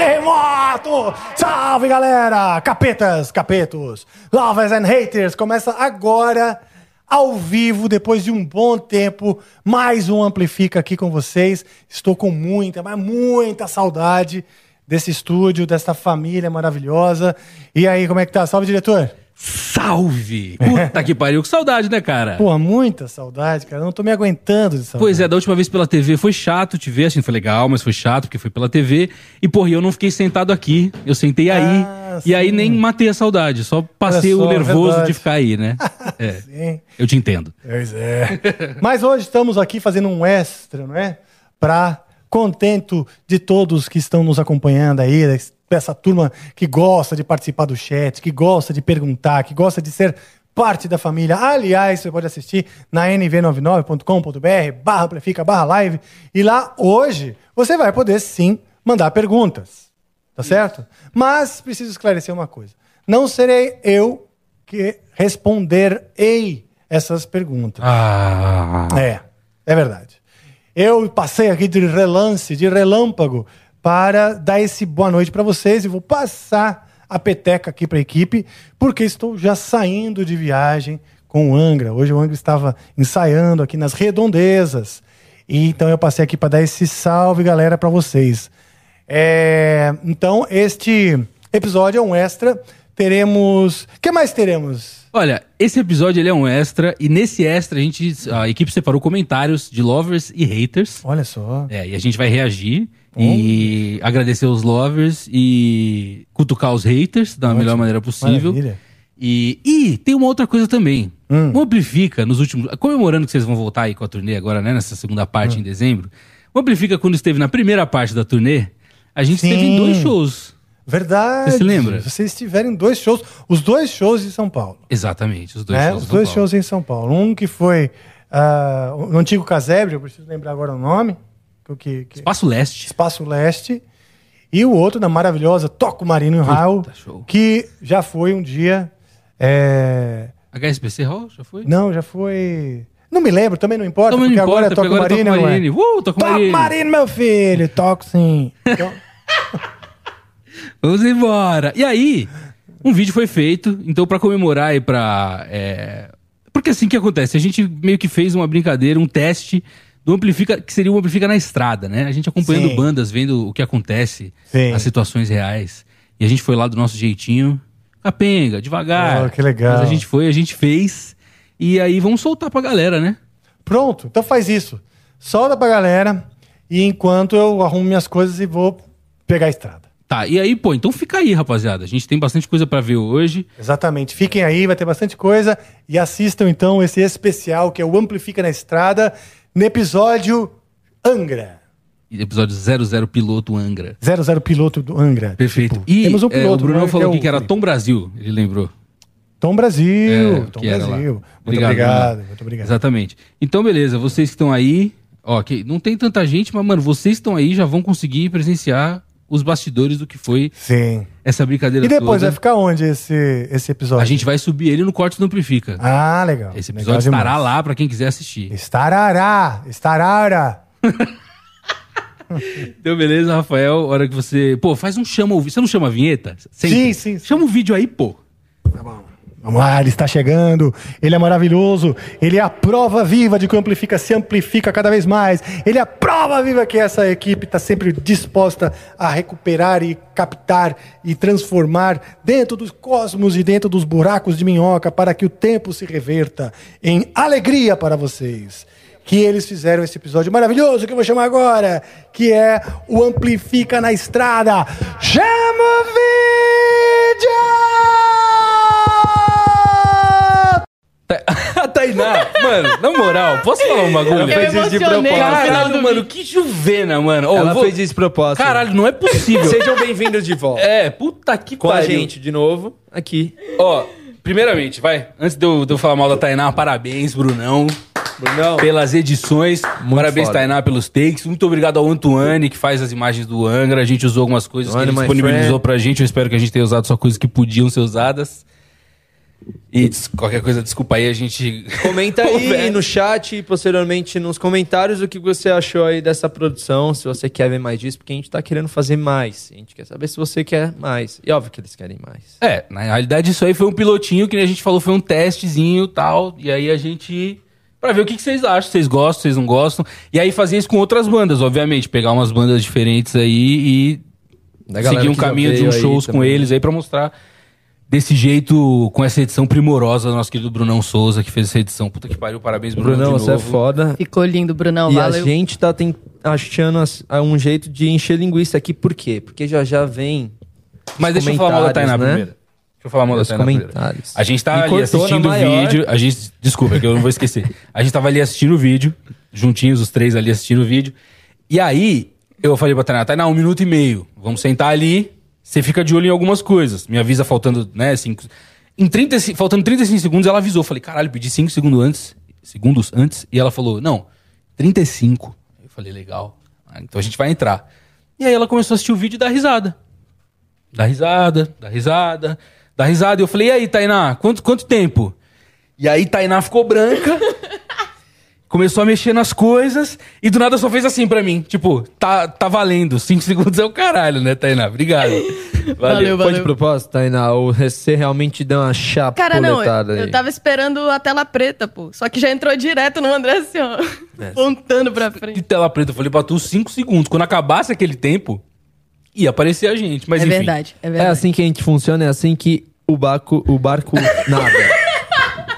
Terremoto! Salve, galera! Capetas, capetos, lovers and haters! Começa agora, ao vivo, depois de um bom tempo, mais um Amplifica aqui com vocês. Estou com muita, mas muita saudade desse estúdio, dessa família maravilhosa. E aí, como é que tá? Salve, diretor! Salve! Puta que pariu, que saudade, né, cara? Pô, muita saudade, cara. Eu não tô me aguentando de saudade. Pois é, da última vez pela TV foi chato te ver, assim, foi legal, mas foi chato porque foi pela TV. E, porra, eu não fiquei sentado aqui, eu sentei aí. Ah, e aí nem matei a saudade, só passei Olha o só, nervoso verdade. de ficar aí, né? É, Sim. eu te entendo. Pois é. Mas hoje estamos aqui fazendo um extra, não é? Para contento de todos que estão nos acompanhando aí, dessa turma que gosta de participar do chat, que gosta de perguntar, que gosta de ser parte da família. Aliás, você pode assistir na nv99.com.br barra amplifica barra live e lá hoje você vai poder sim mandar perguntas. Tá certo? Mas preciso esclarecer uma coisa. Não serei eu que responderei essas perguntas. Ah. É, é verdade. Eu passei aqui de relance, de relâmpago, para dar esse boa noite para vocês e vou passar a peteca aqui para a equipe, porque estou já saindo de viagem com o Angra. Hoje o Angra estava ensaiando aqui nas redondezas. E então eu passei aqui para dar esse salve, galera, para vocês. É, então, este episódio é um extra. Teremos. O que mais teremos? Olha, esse episódio ele é um extra, e nesse extra a gente. A equipe separou comentários de lovers e haters. Olha só. É, e a gente vai reagir e agradecer os lovers e cutucar os haters da melhor maneira possível. Maravilha. E, e tem uma outra coisa também. Hum. O Amplifica, nos últimos. Comemorando que vocês vão voltar aí com a turnê agora, né? Nessa segunda parte Hum. em dezembro. O Amplifica, quando esteve na primeira parte da turnê, a gente Sim. esteve em dois shows. Verdade. Você se lembra? Vocês tiveram dois shows, os dois shows em São Paulo. Exatamente, os dois né? shows. Os em São dois Paulo. shows em São Paulo. Um que foi ah, no antigo Casebre, eu preciso lembrar agora o nome, que, que, Espaço Leste. Espaço Leste. E o outro na maravilhosa Toco Marino Raul, que já foi um dia. é, HSBC Hall, já foi? Não, já foi. Não me lembro, também não importa, Também porque não agora é importa, Toco agora é Marino. Toco não é? Marino. Uh, Toco Marino. Marino, meu filho, toco sim. Então, Vamos embora. E aí, um vídeo foi feito, então pra comemorar e pra... é, Porque assim que acontece, a gente meio que fez uma brincadeira, um teste do Amplifica, que seria o Amplifica na estrada, né? A gente acompanhando Sim. bandas, vendo o que acontece, Sim. as situações reais. E a gente foi lá do nosso jeitinho, capenga, devagar. Oh, que legal. Mas a gente foi, a gente fez. E aí vamos soltar pra galera, né? Pronto, então faz isso. Solta pra galera e enquanto eu arrumo minhas coisas e vou pegar a estrada. Tá, e aí, pô, então fica aí, rapaziada. A gente tem bastante coisa pra ver hoje. Exatamente. Fiquem aí, vai ter bastante coisa. E assistam então esse especial que é o Amplifica na Estrada, no episódio Angra. Episódio 00 Piloto Angra. 00 piloto do Angra. Perfeito. Tipo, e temos um é, piloto. o Bruno falou é aqui o que era Tom Brasil, ele lembrou. Tom Brasil. É, Tom. Brasil. Muito Obrigado, obrigado. Muito obrigado. Exatamente. Então, beleza, vocês que estão aí, ó, que não tem tanta gente, mas, mano, vocês que estão aí já vão conseguir presenciar os bastidores do que foi Sim. essa brincadeira E depois toda. vai ficar onde esse, esse episódio? A gente vai subir ele no corte do Amplifica. Ah, legal. Esse Legal episódio estará demais. lá pra quem quiser assistir. Estarará. Estarará. Então, beleza, Rafael, hora que você... Pô, faz um chama. Você não chama a vinheta? Sempre. Sim, sim, sim. Chama o vídeo aí, pô. Tá bom. Vamos lá, ele está chegando, ele é maravilhoso, ele é a prova viva de que o Amplifica se amplifica cada vez mais, ele é a prova viva que essa equipe está sempre disposta a recuperar e captar e transformar dentro dos cosmos e dentro dos buracos de minhoca para que o tempo se reverta em alegria para vocês. Que eles fizeram esse episódio maravilhoso que eu vou chamar agora, que é o Amplifica na Estrada. Chama o vídeo! A Tainá, mano, na moral, posso falar um bagulho? Eu fez isso de emocionei propósito. Caralho, do mano, que juvena, mano. Ô, Ela vou- fez isso de propósito. Caralho, não é possível. Sejam bem-vindos de volta. É, puta que Com a pariu. gente, de novo, aqui. Ó, primeiramente, vai, antes de eu, de eu falar mal da Tainá, parabéns, Brunão, Brunão. pelas edições. parabéns, foda. Tainá, pelos takes. Muito obrigado ao Antoine, que faz as imagens do Angra. A gente usou algumas coisas Antoine, que ele my disponibilizou friend. pra gente. Eu espero que a gente tenha usado só coisas que podiam ser usadas. E qualquer coisa, desculpa aí, a gente. Comenta aí no chat e posteriormente nos comentários o que você achou aí dessa produção, se você quer ver mais disso, porque a gente tá querendo fazer mais. A gente quer saber se você quer mais. E óbvio que eles querem mais. É, na realidade isso aí foi um pilotinho que a gente falou, foi um testezinho e tal. E aí a gente. Pra ver o que, que vocês acham, se vocês gostam, vocês não gostam. E aí fazer isso com outras bandas, obviamente. Pegar umas bandas diferentes aí e seguir um caminho de uns shows com também. eles aí pra mostrar desse jeito, com essa edição primorosa do nosso querido Brunão Souza, que fez essa edição. Puta que pariu, parabéns, Brunão. Brunão, de você é foda. Ficou lindo, Brunão. e valeu. a gente tá ten- achando as- a- um jeito de encher linguiça aqui. Por quê? Porque já já vem Mas deixa eu falar mal da Tainá né? primeiro. Deixa eu falar mal da Tainá primeiro. comentários. A gente tá Me ali assistindo o maior. vídeo. A gente. Desculpa, que eu não vou esquecer. A gente tava ali assistindo o vídeo, juntinhos, os três ali assistindo o vídeo. E aí, eu falei pra Tainá, Tainá, um minuto e meio. Vamos sentar ali. Você fica de olho em algumas coisas. Me avisa faltando, né, cinco. Em 30, e- faltando 35 segundos, ela avisou. Falei, caralho, pedi 5 segundos antes. Segundos antes. E ela falou, não, 35. Eu falei, legal. Ah, Então a gente vai entrar. E aí ela começou a assistir o vídeo e dar risada. Dá risada, dá risada, dá risada. E eu falei, e aí, Tainá, quanto, quanto tempo? E aí, Tainá ficou branca, começou a mexer nas coisas, e do nada só fez assim pra mim. Tipo, tá, tá valendo. Cinco segundos é o caralho, né, Tainá? Obrigado. Valeu. Valeu, Foi valeu. de propósito, Tainá? Ou você realmente deu uma Cara, não, eu, eu tava esperando a tela preta, pô. Só que já entrou direto no André assim, ó. É. Pontando pra De frente. tela preta, eu falei pra tu cinco segundos. Quando acabasse aquele tempo, ia aparecer a gente. Mas é enfim. verdade, é É verdade. assim que a gente funciona, é assim que o barco, o barco nada.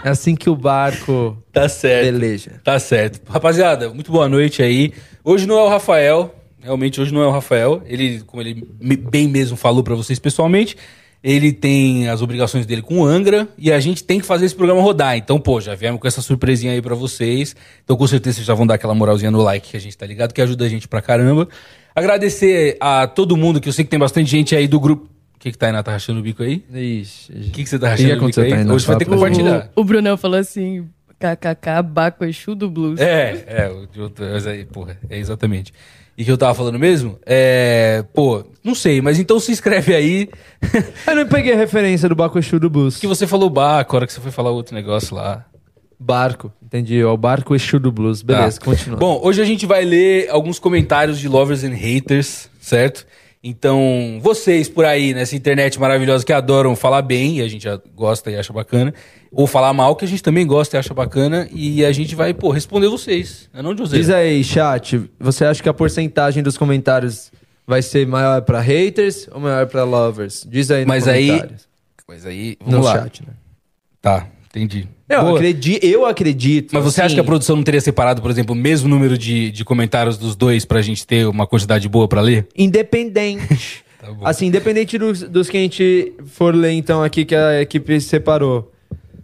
É assim que o barco Tá certo. peleja. Tá certo. Rapaziada, muito boa noite aí. Hoje não é o Rafael. Realmente, hoje não é o Rafael. Ele, como ele bem mesmo falou pra vocês pessoalmente, ele tem as obrigações dele com o Angra e a gente tem que fazer esse programa rodar. Então, pô, já viemos com essa surpresinha aí pra vocês. Então, com certeza, vocês já vão dar aquela moralzinha no like que a gente tá ligado, que ajuda a gente pra caramba. Agradecer a todo mundo, que eu sei que tem bastante gente aí do grupo. O que que tá, tá rachando o bico aí? Ixi. O que que você tá rachando o bico aí? Tainá? Hoje vai ter que compartilhar. O, o Brunão falou assim: kkk, Baco Exu do Blues. É, é, o de outro- mas aí, porra, é exatamente. E que eu tava falando mesmo? É, pô, não sei, mas então se inscreve aí. Eu não peguei a referência do barco Exu do Bus. que você falou Baco, a hora que você foi falar outro negócio lá. Barco, entendi. É o barco Exu do Blues. Beleza, Tá. continua. Bom, hoje a gente vai ler alguns comentários de lovers and haters, certo? Então, vocês por aí nessa internet maravilhosa que adoram falar bem, e a gente já gosta e acha bacana, ou falar mal, que a gente também gosta e acha bacana, e a gente vai, pô, responder vocês. É não, José? Diz aí, chat, você acha que a porcentagem dos comentários vai ser maior pra haters ou maior pra lovers? Diz aí nos Mas aí. comentários. Mas aí. Vamos No lá. chat, né? Tá, entendi. Eu, Boa. acredito, eu acredito. Mas você acha que a produção não teria separado, por exemplo, o mesmo número de, de comentários dos dois pra gente ter uma quantidade boa pra ler? Independente. Tá bom. assim, independente dos, dos que a gente for ler, então, aqui que a equipe separou.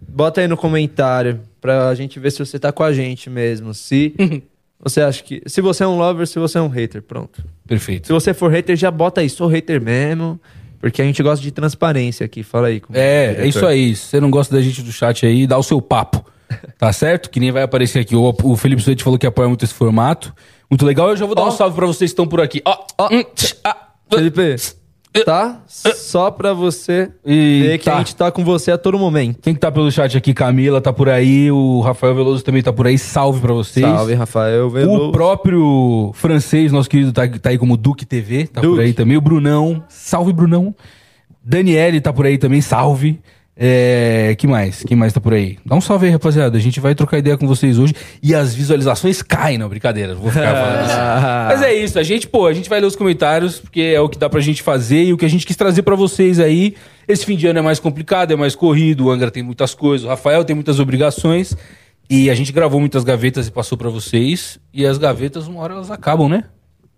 Bota aí no comentário pra gente ver se você tá com a gente mesmo. Se você acha que. Se você é um lover, se você é um hater. Pronto. Se Perfeito. você for hater, já bota aí. Sou hater mesmo. Porque a gente gosta de transparência aqui. Fala aí. É, diretor. é isso aí. Se você não gosta da gente do chat aí, dá o seu papo. Tá certo? Que nem vai aparecer aqui. O, o Felipe Suete falou que apoia muito esse formato. Muito legal. Eu já vou dar um salve pra vocês que estão por aqui. Ó, ó, hum, tch, ah, Felipe, tá? Só pra você E ver que tá. a gente tá com você a todo momento. Quem que tá pelo chat aqui? Camila tá por aí. O Rafael Veloso também tá por aí. Salve pra vocês. Salve, Rafael Veloso. O próprio francês, nosso querido, tá, tá aí como Duque TV, tá Duque. por aí também. O Brunão, salve Brunão. Daniele tá por aí também, salve. É, que mais? Quem mais tá por aí? Dá um salve aí, rapaziada. A gente vai trocar ideia com vocês hoje. E as visualizações caem, não, brincadeira. Não vou ficar falando assim. Mas é isso, a gente, pô, a gente vai ler os comentários, porque é o que dá pra gente fazer e o que a gente quis trazer pra vocês aí. Esse fim de ano é mais complicado, é mais corrido, o Angra tem muitas coisas, o Rafael tem muitas obrigações. E a gente gravou muitas gavetas e passou pra vocês. E as gavetas, uma hora elas acabam, né?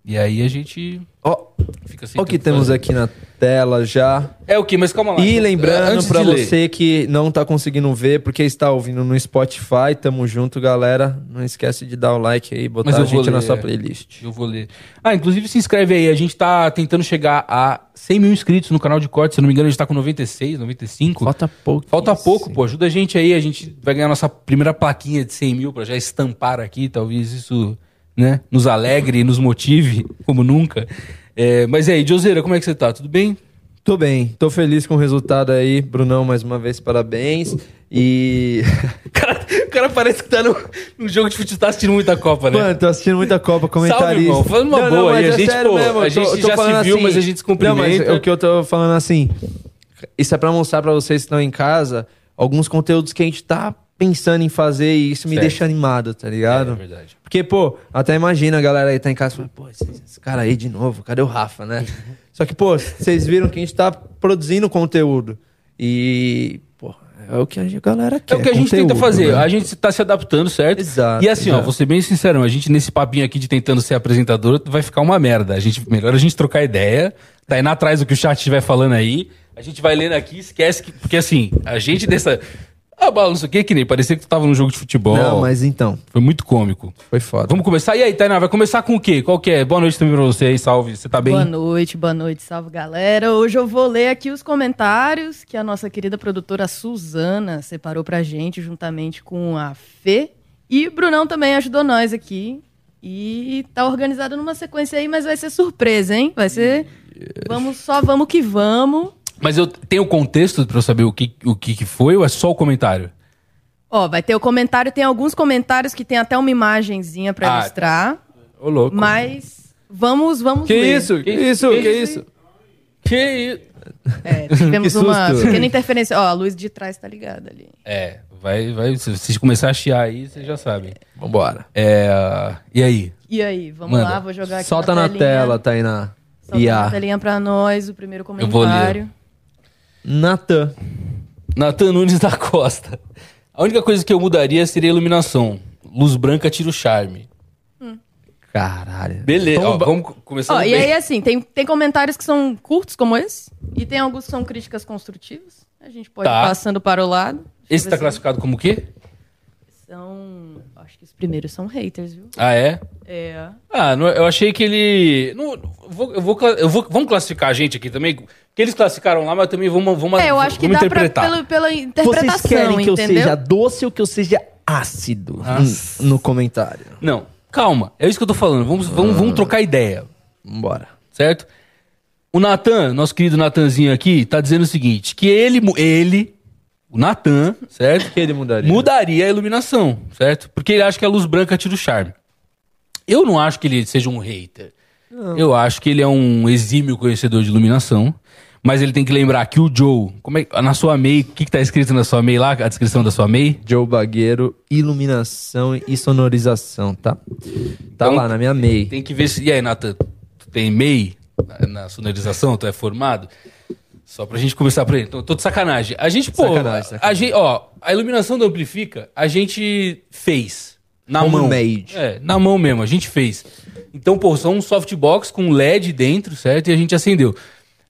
E aí a gente Ó, fica sem ó o que temos fazer. aqui na tela já. É o que? Mas calma lá. E lembrando ler. você que não tá conseguindo ver, porque está ouvindo no Spotify, tamo junto, galera. Não esquece de dar o like aí, botar a gente na sua playlist. Eu vou ler. Ah, inclusive se inscreve aí. A gente tá tentando chegar a 100 mil inscritos no canal de corte. Se eu não me engano, a gente tá com 96, 95. Falta pouco. Falta pouco, pô. Ajuda a gente aí. A gente vai ganhar nossa primeira plaquinha de 100 mil pra já estampar aqui. Talvez isso, né, nos alegre e nos motive, como nunca. É, mas e aí, Joseira, como é que você tá? Tudo bem? Tô bem, tô feliz com o resultado aí. Brunão, mais uma vez, parabéns. E. O cara, o cara parece que tá no, no jogo de futebol, tá assistindo muita Copa, né? Mano, tô assistindo muita Copa, comentarista. Salve, irmão. Falando uma boa aí, mas a gente, pô, a gente já falando se viu, mas a gente se Não, mas cumprimenta. o que eu tô falando assim, isso é pra mostrar pra vocês que estão em casa alguns conteúdos que a gente tá pensando em fazer e isso me Certo. deixa animado, tá ligado? É verdade. Porque, pô, até imagina a galera aí tá em casa e fala, pô, esse, esse cara aí de novo, cadê o Rafa, né? Só que, pô, vocês viram que a gente tá produzindo conteúdo. E, pô, é o que a galera quer. É o que a gente tenta fazer. né? A gente tá se adaptando, certo? Exato, E assim, ó, exato. vou ser bem sincero, a gente nesse papinho aqui de tentando ser apresentador vai ficar uma merda. A gente, melhor a gente trocar ideia, tá indo atrás do que o chat estiver falando aí. A gente vai lendo aqui, esquece que. Porque assim, a gente dessa. Ah, bala, não sei o que, que nem parecia que tu tava num jogo de futebol. Não, mas então, Foi muito cômico. foi foda. Vamos começar? E aí, Tainá, vai começar com o quê? Qual que é? Boa noite também pra você aí, salve. Você tá bem? Boa noite, boa noite, salve galera. Hoje eu vou ler aqui os comentários que a nossa querida produtora Suzana separou pra gente, juntamente com a Fê. E o Brunão também ajudou nós aqui. E tá organizado numa sequência aí, mas vai ser surpresa, hein? Vai ser. Vamos, só vamos que vamos. Mas eu tenho contexto pra eu saber o que, o que, que foi ou é só o comentário? Ó, vai ter o comentário, tem alguns comentários que tem até uma imagenzinha pra Ah, ilustrar. Ô, louco. Mas vamos, vamos Que ler. isso? Que Que isso? isso? Que isso? Que isso? É, tivemos Que uma pequena interferência. Ó, a luz de trás tá ligada ali. É, vai, vai. Se se começar a chiar aí, você já sabe. Vambora. É. E aí? E aí, vamos Manda. lá, vou jogar aqui Solta na telinha. tela, Tainá. Solta Ia. na telinha pra nós, o primeiro vou ler. Natan. Natan Nunes da Costa. A única coisa que eu mudaria seria a iluminação. Luz branca tira o charme. Caralho. Beleza, Então, ó, vamos começar Ó, e bem. aí, assim, tem, tem comentários que são curtos, como esse, e tem alguns que são críticas construtivas. A gente pode Tá. ir passando para o lado. Deixa eu Esse ver tá se- classificado como o quê? São. Acho que os primeiros são haters, viu? Ah, é? É. Ah, não- eu achei que ele. Não, eu vou, eu vou, eu vou- vamos classificar a gente aqui também? Porque eles classificaram lá, mas também vamos, vamos, É, eu acho que dá pra, interpretar. pela, pela Vocês interpretação, querem que eu entendeu? seja doce ou que eu seja ácido Nossa. no, no comentário? Não, calma. É isso que eu tô falando. Vamos, vamos, vamos trocar ideia. Vambora. certo? O Natan, nosso querido Natanzinho aqui, tá dizendo o seguinte: que ele, ele o Natan, certo? que ele mudaria? Mudaria a iluminação, certo? Porque ele acha que a luz branca tira o charme. Eu não acho que ele seja um hater. Eu acho que ele é um exímio conhecedor de iluminação. Mas ele tem que lembrar que o Joe, como é, na sua MEI, o que, que tá escrito na sua MEI lá? A descrição da sua MEI? Joe Bagueiro, iluminação e sonorização, tá? Tá Então, lá na minha MEI. Tem que ver se. E aí, Natan, tu tem MEI na, na sonorização? Tu é formado? Só pra gente começar por aí. Tô, tô de sacanagem. A gente, pô. Sacanagem, A sacanagem. gente, ó, a iluminação do Amplifica, a gente fez. Na mão. Homemade. É, na mão mesmo, a gente fez. Então, pô, são um softbox com LED dentro, certo? E a gente acendeu.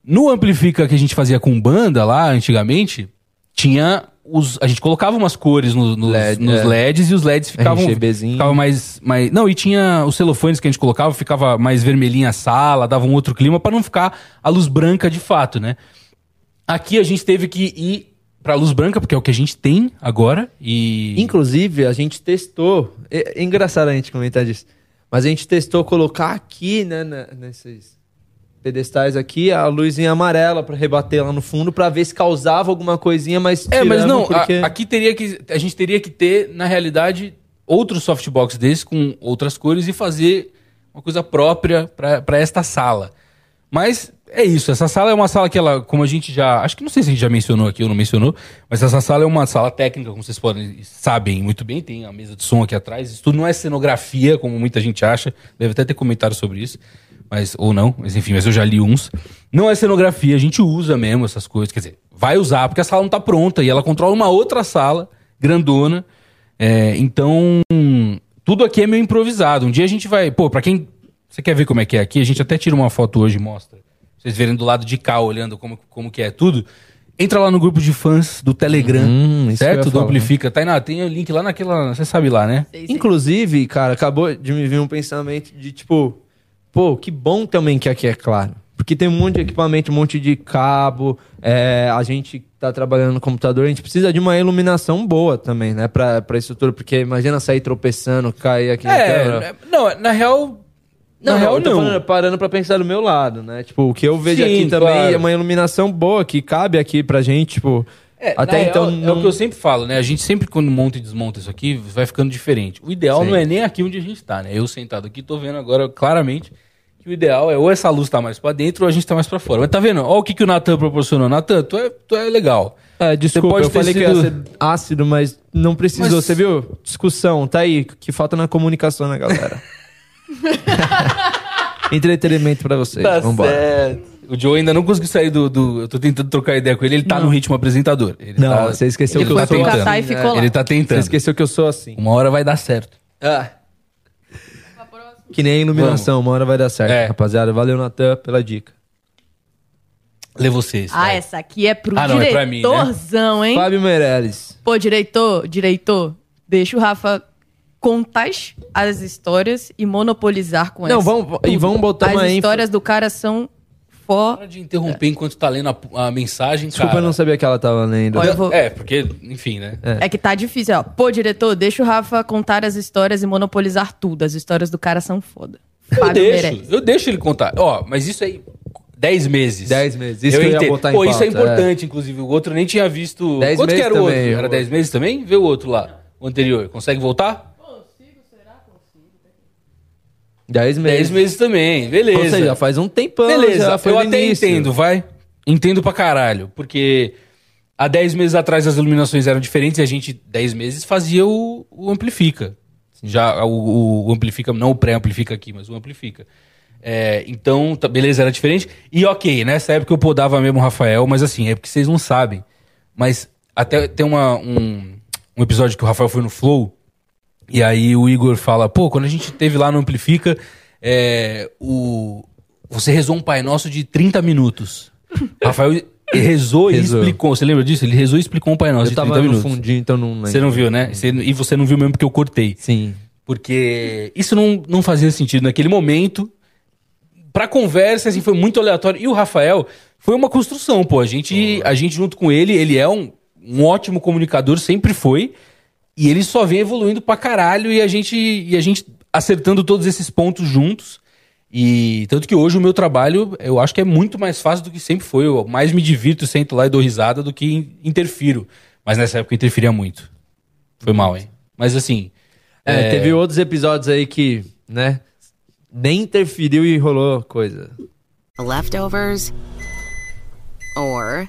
No Amplifica que a gente fazia com banda lá, antigamente, tinha os. A gente colocava umas cores no- nos, LED, nos é. LEDs e os LEDs ficavam. Ficavam mais, mais. Não, e tinha os celofanes que a gente colocava, ficava mais vermelhinha a sala, dava um outro clima pra não ficar a luz branca de fato, né? Aqui a gente teve que ir pra luz branca, porque é o que a gente tem agora. E. Inclusive, a gente testou. É, é engraçado a gente comentar disso. Mas a gente testou colocar aqui, né, na- nesses pedestais aqui, a luzinha amarela pra rebater lá no fundo pra ver se causava alguma coisinha, mas É, mas não, a- porque... aqui teria que. A gente teria que ter, na realidade, outro softbox desse com outras cores e fazer uma coisa própria pra esta sala. Mas é isso. Essa sala é uma sala que ela, como a gente já. Acho que não sei se a gente já mencionou aqui ou não mencionou, mas essa sala é uma sala técnica, como vocês podem sabem muito bem. Tem a mesa de som aqui atrás. Isso tudo não é cenografia, como muita gente acha. Deve até ter comentário sobre isso. Mas, ou não, mas enfim, mas eu já li uns. Não é cenografia, a gente usa mesmo essas coisas. Quer dizer, vai usar, porque a sala não tá pronta e ela controla uma outra sala, grandona. É, então, tudo aqui é meio improvisado. Um dia a gente vai. Pô, pra quem. Você quer ver como é que é aqui? A gente até tira uma foto hoje e mostra. Vocês verem do lado de cá, olhando como, como que é tudo. Entra lá no grupo de fãs do Telegram, Hum, certo? Do falar. Amplifica. Tainá, tem o link lá naquela. Você sabe lá, né? Sei, sei. Inclusive, cara, acabou de me vir um pensamento de tipo, pô, que bom também que aqui é claro. Porque tem um monte de equipamento, um monte de cabo, é, a gente tá trabalhando no computador, a gente precisa de uma iluminação boa também, né, pra, pra estrutura, porque imagina sair tropeçando, cair aqui na câmera. É, não, na real. Não, na real, eu tô não. falando- parando pra pensar do meu lado, né? Tipo, o que eu vejo Sim, aqui também claro. é uma iluminação boa que cabe aqui pra gente, tipo. É, até na então. real, É não- o que eu sempre falo, né? A gente sempre, quando monta e desmonta isso aqui, vai ficando diferente. O ideal Sim. não é nem aqui onde a gente tá, né? Eu sentado aqui, tô vendo agora claramente que o ideal é ou essa luz tá mais pra dentro ou a gente tá mais pra fora. Mas tá vendo? Olha o que, que o Natan proporcionou. Natan, tu é, tu é legal. É, desculpa, pode eu falei que sido- ia ser ácido, mas não precisou. Mas- Você viu? Discussão, tá aí. Que falta na comunicação, né, galera? Entretenimento pra vocês. Vambora. Tá certo. O Joe ainda não conseguiu sair do, do- Eu tô tentando trocar ideia com ele, ele tá no ritmo apresentador. Ele Não, tá- você esqueceu ele que eu sou tentando. Catar e ficou lá. Ele tá Você tentando. esqueceu que eu sou assim. Uma hora vai dar certo. Que nem a iluminação, uma hora vai dar certo, É. rapaziada. Valeu, Natan, pela dica. Lê vocês. Ah, vai. essa aqui é pro Ah, não, é pra mim, né? diretorzão, hein? Fábio Meirelles. Pô, diretor, diretor, deixa o Rafa contar as- as histórias e monopolizar com Não, essa. vamos- e vamos botar As uma ênfase- histórias do cara são fó. Para de interromper enquanto tá lendo a, a mensagem, Desculpa, cara. eu não sabia que ela tava lendo. Eu vou- É, porque, enfim, né? É que tá difícil, ó. Pô, diretor, deixa o Rafa contar as histórias e monopolizar tudo. As histórias do cara são foda. Eu deixo, Meirelles. eu deixo ele contar. Ó, mas isso aí, 10 meses. 10 meses, isso que eu ia botar em Pô, isso é pauta, importante, inclusive. O outro nem tinha visto. 10 Quanto que meses era o outro? também, Era o 10 meses também? Vê o outro lá, o anterior. Consegue voltar? 10 meses. 10 meses também, beleza. Ou seja, faz um tempão. Beleza, foi eu até início. entendo, vai. Entendo pra caralho. Porque há 10 meses atrás as iluminações eram diferentes e a gente, 10 meses, fazia o, o Amplifica. Já o, o Amplifica, não o pré-Amplifica aqui, mas o Amplifica. É, então, tá- beleza, era diferente. E ok, nessa época eu podava mesmo o Rafael, mas assim, é porque vocês não sabem. Mas até tem uma, um, um episódio que o Rafael foi no Flow. E aí o Igor fala, pô, quando a gente teve lá no Amplifica, é, o, você rezou um Pai Nosso de 30 minutos. O Rafael rezou e Rezou. explicou. Você lembra disso? Ele rezou e explicou um Pai Nosso Eu de tava 30 no minutos. fundinho, então não lembro. Você não viu, né? Você- e você não viu mesmo porque eu cortei. Sim. Porque isso não, não fazia sentido naquele momento. Pra conversa, assim, foi muito aleatório. E o Rafael foi uma construção, pô. A gente, a gente junto com ele, ele é um, um ótimo comunicador, sempre foi. E ele só vem evoluindo pra caralho e a gente, e a gente acertando todos esses pontos juntos. E tanto que hoje o meu trabalho, eu acho que é muito mais fácil do que sempre foi. Eu mais me divirto, sento lá e dou risada do que in- interfiro. Mas nessa época eu interferia muito. Foi mal, hein? Mas assim. É, teve outros episódios aí que, né, nem interferiu e rolou coisa. leftovers, or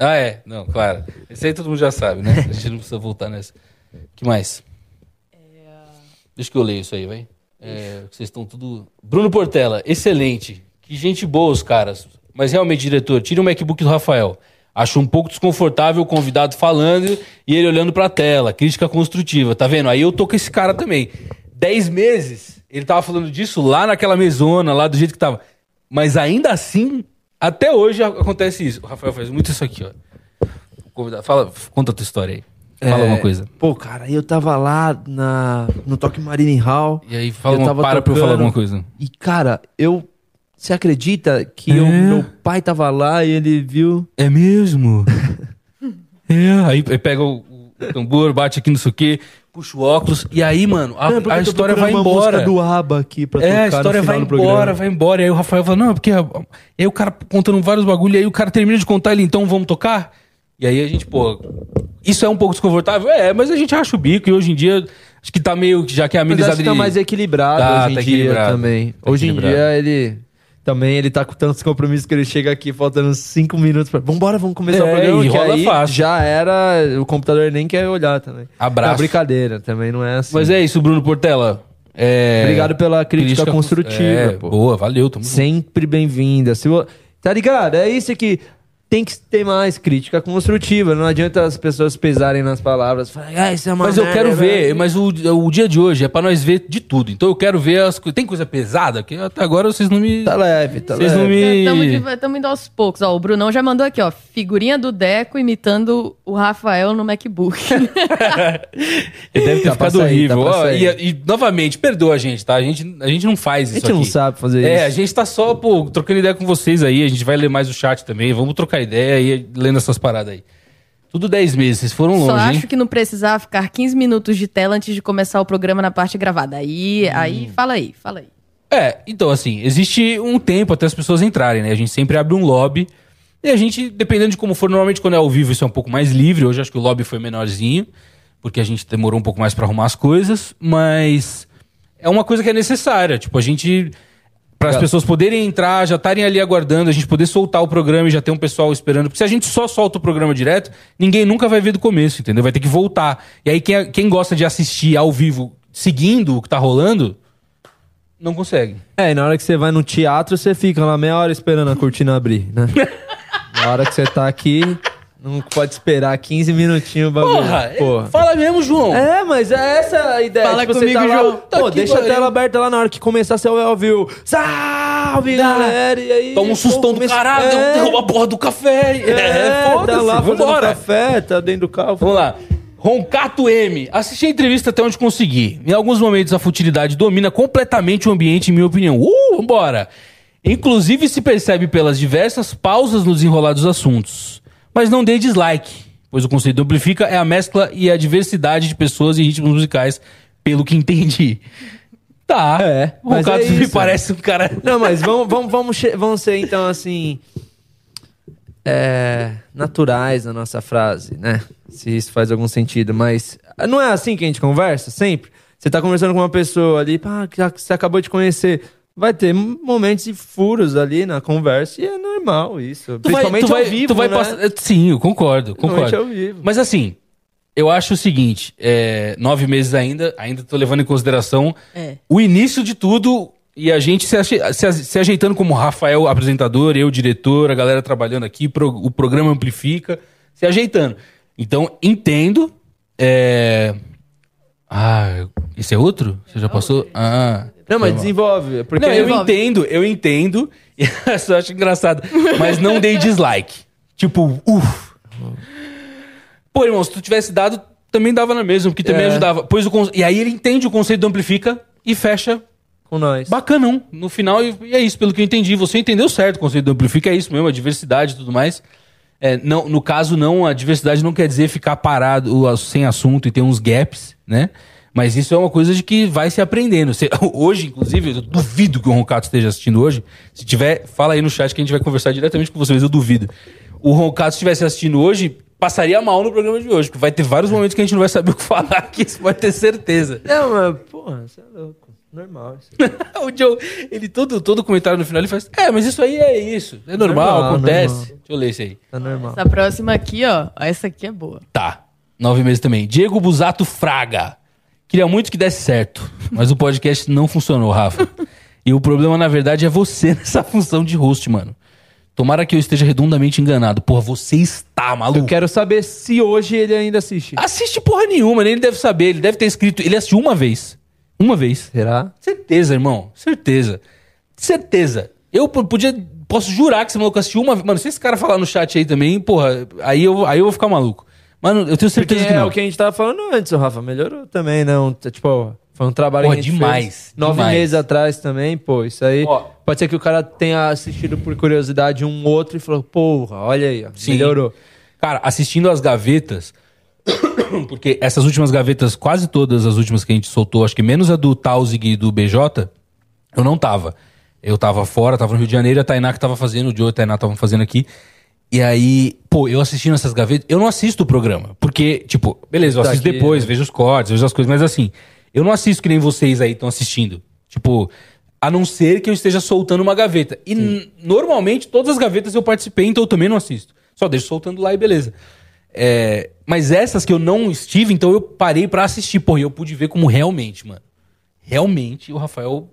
Ah, é. Não, claro. Esse aí todo mundo já sabe, né? A gente não precisa voltar nessa. que mais? Deixa que eu leio isso aí, vai. É, vocês estão tudo... Bruno Portela, excelente. Que gente boa os caras. Mas realmente, diretor, tira o MacBook do Rafael. Acho um pouco desconfortável o convidado falando e ele olhando pra tela. Crítica construtiva, tá vendo? Aí eu tô com esse cara também. Dez meses, ele tava falando disso lá naquela mesona, lá do jeito que tava. Mas ainda assim, até hoje acontece isso. O Rafael faz muito isso aqui, ó. O convidado, fala, conta a tua história aí. Fala É, uma coisa. Pô, cara, eu tava lá na, no Toque Marine Hall. E aí fala eu uma, para pra eu falar tocando. alguma coisa. E, cara, eu. Você acredita que É? o meu pai tava lá e ele viu. É mesmo? é, aí aí pega o, o tambor, bate aqui no sei o quê, puxa o óculos, e aí, mano, a, é a história vai embora. do ABBA aqui pra É, a no história vai embora, programa. vai embora. E aí o Rafael fala, não, porque. E aí o cara contando vários bagulho, e aí o cara termina de contar ele, então vamos tocar? E aí a gente, pô. Isso é um pouco desconfortável? É, mas a gente acha o bico e hoje em dia. Acho que tá meio. Já que a Mas amenizada. acho que tá mais equilibrado Tá, hoje em tá dia também. Tá hoje em dia ele. Também ele tá com tantos compromissos que ele chega aqui faltando cinco minutos pra. Vambora, vamos começar É, o programa. e rola aí fácil. Já era. O computador nem quer olhar também. Abraço. É brincadeira, também não é assim. Mas é isso, Bruno Portela. É... Obrigado pela crítica, cons- construtiva. É, boa, valeu. Sempre bem-vinda. Se Tá ligado? É isso que tem que ter mais crítica construtiva. Não adianta as pessoas pesarem nas palavras. Falarem, ah, isso é uma Mas eu quero ver, velho." mas o, o dia de hoje é pra nós ver de tudo. Então eu quero ver as coisas. Tem coisa pesada? Que até agora vocês não me. Tá leve, tá Vocês leve. não me. Estamos indo aos poucos. Ó, o Brunão já mandou aqui, ó. Figurinha do Deco imitando o Rafael no MacBook. Ele deve ter Tá ficado sair, horrível. tá Ó, e, e, novamente, perdoa a gente, tá? A gente, a gente não faz A isso gente não aqui. sabe fazer É, a isso. gente tá só, pô, trocando ideia com vocês aí. A gente vai ler mais o chat também. Vamos trocar ideia e lendo essas paradas aí. Tudo 10 meses, vocês foram Só longe, acho hein? que não precisava ficar 15 minutos de tela antes de começar o programa na parte gravada. Aí, aí Hum. fala aí, fala aí. É, então assim, existe um tempo até as pessoas entrarem, né? A gente sempre abre um lobby. E a gente, dependendo de como for, normalmente quando é ao vivo isso é um pouco mais livre. Hoje acho que o lobby foi menorzinho, porque a gente demorou um pouco mais pra arrumar as coisas, mas é uma coisa que é necessária. Tipo, a gente. Para as pessoas poderem entrar, já estarem ali aguardando, a gente poder soltar o programa e já ter um pessoal esperando. Porque se a gente só solta o programa direto, ninguém nunca vai ver do começo, entendeu? Vai ter que voltar. E aí quem, quem gosta de assistir ao vivo, seguindo o que tá rolando, não consegue. É, e na hora que você vai no teatro, você fica lá meia hora esperando a cortina abrir, né? na hora que você tá aqui, não pode esperar 15 minutinhos o bagulho. Porra, Porra. fala mesmo, João. É, mas é essa a ideia. Fala Tipo, você comigo, tá lá, João. Pô, Tá que deixa a pariu. tela aberta lá na hora que começar seu óbvio. Salve, galera! E aí, Toma um sustão pô, do caralho, É, derruba a porra do café. É, é, foda-se, tá lá vambora. café, tá dentro do carro. Vamos lá. Roncato M. Assisti a entrevista até onde consegui. Em alguns momentos a futilidade domina completamente o ambiente, em minha opinião. Uh, vambora. Inclusive se percebe pelas diversas pausas no desenrolar dos assuntos. Mas não dei dislike, pois o conceito do amplifica é a mescla e a diversidade de pessoas e ritmos musicais, pelo que entendi. Tá. É, O mas Roncato é me parece um cara... Não, mas vamos, vamos, vamos, vamos ser então assim. é, naturais na nossa frase, né? Se isso faz algum sentido, mas não é assim que a gente conversa sempre. Você tá conversando com uma pessoa ali, pá, que você acabou de conhecer. Vai ter momentos e furos ali na conversa e é normal isso. Tu vai- Principalmente tu vai, ao vivo, tu vai né? passar- Sim, eu concordo, concordo. ao vivo. Mas assim, eu acho o seguinte: é, nove meses ainda, ainda tô levando em consideração É. o início de tudo e a gente se, se se ajeitando como Rafael, apresentador, eu, diretor, a galera trabalhando aqui, pro- o programa amplifica, se ajeitando. Então, entendo. é, Ah, esse é outro? Você já passou? Ah. Não, mas desenvolve. Porque Não, eu Envolve. entendo, eu entendo. E eu só acho engraçado. Mas não dei dislike. Tipo, uff. Pô, irmão, se tu tivesse dado, também dava na mesma, porque também É. ajudava. Pois o conce- E aí ele entende o conceito do amplifica e fecha com nós. bacanão. No final, e e é isso, pelo que eu entendi. Você entendeu certo o conceito do amplifica, é isso mesmo, a diversidade e tudo mais. É, não, no caso, não, a diversidade não quer dizer ficar parado sem assunto e ter uns gaps, né? Mas isso é uma coisa de que vai se aprendendo. Você- hoje, inclusive, eu duvido que o Roncato esteja assistindo hoje. Se tiver, fala aí no chat que a gente vai conversar diretamente com você, mas eu duvido. O Roncato estivesse assistindo hoje, passaria mal no programa de hoje, porque vai ter vários momentos que a gente não vai saber o que falar aqui, isso pode ter certeza. Não, mas, porra, você é louco. Normal isso. o Joe, ele todo, todo comentário no final ele faz. É, mas isso aí é isso. É normal, Normal, acontece. normal. Deixa eu ler isso aí. Tá normal. Essa próxima aqui, ó. Essa aqui é boa. Tá. Nove meses também. Diego Busato Fraga. Queria muito que desse certo, mas o podcast não funcionou, Rafa. E o problema, na verdade, é você nessa função de host, mano. Tomara que eu esteja redondamente enganado. Porra, você está maluco. Eu quero saber se hoje ele ainda assiste. Assiste porra nenhuma, nem ele deve saber. Ele deve ter escrito. Ele assistiu uma vez. Uma vez. Será? Certeza, irmão. Certeza. Certeza. Eu podia. Posso jurar que esse maluco assistiu uma vez. Mano, se esse cara falar no chat aí também, porra, aí eu, aí eu vou ficar maluco. Mano, eu tenho Porque certeza que é não. o que a gente tava falando antes, o Rafa. Melhorou também, não. Tipo, foi um trabalho Porra, que a gente demais, fez nove demais. meses atrás também, pô. Isso aí. Ó. Pode ser que o cara tenha assistido por curiosidade um outro e falou, porra, olha aí, ó, melhorou. Cara, assistindo as gavetas, porque essas últimas gavetas, quase todas as últimas que a gente soltou, acho que menos a do Tausig e do BJ, eu não tava. Eu tava fora, tava no Rio de Janeiro, a Tainá que tava fazendo, o Joe e a Tainá estavam fazendo aqui. E aí, pô, eu assistindo essas gavetas, eu não assisto o programa. Porque, tipo, beleza, eu assisto depois, né? vejo os cortes, vejo as coisas, mas assim, eu não assisto que nem vocês aí estão assistindo. Tipo, a não ser que eu esteja soltando uma gaveta. E normalmente todas as gavetas eu participei, então eu também não assisto. Só deixo soltando lá e beleza. É, mas essas que eu não estive, então eu parei pra assistir. Porra, e eu pude ver como realmente, mano. Realmente o Rafael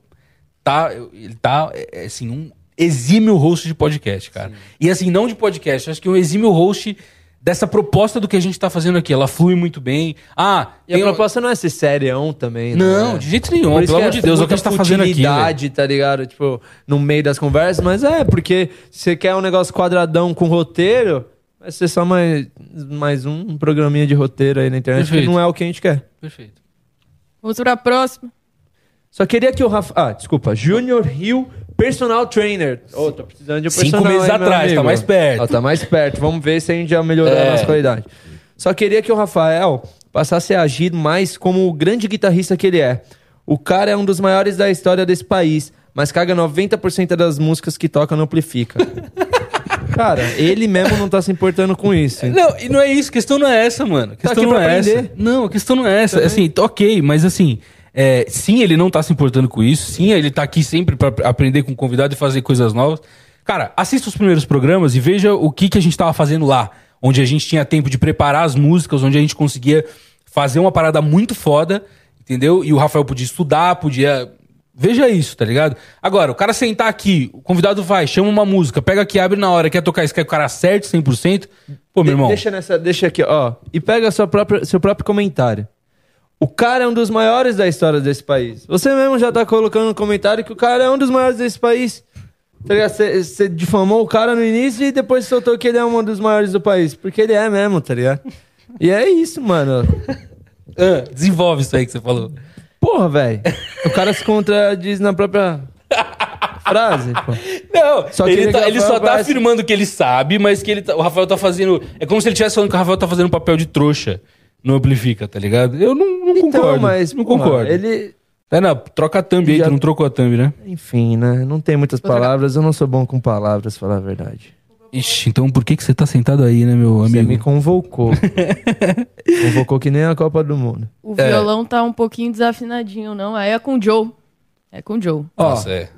tá. Ele tá, é, é, assim, um exímio host de podcast, cara. E assim, não de podcast, acho que um exímio host dessa proposta do que a gente tá fazendo aqui. Ela flui muito bem. Ah, E a proposta não é ser serião também, Não, né? de jeito nenhum. Por Pelo amor de Deus, é o que a gente tá fazendo aqui. futilidade, tá ligado? Tipo, no meio das conversas, mas é, porque você quer um negócio quadradão com roteiro, vai ser só mais, mais um programinha de roteiro aí na internet, Perfeito. que não é o que a gente quer. Perfeito. Vamos pra próxima. Só queria que o Rafa. Ah, desculpa. Junior Hill, personal trainer. Ô, tô precisando de um Cinco personal. meses aí, meu atrás, tá mais perto. Ó, tá mais perto. Vamos ver se a gente já melhorou É. a nossa qualidade. Só queria que o Rafael passasse a agir mais como o grande guitarrista que ele é. O cara é um dos maiores da história desse país, mas caga 90% das músicas que toca no Amplifica. cara, ele mesmo não tá se importando com isso. Não, e não é isso, a questão não é essa, mano. A questão aqui não é essa. aprender. Não, a questão não é essa. Assim, tá ok, mas assim, é, sim, ele não tá se importando com isso. Sim, ele tá aqui sempre pra aprender com o convidado e fazer coisas novas. Cara, assista os primeiros programas e veja o que, que a gente tava fazendo lá. Onde a gente tinha tempo de preparar as músicas, onde a gente conseguia fazer uma parada muito foda, entendeu? E o Rafael podia estudar, podia. Veja isso, tá ligado? Agora, o cara sentar aqui, o convidado vai, chama uma música, pega aqui, abre na hora, quer tocar isso, quer que o cara acerte 100%. Pô, meu irmão. Deixa, nessa, deixa aqui, ó. E pega sua própria, seu próprio comentário. O cara é um dos maiores da história desse país. Você mesmo já tá colocando no comentário que o cara é um dos maiores desse país. Tá ligado? Você- Você difamou o cara no início e depois soltou que ele é um dos maiores do país. Porque ele é mesmo, tá ligado? E é isso, mano. Ah, desenvolve isso aí que você falou. Porra, velho. O cara se contradiz na própria frase, pô. Não, Só ele, tá- ele só tá parece- afirmando que ele sabe, mas que ele tá- o Rafael tá fazendo. É como se ele estivesse falando que o Rafael tá fazendo papel de trouxa no Amplifica, tá ligado? Eu não, não Então, concordo. mas, não porra, concordo. Ele. É, não, troca a thumb aí, Já- tu não trocou a thumb, né? Enfim, né? Não tem muitas palavras. Eu não sou bom com palavras, pra falar a verdade. Ixi, então por que, que você tá sentado aí, né, meu Você amigo? me convocou. convocou que nem a Copa do Mundo. O É. violão tá um pouquinho desafinadinho, não? Aí é com o Joe. É com o Joe. Nossa, é.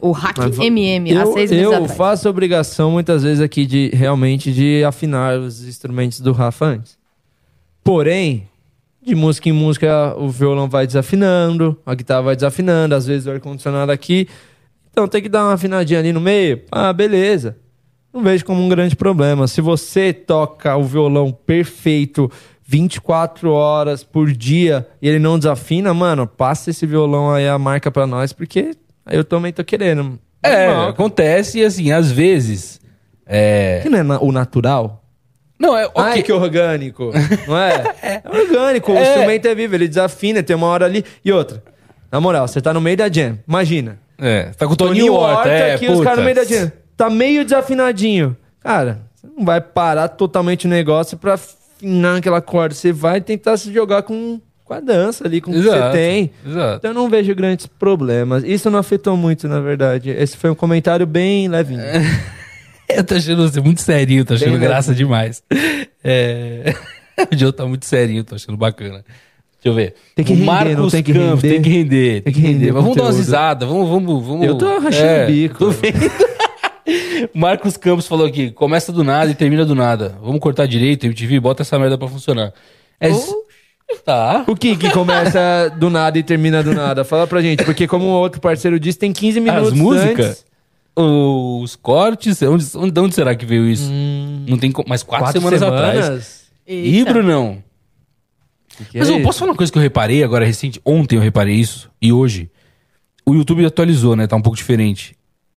O Hack Mas MM, há Eu, seis meses eu atrás. faço obrigação muitas vezes aqui de realmente de afinar os instrumentos do Rafa antes. Porém, de música em música o violão vai desafinando, a guitarra vai desafinando, às vezes o ar-condicionado aqui. Então tem que dar uma afinadinha ali no meio. Ah, beleza. Não vejo como um grande problema. Se você toca o violão perfeito 24 horas por dia e ele não desafina, mano, passa esse violão aí a marca pra nós, porque eu também tô querendo. É, acontece e assim, às vezes. É. Que não é na- o natural? Não, é. ok. Ai, que orgânico. Não é? É orgânico. O É. instrumento é vivo, ele desafina, tem uma hora ali. E outra. Na moral, você tá no meio da jam. Imagina. É, tá com o Toninho Horta, é, aqui, os puta. caras no meio da jam. Tá meio desafinadinho. Cara, você não vai parar totalmente o negócio pra afinar aquela corda. Você vai tentar se jogar com, com a dança ali, com o que você tem. Exato. Então eu não vejo grandes problemas. Isso não afetou muito, na verdade. Esse foi um comentário bem levinho. Eu tô achando você muito serinho, tô achando Bem graça demais. É... o Joe tá muito serinho, tô achando bacana. Deixa eu ver. Tem que O render, Marcos tem que Campos, render. tem que render. Tem que render. Mas vamos dar umas risadas, vamos, vamos, vamos. Eu tô rachando o bico. Tô vendo. Marcos Campos falou aqui: começa do nada e termina do nada. Vamos cortar direito, MTV, bota essa merda pra funcionar. É... Tá. O que que começa do nada e termina do nada? Fala pra gente, porque como o outro parceiro disse, tem 15 minutos músicas? antes. os cortes. Onde, onde, de onde será que veio isso? Não tem mais quatro, semanas, atrás. Ih, Eita. Brunão. Que Mas é eu posso falar uma coisa que eu reparei agora recente? Ontem eu reparei isso. E hoje. O YouTube atualizou, né? Tá um pouco diferente.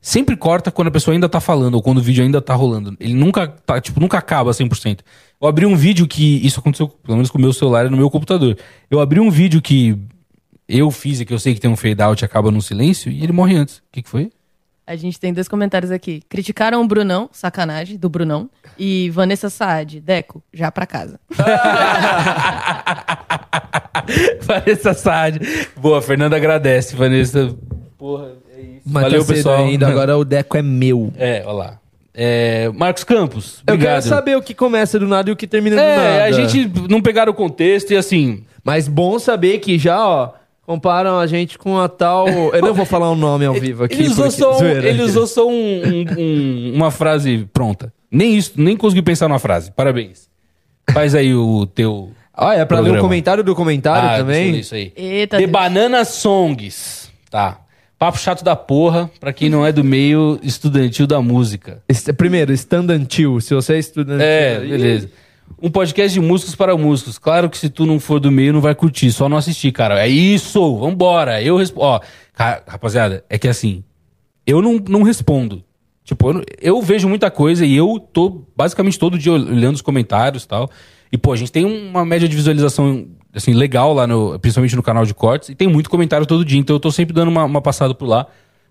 sempre corta quando a pessoa ainda tá falando, ou quando o vídeo ainda tá rolando. Ele nunca, tá, tipo, nunca acaba 100%. Eu abri um vídeo que. Isso aconteceu, pelo menos com o meu celular e no meu computador. Eu abri um vídeo que eu fiz e que eu sei que tem um fade out acaba num silêncio, e ele morre antes. O que, que foi? A gente tem dois comentários aqui. Criticaram o Brunão, sacanagem, do Brunão. E Vanessa Saad, Deco, já pra casa. Vanessa Saad. Boa, Fernanda agradece, Vanessa. É. Mas Valeu, tá pessoal. ainda, agora o Deco é meu. É, olha lá. É, Marcos Campos, Eu obrigado. quero saber o que começa do nada e o que termina do É, nada. a gente não pegaram o contexto e assim. Mas bom saber que já, ó, comparam a gente com a tal. Eu não vou falar o nome ao vivo aqui. Ele usou porque- só, um- zoeira, ele usou só um- um- um- uma frase pronta. Nem isso, nem conseguiu pensar numa frase. Parabéns. Faz aí o teu. Ah, é pra ler o programa. comentário do comentário Ah, também? Isso aí. Eita, The Deus. Banana Songs. Tá. Papo chato da porra, pra quem não é do meio estudantil da música. Este- Primeiro, estudantil. Se você é estudantil. É, beleza. Um podcast de músicos para músicos. Claro que se tu não for do meio, não vai curtir. Só não assistir, cara. É isso! Vambora! Eu respondo. Ó, rapaziada, é que assim, eu não, não respondo. Tipo, eu, não- eu vejo muita coisa e eu tô basicamente todo dia olhando os comentários e tal. E, pô, a gente tem uma média de visualização, assim, legal lá, no, principalmente no canal de cortes. E tem muito comentário todo dia, então eu tô sempre dando uma, uma passada por lá.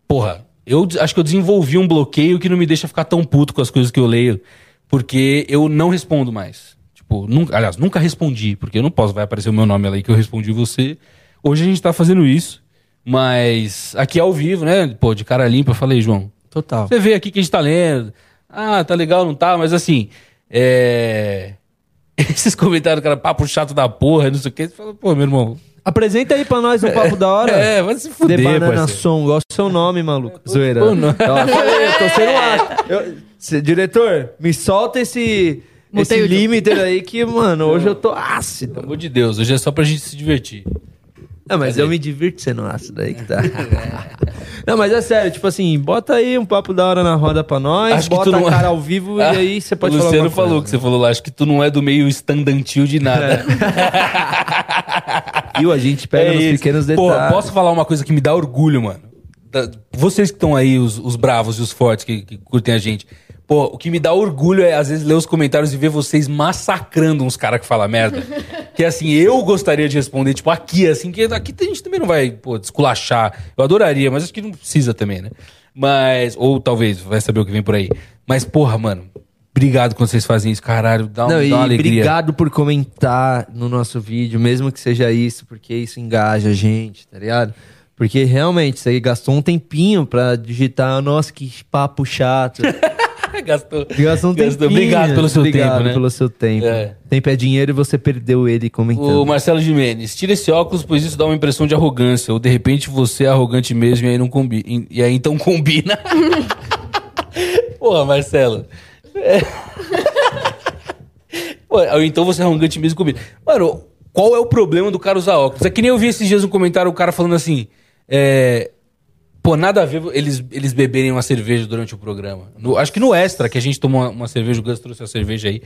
Porra, eu acho que eu desenvolvi um bloqueio que não me deixa ficar tão puto com as coisas que eu leio. Porque eu não respondo mais. Tipo, nunca, aliás, nunca respondi, porque eu não posso, vai aparecer o meu nome ali que eu respondi você. Hoje a gente tá fazendo isso, mas aqui ao vivo, né? Pô, de cara limpa, eu falei, João, Total. você vê aqui que a gente tá lendo. Ah, tá legal, não tá? Mas assim, é. Esses comentários, cara, papo chato da porra, não sei o que. Você fala, pô, meu irmão. Apresenta aí pra nós um papo da hora. É, vai se fuder, The Banana parceiro. Song, olha o seu nome, maluco. Zoeira. Ô, não. Falei, eu tô sendo ácido. Eu- cê- diretor, me solta esse, Mutei esse limiter aí que, mano, hoje eu tô ácido. Pelo amor de Deus, hoje é só pra gente se divertir. Não, mas eu me divirto sendo ácido aí que tá. não, mas é sério, tipo assim, bota aí um papo da hora na roda pra nós, Acho que bota tu não a é- cara ao vivo e aí você pode o falar Luciano alguma falou coisa. que você falou lá, acho que tu não é do meio estandantil de nada. Viu? A gente pega nos isso. pequenos Pô, detalhes. posso falar uma coisa que me dá orgulho, mano? Da- Vocês que estão aí, os, os bravos e os fortes que, que curtem a gente. Pô, o que me dá orgulho é, às vezes, ler os comentários e ver vocês massacrando uns caras que falam merda. que, assim, eu gostaria de responder, tipo, aqui, assim, que aqui a gente também não vai, pô, desculachar. Eu adoraria, mas acho que não precisa também, né? Mas, ou talvez, vai saber o que vem por aí. Mas, porra, mano, obrigado quando vocês fazem isso, caralho. Dá, um- Não, dá uma alegria. obrigado por comentar no nosso vídeo, mesmo que seja isso, porque isso engaja a gente, tá ligado? Porque realmente, você gastou um tempinho pra digitar, nossa, que papo chato. Gastou. Gastou um tempinho. Gastou. Obrigado pelo seu Obrigado tempo, né? pelo seu tempo. É. Tempo é dinheiro e você perdeu ele comentando. O Marcelo Jimenez, tira esse óculos, pois isso dá uma impressão de arrogância. Ou de repente você é arrogante mesmo e aí não. E aí então combina. Porra, Marcelo. É. Pô, então você é arrogante mesmo e combina. Mano, qual é o problema do cara usar óculos? É que nem eu vi esses dias um comentário, o cara falando assim. É... Pô, nada a ver eles, eles beberem uma cerveja durante o programa. No- acho que no extra, que a gente tomou uma, uma cerveja, o Gus trouxe a cerveja aí.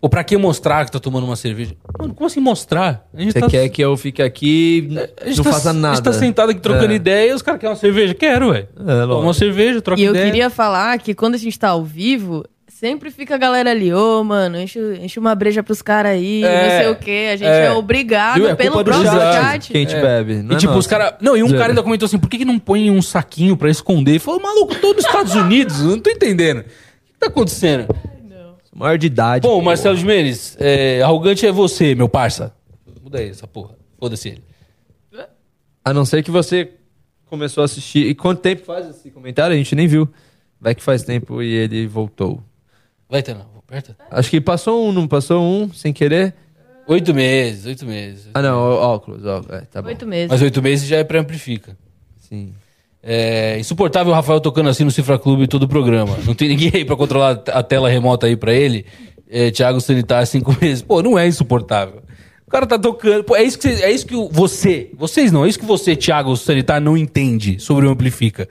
Pô, pra que mostrar que tá tomando uma cerveja? Mano, como assim mostrar? A gente Você tá, quer que eu fique aqui a gente não tá- faça nada? A gente tá sentado aqui trocando É. ideia e os caras querem uma cerveja. Quero, ué. É, Toma uma cerveja, troca E eu ideia. queria falar que quando a gente tá ao vivo, sempre fica a galera ali, ô, mano, enche, enche uma breja pros caras aí, É, não sei o quê. A gente é. é, obrigado Viu? É pelo próprio chat. chat. Que a gente É. bebe. Não E é tipo, os nosso. caras. Não, e um Zero. cara ainda comentou assim: por que, que não põe um saquinho pra esconder? Ele falou, maluco, nos Estados Unidos, eu não tô entendendo. O que tá acontecendo? Maior de idade. Bom, Marcelo Jimenez, é, arrogante é você, meu parça. Muda aí essa porra. Foda-se ele. A não ser que você começou a assistir. E quanto tempo faz esse comentário? A gente nem viu. Vai que faz tempo e ele voltou. Vai, Tana, aperta. Acho que passou um, não passou um, sem querer. Oito meses, oito meses. Ah, não, óculos, ó, é, tá bom. Oito meses. Mas oito meses já é pré-amplifica. Sim. É insuportável o Rafael tocando assim no Cifra Clube todo o programa. Não tem ninguém aí pra controlar a tela remota aí pra ele. É, Thiago Sanitar, cinco meses. Pô, não é insuportável. O cara tá tocando. Pô, é isso que, você- é isso que você. Vocês não, é isso que você, Thiago Sanitar, não entende sobre o Amplifica.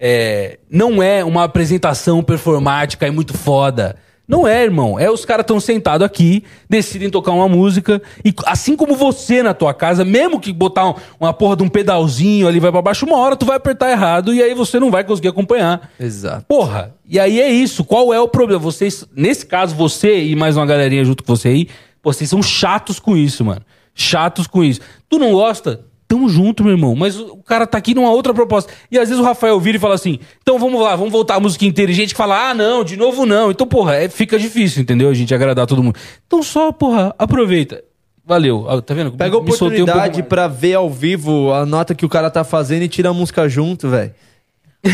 É, não é uma apresentação performática e muito foda. Não é, irmão. É os caras estão sentados aqui, decidem tocar uma música, e assim como você na tua casa, mesmo que botar um- uma porra de um pedalzinho ali vai pra baixo, uma hora tu vai apertar errado e aí você não vai conseguir acompanhar. Exato. Porra, e aí é isso. Qual é o problema? Vocês, nesse caso, você e mais uma galerinha junto com você aí, vocês são chatos com isso, mano. Chatos com isso. Tu não gosta? Tamo junto, meu irmão. Mas o cara tá aqui numa outra proposta. E às vezes o Rafael vira e fala assim: então vamos lá, vamos voltar à música inteligente que fala, ah, não, de novo não. Então, porra, é, fica difícil, entendeu? A gente agradar todo mundo. Então só, porra, aproveita. Valeu. Ah, Tá vendo? Pega a um oportunidade mais. pra ver ao vivo a nota que o cara tá fazendo e tira a música junto, velho.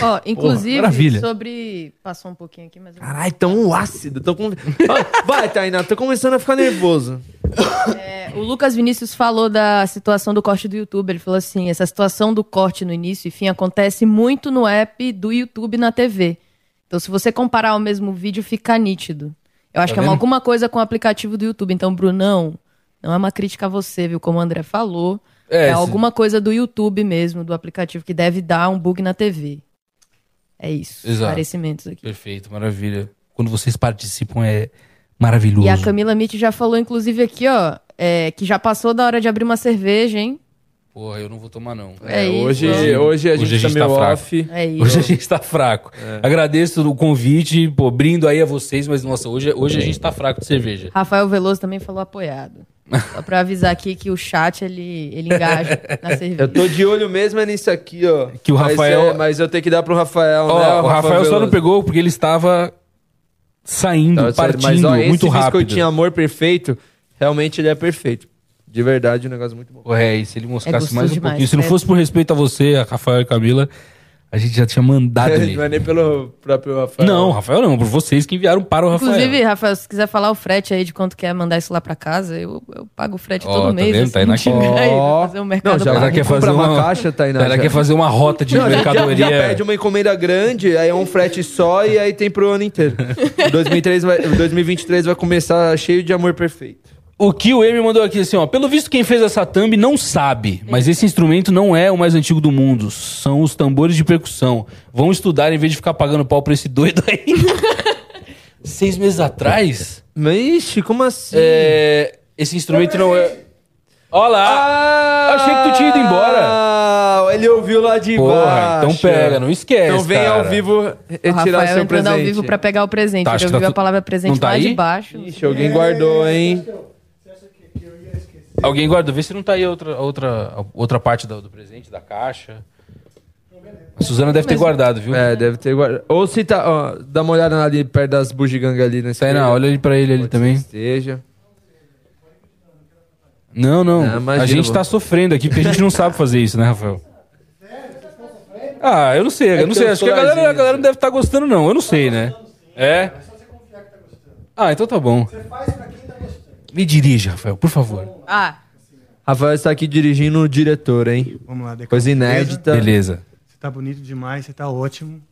Ó, inclusive, maravilha. sobre. Passou um pouquinho aqui, mas. Caralho, tão ácido. Tô com... Vai, Tainá, tô começando a ficar nervoso. É, o Lucas Vinícius falou da situação do corte do YouTube. Ele falou assim: essa situação do corte no início e fim acontece muito no app do YouTube na TV. Então, se você comparar o mesmo vídeo, fica nítido. Eu acho Tá que é alguma coisa com o aplicativo do YouTube. Então, Brunão, não é uma crítica a você, viu? Como o André falou. É, É, alguma coisa do YouTube mesmo, do aplicativo, que deve dar um bug na TV. É isso. Exato. Esclarecimentos aqui. Perfeito, maravilha. Quando vocês participam é maravilhoso. E a Camila Mitch já falou, inclusive, aqui, ó, é, que já passou da hora de abrir uma cerveja, hein? Porra, eu não vou tomar, não. É isso. hoje, Hoje- hoje a gente hoje a gente tá meio tá fraco. off. É isso. Hoje a gente tá fraco. Agradeço o convite, pô, brindo aí a vocês, mas nossa, hoje, hoje a gente tá fraco de cerveja. Rafael Veloso também falou apoiado. Só pra avisar aqui que o chat, ele, ele engaja na cerveja. Eu tô de olho mesmo é nisso aqui, ó. Que o Mas Rafael- é, Mas, eu tenho que dar pro Rafael, Ó, né? o Rafael só não pegou porque ele estava saindo, Tá, sério, partindo mas, ó, esse muito rápido. biscoitinho amor perfeito, realmente ele é perfeito. De verdade, um negócio muito bom. É, e se ele É moscasse gostoso mais um demais, pouquinho, se não né? fosse por respeito a você, a Rafael e a Camila, a gente já tinha mandado ele. não é nem pelo próprio Rafael. Não, Rafael não, por vocês que enviaram para o Rafael. Inclusive, Rafael, se quiser falar o frete aí de quanto quer mandar isso lá pra casa, eu, eu pago o frete Ó, todo tá mês. vendo? se Tá aí não na- aí, vou fazer um mercado Não, já Ela quer fazer uma, uma caixa, Tainá, Ela já. quer fazer uma rota de Não, já- já, mercadoria. já pede uma encomenda grande, aí é um frete só e aí tem pro ano inteiro. 2003 vai, 2023 vai começar cheio de amor perfeito. O que o M mandou aqui assim, ó. Pelo visto, quem fez essa thumb não sabe, mas esse instrumento não é o mais antigo do mundo. São os tambores de percussão. Vão estudar em vez de ficar pagando pau pra esse doido aí. Seis meses atrás, Mas, ixi, como assim? é, esse instrumento não é. Olha lá! Ah, achei que tu tinha ido embora. Ah, ele ouviu lá de Porra, baixo. então pega, não esquece. Então vem cara. ao vivo O retirar Rafael seu entrando presente. ao vivo pra pegar o presente. Tá, acho Ele que ouviu tá a tu- palavra presente não tá lá aí? de baixo. Ixi, alguém guardou, hein? Alguém guarda, vê se não tá aí outra, outra, outra parte do, do presente, da caixa. A Suzana deve ter guardado, viu? É, deve ter guardado. Ou se tá, ó, dá uma olhada ali perto das bugigangas ali na Tá olha ali pra ele ali também. Esteja. Não, não. Imagina, a gente tá sofrendo aqui porque a gente não sabe fazer isso, né, Rafael? Ah, eu não sei, eu É não sei. Acho que a galera, a galera não deve estar gostando, não. Eu não sei, né? É? Ah, então tá bom. Me dirige, Rafael, por favor. Ah, Rafael está aqui dirigindo o diretor, hein? Vamos lá, Deca. Coisa inédita. Beleza. Você tá bonito demais, você tá ótimo.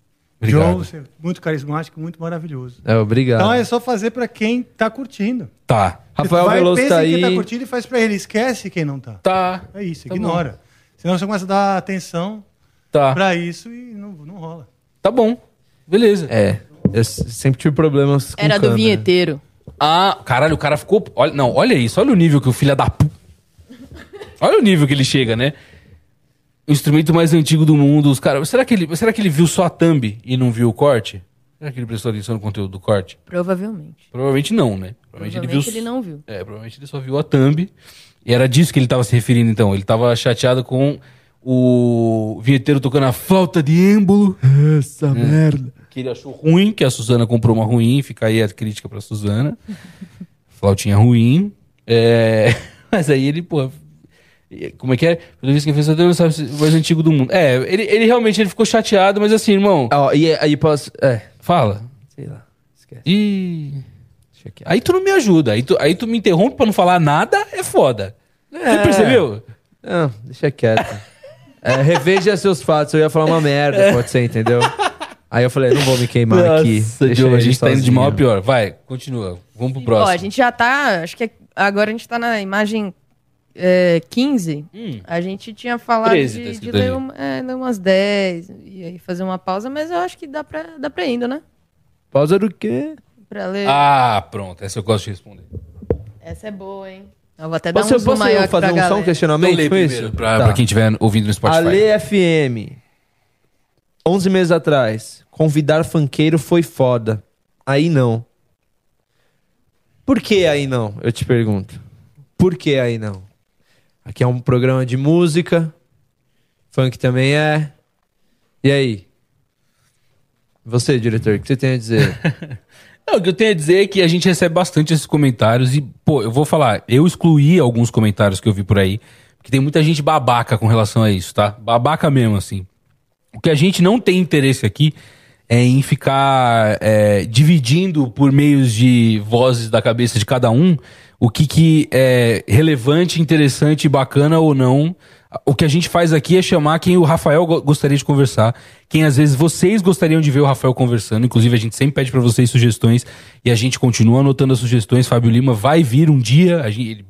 Obrigado. Joe, você é muito carismático, muito maravilhoso. É, obrigado. Então é só fazer pra quem tá curtindo. Tá. Rafael Vai, Veloso pensa tá em quem tá aí. curtindo e faz pra ele. Esquece quem não tá. Tá. É isso, Tá ignora. Senão você começa a dar atenção Tá. pra isso e não, não rola. Tá bom. Beleza. É. Eu sempre tive problemas com Era do câmera. vinheteiro. Ah, caralho, o cara ficou. Olha, não, olha isso, olha o nível que o filho da. Olha o nível que ele chega, né? O instrumento mais antigo do mundo. Os caras. Será, que ele- será que ele viu só a thumb e não viu o corte? Será que ele prestou atenção no conteúdo do corte? Provavelmente. Provavelmente não, né? Provavelmente, Provavelmente ele ele, viu. não viu. É, provavelmente ele só viu a thumb. E era disso que ele tava se referindo, então. Ele tava chateado com o vinheteiro tocando a flauta de êmbolo. Essa merda. Que ele achou ruim, que a Suzana comprou uma ruim. Fica aí a crítica pra Suzana. Flautinha ruim. É... Mas aí ele, pô. Como é que é? Pelo visto que fez não sabe o mais antigo do mundo. É, ele, ele realmente ele ficou chateado, mas assim, irmão. Ó, e aí posso. É. Fala. Sei lá. Esquece. E. Aí tu não me ajuda. Aí tu, aí tu me interrompe pra não falar nada, é foda. Você É. percebeu? Não, deixa quieto. É, reveja seus fatos. Eu ia falar uma merda, pode ser, entendeu? Aí eu falei, não vou me queimar aqui. Nossa, Deixa Diogo, a gente tá indo de mal a pior. Vai, continua. Vamos pro Ó, próximo. a gente já tá. Acho que é- agora a gente tá na imagem é, 15. Hum. A gente tinha falado 13 tá de, de escrito ler, uma- é, ler umas 10 e aí fazer uma pausa, mas eu acho que dá pra, dá pra ir indo, né? Pausa do quê? Pra ler. Ah, pronto. Essa eu gosto de responder. Essa é boa, hein? Eu vou até dar Posso, um zoom posso maior aqui fazer um só um galera. questionamento Então lê primeiro, isso? pra, Tá. pra quem estiver ouvindo no Spotify. Ale FM. 11 meses atrás. Convidar funkeiro foi foda. Aí não. Por que aí não? Eu te pergunto. Por que aí não? Aqui é um programa de música. Funk também é. E aí? Você, diretor, o que você tem a dizer? Não, o que eu tenho a dizer é que a gente recebe bastante esses comentários e, pô, eu vou falar, eu excluí alguns comentários que eu vi por aí, porque tem muita gente babaca com relação a isso, tá? Babaca mesmo, assim. O que a gente não tem interesse aqui é em ficar é, dividindo por meios de vozes da cabeça de cada um o que, que é relevante, interessante, bacana ou não. O que a gente faz aqui é chamar quem o Rafael go- gostaria de conversar, quem às vezes vocês gostariam de ver o Rafael conversando. Inclusive, a gente sempre pede pra vocês sugestões e a gente continua anotando as sugestões. Fábio Lima vai vir um dia, a gente, ele-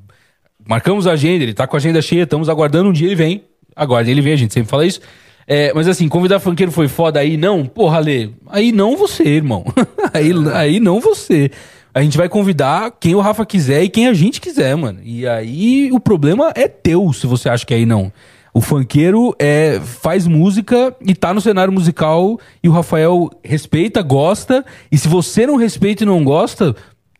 marcamos a agenda, ele tá com a agenda cheia, estamos aguardando um dia ele vem. Aguardem ele vem, a gente sempre fala isso. É, mas assim, convidar funkeiro foi foda aí, não? Porra, Lê, aí não você, irmão. aí, aí não você. A gente vai convidar quem o Rafa quiser e quem a gente quiser, mano. E aí o problema é teu, se você acha que aí não. O funkeiro é, faz música e tá no cenário musical e o Rafael respeita, gosta. E se você não respeita e não gosta,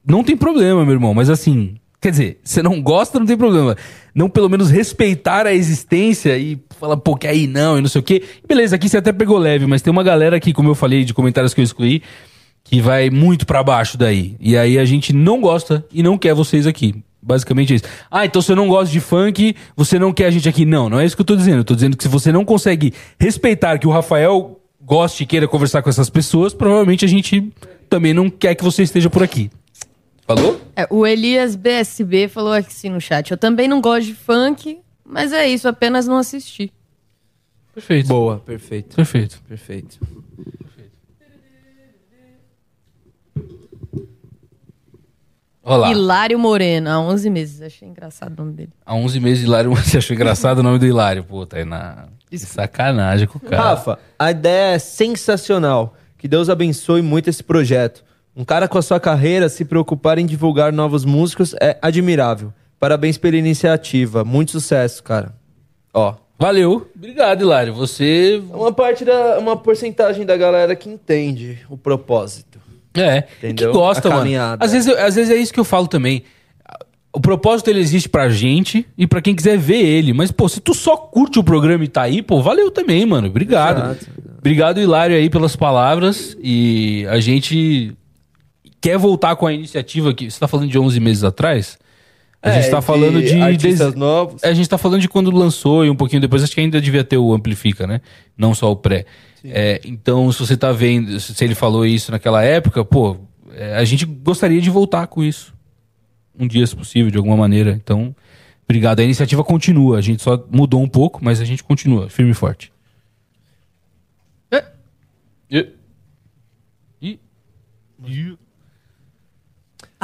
não tem problema, meu irmão. Mas assim, quer dizer, você não gosta, não tem problema. Não pelo menos respeitar a existência e falar, pô, que aí não, e não sei o quê. Beleza, aqui você até pegou leve, mas tem uma galera aqui, como eu falei, de comentários que eu excluí, que vai muito pra baixo daí. E aí a gente não gosta e não quer vocês aqui. Basicamente é isso. Ah, então você não gosta de funk, você não quer a gente aqui. Não, não é isso que eu tô dizendo. Eu tô dizendo que se você não consegue respeitar que o Rafael goste e queira conversar com essas pessoas, provavelmente a gente também não quer que você esteja por aqui. Falou? É, o Elias BSB falou aqui assim no chat. Eu também não gosto de funk, mas é isso, apenas não assisti. Perfeito. Boa, perfeito. Perfeito. Perfeito. Olha lá. Hilário Moreno, há 11 meses. Achei engraçado o nome dele. Há 11 meses, Hilário, você achou engraçado o nome do Hilário? Pô, tá aí na... Que sacanagem com o cara. Rafa, a ideia é sensacional. Que Deus abençoe muito esse projeto. Um cara com a sua carreira se preocupar em divulgar novos músicos é admirável. Parabéns pela iniciativa. Muito sucesso, cara. Ó. Valeu. Obrigado, Hilário. Você... Uma parte da... Uma porcentagem da galera que entende o propósito. É, Entendeu? que gosta, mano. Às vezes, às vezes é isso que eu falo também. O propósito ele existe pra gente e pra quem quiser ver ele. Mas, pô, se tu só curte o programa e tá aí, pô, valeu também, mano. Obrigado. Exato. Obrigado, Hilário, aí, pelas palavras. E a gente quer voltar com a iniciativa que. Você tá falando de 11 meses atrás? A É, gente tá de falando de. artistas des- novos. A gente tá falando de quando lançou e um pouquinho depois. Acho que ainda devia ter o Amplifica, né? Não só o pré. É, então, se você tá vendo, se ele falou isso naquela época, pô, é, a gente gostaria de voltar com isso. Um dia, se possível, de alguma maneira. Então, obrigado. A iniciativa continua. A gente só mudou um pouco, mas a gente continua, firme e forte. É. E- e-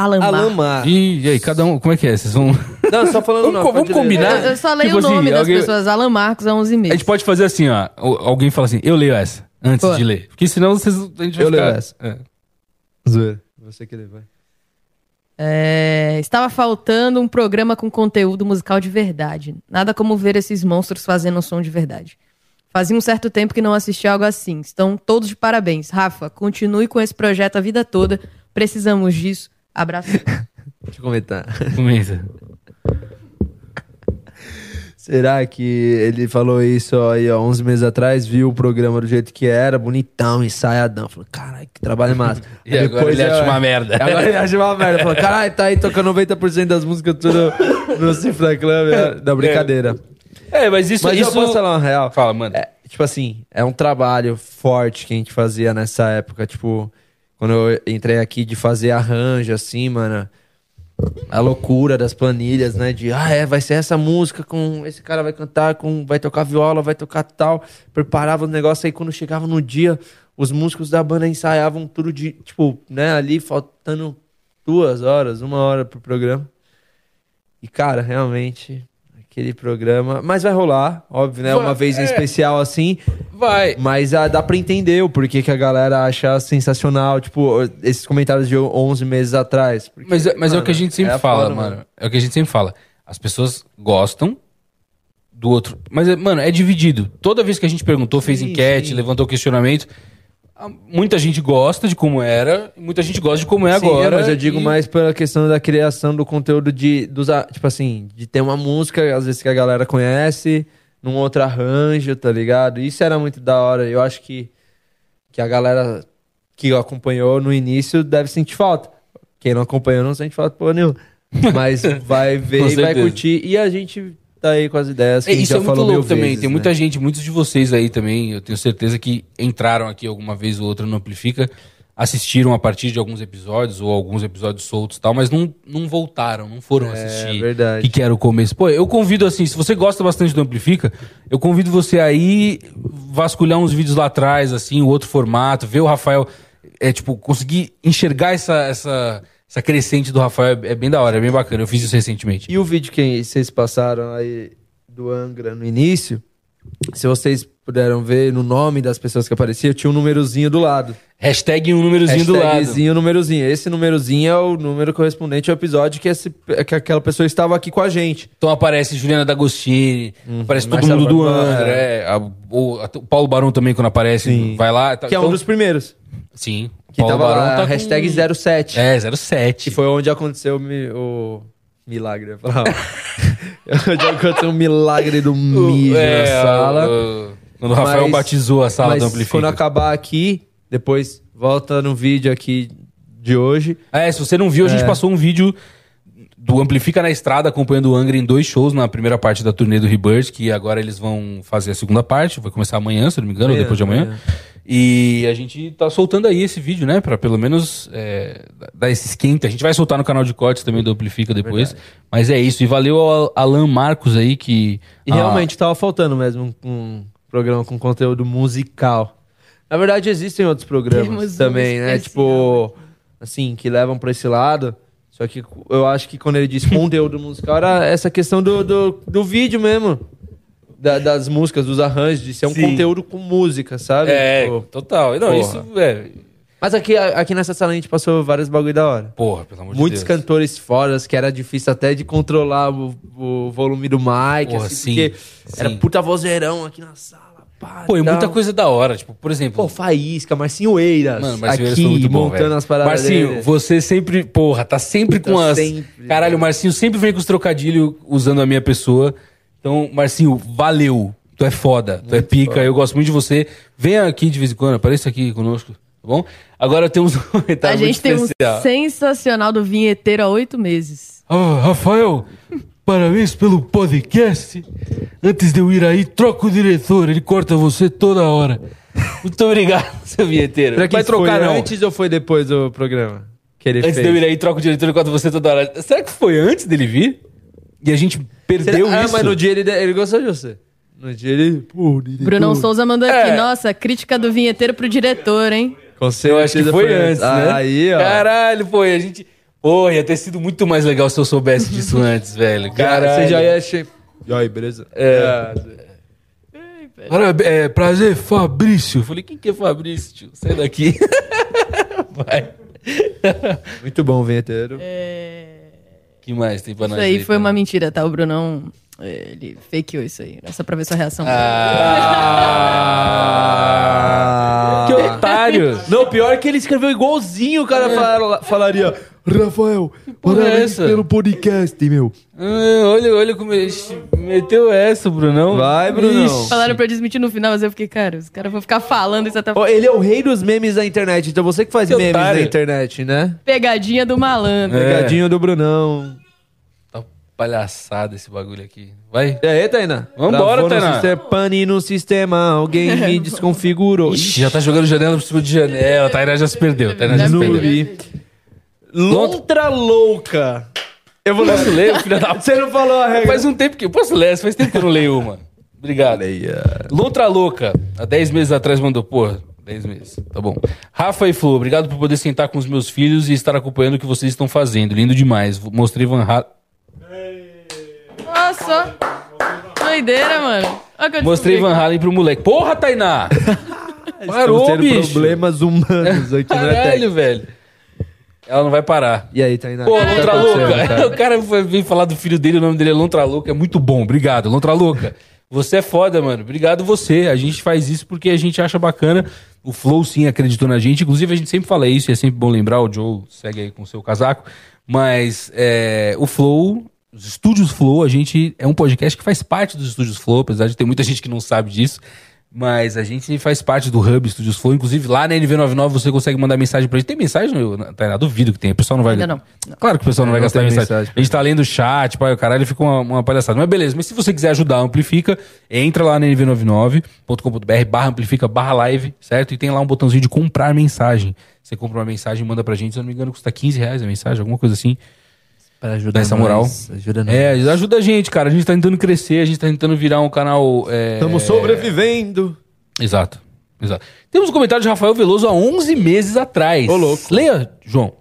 Alan, Alan Mar. E, e aí, cada um, como é que é? Vocês vão. Não, só falando Vamos, co- vamos pode ler. combinar. Eu, eu só leio Tipo o nome assim, das alguém- pessoas. Alan Marcos, a 11 A meses. gente pode fazer assim, ó. Alguém fala assim, eu leio essa, antes Pô. de ler. Porque senão vocês, a gente vai Eu leio ficar- essa. É. Zoeira. Você que lê, vai. É, estava faltando um programa com conteúdo musical de verdade. Nada como ver esses monstros fazendo um som de verdade. Fazia um certo tempo que não assistia algo assim. Estão todos de parabéns. Rafa, continue com esse projeto a vida toda. Precisamos disso. Abraço. Deixa eu comentar. Comenta. Será que ele falou isso aí, ó, 11 meses atrás, viu o programa do jeito que era, bonitão, ensaiadão. Falou, caralho, que trabalho massa. E agora ele acha uma merda. Agora ele acha uma merda. Falou, caralho, tá aí tocando 90% das músicas tudo no Cifra Club. É, Da brincadeira. É, mas isso... Mas isso... eu posso falar uma real? Fala, mano. É, tipo assim, é um trabalho forte que a gente fazia nessa época. Tipo, quando eu entrei aqui de fazer arranjo, assim, mano. A loucura das planilhas, né? De, ah, é, vai ser essa música com. Esse cara vai cantar, com, vai tocar viola, vai tocar tal. Preparava o negócio aí quando chegava no dia, os músicos da banda ensaiavam tudo de, tipo, né, ali faltando duas horas, uma hora pro programa. E, cara, realmente, aquele programa. Mas vai rolar, óbvio, né? Vai, Uma vez em é. especial assim. Vai. Mas ah, dá pra entender o porquê que a galera acha sensacional, tipo, esses comentários de 11 meses atrás. Porque, Mas, é- mas é o mano, que a gente sempre é fala, foda, mano. É o que a gente sempre fala. As pessoas gostam do outro. Mas, mano, é dividido. Toda vez que a gente perguntou, fez Sim, enquete, sim. levantou questionamento. Muita gente gosta de como era, muita gente gosta de como é Sim, agora. mas eu digo e- mais pela questão da criação do conteúdo de, dos, tipo assim, de ter uma música, às vezes que a galera conhece, num outro arranjo, tá ligado? Isso era muito da hora. Eu acho que, que a galera que acompanhou no início deve sentir falta. Quem não acompanhou não sente falta porra nenhuma. Mas vai ver e vai curtir. E a gente tá aí com as ideias que É, a gente isso é muito louco também. vezes, Tem né? muita gente, muitos de vocês aí também, eu tenho certeza que entraram aqui alguma vez ou outra no Amplifica, assistiram a partir de alguns episódios ou alguns episódios soltos e tal, mas não, não voltaram, não foram assistir. É verdade. O que, que era o começo. Pô, eu convido assim, se você gosta bastante do Amplifica, eu convido você aí vasculhar uns vídeos lá atrás, assim, o outro formato, ver o Rafael, é tipo, conseguir enxergar essa, essa, essa crescente do Rafael é, é bem da hora, é bem bacana. Eu fiz isso recentemente. E o vídeo que vocês passaram aí do Angra no início, se vocês puderam ver no nome das pessoas que apareciam, tinha um númerozinho do lado. Hashtag um númerozinho do lado. Hashtagzinho, númerozinho. Esse númerozinho é o número correspondente ao episódio que, esse, que aquela pessoa estava aqui com a gente. Então aparece Juliana D'Agostini, aparece todo Marcelo mundo do Angra, é, a- o, a- o Paulo Barão também quando aparece, Sim. vai lá. tá- Que é um então- dos primeiros. Sim. Que Paulo tava Barão lá, tá com- hashtag 07. É, 07. Que foi onde aconteceu o, mi- o milagre. eu falar. onde aconteceu o milagre do mijo É, na sala. o- quando o Rafael Mas- batizou a sala do Amplifica. quando acabar aqui, depois volta no vídeo aqui de hoje. É, se você não viu, a gente É. passou um vídeo do Amplifica na Estrada, acompanhando o Angra em dois shows na primeira parte da turnê do Rebirth, que agora eles vão fazer a segunda parte, vai começar amanhã, se não me engano, ou depois de amanhã. amanhã. E a gente tá soltando aí esse vídeo, né, Pra pelo menos é, dar esse esquenta. A gente vai soltar no canal de cortes também do Amplifica depois. Mas é isso, e valeu ao Alan Marcos aí que... E Ah, realmente tava faltando mesmo um programa com conteúdo musical. Na verdade, existem outros programas Temos um também, né? especial. Tipo, assim, que levam pra esse lado. Só que eu acho que quando ele diz conteúdo musical, era essa questão do, do, do vídeo mesmo. Da- das músicas, dos arranjos, de ser um Sim. conteúdo com música, sabe? É, Tipo, total. Não, porra. isso, é... Mas aqui, aqui nessa sala a gente passou vários bagulho da hora. Porra, pelo amor Muitos de Deus. cantores fodas que era difícil até de controlar o, o volume do mic, Porra, assim, sim, porque era sim. puta vozeirão aqui na sala. Pá, Pô, e tal. muita coisa da hora. Tipo, por exemplo... Pô, Faísca, Marcinho Eiras. Mano, Marcinho aqui, muito bom, montando velho. as paradas Marcinho, dele. você sempre, porra, tá sempre Tá com as... sempre, Caralho, o Marcinho sempre vem com os trocadilhos usando a minha pessoa. Então, Marcinho, valeu. Tu é foda, tu é pica, eu gosto muito de você. Venha aqui de vez em quando, apareça aqui conosco, tá bom? Agora temos um A comentário gente muito tem um especial. sensacional do vinheteiro há oito meses. Ah, Rafael, parabéns pelo podcast. Antes de eu ir aí, troca o diretor, ele corta você toda hora. Muito obrigado, seu vinheteiro. Será que Vai trocar foi não. antes ou foi depois do programa? Que ele Antes fez? de eu ir aí, troca o diretor, ele corta você toda hora. Será que foi antes dele vir? E a gente perdeu Será- ah, isso? mas no dia ele, ele gostou de você. No dia ele... Pô. Brunão Souza mandou É. aqui, nossa, crítica do vinheteiro pro diretor, hein? Com Eu certeza acho que foi, antes, né? Aí, ó. Caralho, foi. A gente... Pô, ia ter sido muito mais legal se eu soubesse disso antes, velho. Cara, Caralho. você já ia... Che... E aí, beleza? É. Para- é, prazer, Fabrício. Eu falei, quem que é Fabrício, tio? Sai daqui. Vai. Muito bom, vinheteiro. que mais tem pra Isso nós aí foi uma mentira, tá? O Brunão, ele fakeou isso aí. É só pra ver sua reação. Ah, que otário. Não, pior que ele escreveu igualzinho o cara fala- falaria. Rafael, é parabéns essa? pelo podcast, meu. Ah, olha, olha como ele meteu essa, Brunão. Vai, Brunão. Falaram pra eu desmentir no final, mas eu fiquei, cara, os caras vão ficar falando isso até... Ó, ele é o rei dos memes da internet, então você que faz Que memes otário. na internet, né? Pegadinha do malandro. É. Pegadinho do Brunão. Palhaçada esse bagulho aqui. Vai. E aí, Tainá? Vambora, Tainá. sistema, pane no sistema, alguém me desconfigurou. Ixi, já tá jogando janela por cima de janela. A Tainá já se perdeu. Tainá já se perdeu. Lontra louca. Eu vou Posso ler, filho da Você não falou a regra. Faz um tempo que. eu Posso ler? Faz tempo que eu não leio uma. Obrigado. Lontra Louca, há 10 meses atrás mandou, pô, 10 meses, tá bom. Rafa e Flo, obrigado por poder sentar com os meus filhos e estar acompanhando o que vocês estão fazendo. Lindo demais. Mostrei Van Halen. Nossa, doideira, mano. Mostrei Van Halen pro moleque. Porra, Tainá! Parou, Estamos tendo bicho! problemas humanos aqui na Caralho, velho. Ela não vai parar. E aí, Tainá? Pô, que tá Lontra acontecendo, Louca. cara? O cara foi- veio falar do filho dele, o nome dele é Lontra Louca. É muito bom, obrigado. Lontra Louca. Você é foda, mano. Obrigado você. A gente faz isso porque a gente acha bacana. O Flow sim acreditou na gente. Inclusive, a gente sempre fala isso e é sempre bom lembrar. O Joe segue aí com o seu casaco. Mas é, o Flow, os estúdios Flow, a gente é um podcast que faz parte dos estúdios Flow, apesar de ter muita gente que não sabe disso. Mas a gente faz parte do Hub Studios Flow. Inclusive, lá na NV99 você consegue mandar mensagem pra gente. Tem mensagem? Eu, Tainá, duvido que tenha. O pessoal não vai Ainda não. Claro que o pessoal não vai Não gastar tem mensagem. mensagem. A gente tá lendo o chat, pai, o caralho, fica uma, uma palhaçada. Mas beleza, mas se você quiser ajudar, amplifica, entra lá na nv99.com.br, barra amplifica, barra live, certo? E tem lá um botãozinho de comprar mensagem. Você compra uma mensagem e manda pra gente, se eu não me engano, custa 15 reais a mensagem, alguma coisa assim. Pra ajudar essa moral. nós, Ajuda nós. É, ajuda a gente, cara. A gente tá tentando crescer, a gente tá tentando virar um canal. É... Estamos sobrevivendo. Exato. Exato. Temos um comentário de Rafael Veloso há 11 meses atrás. Ô, louco. Leia, João.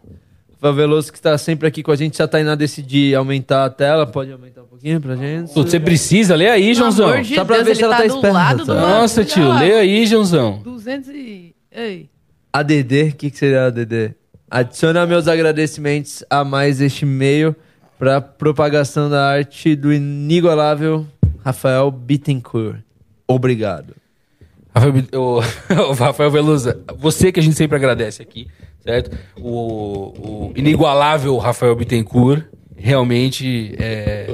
Faveloso que está sempre aqui com a gente. Se a Tainá decidir aumentar a tela, pode aumentar um pouquinho pra gente. Pô, Você precisa, lê aí, Joãozão. amor de Só pra Deus, ver se ela tá tá do esperta. lado do Nossa, tio, lê aí, Joãozão. 200 e... Ei. ADD, o que, que seria ADD? Adiciona meus agradecimentos a mais este e-mail para propagação da arte do inigualável Rafael Bittencourt. Obrigado. Rafael, o, o Rafael você que a gente sempre agradece aqui, certo? O, o inigualável Rafael Bittencourt, realmente é.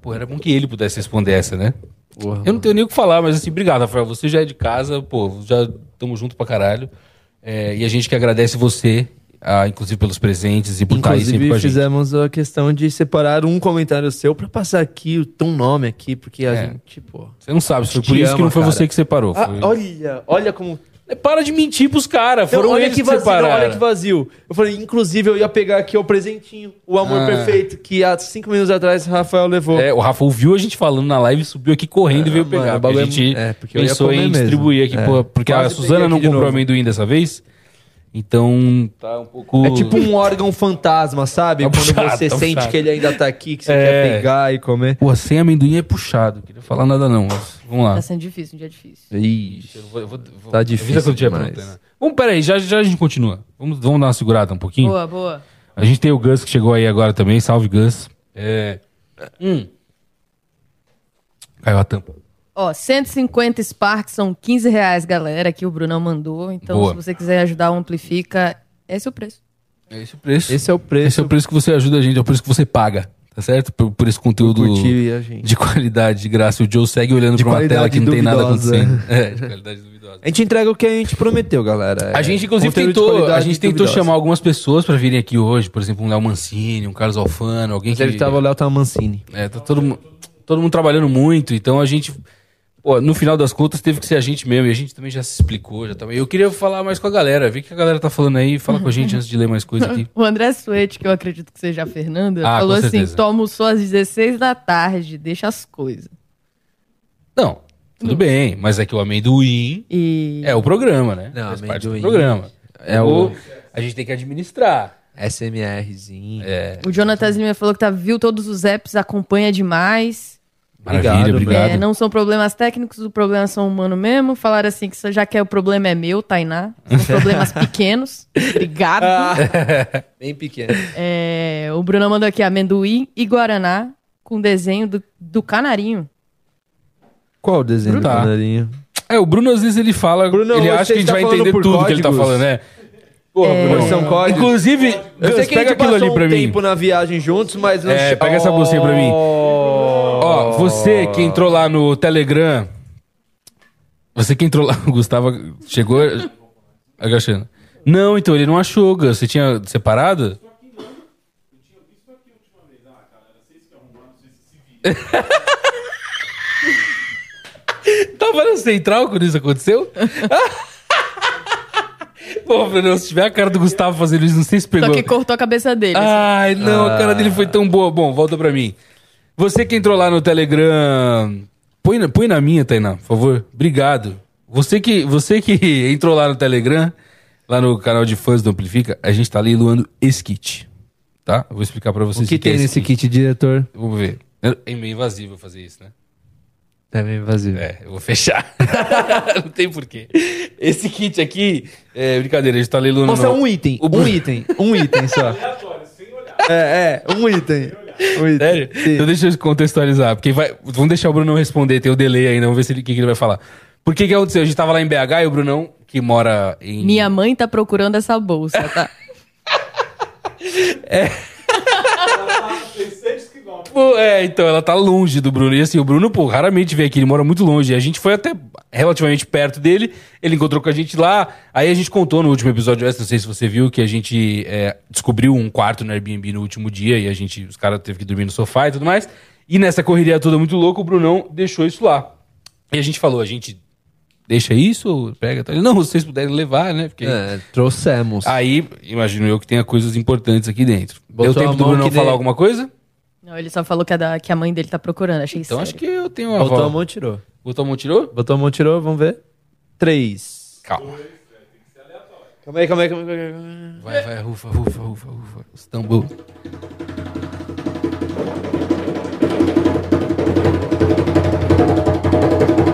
Pô, era bom que ele pudesse responder essa, né? Eu não tenho nem o que falar, mas assim, obrigado, Rafael. Você já é de casa, pô, já estamos junto pra caralho. É, e a gente que agradece você, ah, inclusive pelos presentes e por estar aí sempre com a gente. fizemos a questão de separar um comentário seu para passar aqui o teu nome aqui, porque a É. gente, pô. Você não sabe, foi por isso que ama, não foi cara. você que separou. Ah, Foi... olha, olha como. Para de mentir pros caras, foram olha eles que que vazio, não, olha que vazio. Eu falei, inclusive, eu ia pegar aqui o presentinho, o amor Ah. perfeito, que há cinco minutos atrás o Rafael levou. É, o Rafa ouviu a gente falando na live, subiu aqui correndo e veio mano, pegar. o porque a é gente é, porque pensou em mesmo. distribuir aqui, É. porque a Quase Suzana peguei não comprou amendoim dessa vez. Então, tá um pouco. É tipo um órgão fantasma, sabe? Tá Quando puxado, você tá sente que ele ainda tá aqui, que você É. quer pegar e comer. Pô, sem amendoim é puxado. Queria falar nada não, mas vamos lá. Tá sendo difícil, um dia difícil. Ixi. Eu vou- eu vou- Tá difícil quando pronto, né? Vamos, peraí, já, já a gente continua. Vamos, vamos dar uma segurada um pouquinho. Boa, boa. A gente tem o Gus que chegou aí agora também. Salve, Gus. É. Hum. Caiu a tampa. Ó, 150 Sparks são 15 reais, galera, que o Brunão mandou. Então, Boa. se você quiser ajudar o Amplifica, esse é o preço. É esse o preço. Esse é o preço. Esse é o preço que você ajuda a gente, é o preço que você paga, tá certo? Por, por esse conteúdo Curtir a gente. de qualidade, de graça. O Joe segue olhando De pra uma tela que não tem nada duvidosa. acontecendo. É, de qualidade duvidosa. A gente entrega o que a gente prometeu, galera. A gente, inclusive, tentou, a gente tentou duvidosa. chamar algumas pessoas pra virem aqui hoje. Por exemplo, um Léo Mancini, um Carlos Alfano, alguém Mas que... ele tava, o Léo tava Mancini. É, tá todo, todo mundo trabalhando muito, então a gente. Pô, no final das contas teve que ser a gente mesmo, e a gente também já se explicou. Já também. Eu queria falar mais com a galera, ver o que a galera tá falando aí, fala com a gente antes de ler mais coisa aqui. O André Suete, que eu acredito que seja a Fernanda, Ah, falou assim: tomo só às 16 da tarde, deixa as coisas. Não, tudo bem, mas é que o amendoim E. é o programa, né? Não, Faz parte do amendoim programa. é o-. A gente tem que administrar. SMRzinho. É. O Jonatas Lima falou que tá, viu todos os apps, acompanha demais. Maravilha, Obrigado, obrigado. É, não são problemas técnicos, os problemas são humanos mesmo. Falaram assim que já que é o problema é meu, Tainá. São problemas pequenos. Obrigado. Bem pequeno. É, o Bruno mandou aqui amendoim e guaraná com desenho do, do canarinho. Qual o desenho do Tá. canarinho? É, o Bruno às vezes ele fala, Bruno, ele acha que a gente está vai entender tudo que ele tá códigos? falando, né? Porra, É. Bruno. São códigos. Inclusive, Eu sei que a pega gente aquilo ali pra um mim. tempo na viagem juntos, mas não... É, pega essa bolsinha pra mim. Ó, você que entrou lá no Telegram. Você que entrou lá, o Gustavo chegou agachando. Não, então ele não achou, Gus. Você tinha separado? Tava na central quando isso aconteceu? Pô, Bruno, se tiver a cara do Gustavo fazendo isso, não sei se pegou. Só que cortou a cabeça dele. assim. Ai, não, a cara dele foi tão boa. Bom, volta pra mim. Você que entrou lá no Telegram. Põe na, põe na minha, Tainá, por favor. Obrigado. Você que, você que entrou lá no Telegram, lá no canal de fãs do Amplifica, a gente tá leiloando esse kit. Tá? Eu vou explicar pra vocês O que é tem esse nesse kit, diretor? Vamos ver. É meio invasivo fazer isso, né? É meio vazio. É, eu vou fechar. não tem porquê. Esse kit aqui, é brincadeira, a gente tá leiloando. Mostra no- um item, O um item, um item só. É, é, um item. Sério? Sim. Então deixa eu contextualizar. Porque vai, vamos deixar o Brunão responder, tem o delay ainda, vamos ver se ele- o que, que ele vai falar. Por que que aconteceu? A gente tava lá em BH e o Brunão, que mora em... Minha mãe tá procurando essa bolsa, tá? Pô, é, então, ela tá longe do Bruno. E assim, o Bruno, pô, raramente vem aqui, ele mora muito longe. E a gente foi até relativamente perto dele, ele encontrou com a gente lá. Aí a gente contou no último episódio, não sei se você viu, que a gente é, descobriu um quarto no Airbnb no último dia e a gente, os caras teve que dormir no sofá e tudo mais. E nessa correria toda muito louca, o Brunão deixou isso lá. E a gente falou, a gente deixa isso pega? Ele, Não, vocês puderem levar, né? Porque... É, trouxemos. Aí, imagino eu que tenha coisas importantes aqui dentro. Botou Deu tempo do que falar nem- alguma coisa? Não, ele só falou que a, da- que a mãe dele tá procurando. Achei Então sério. acho que eu tenho uma Botou avó. a mão, tirou. Botou a mão, tirou? Botou a mão, tirou, vamos ver. Três. Calma. Calma aí, calma aí, calma aí. calma aí. Vai, vai, rufa, rufa, rufa, rufa. Os tambor.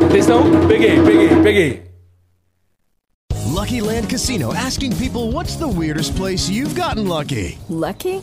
Atenção, peguei, peguei, peguei. Lucky Land Casino asking people what's the weirdest place you've gotten lucky? Lucky?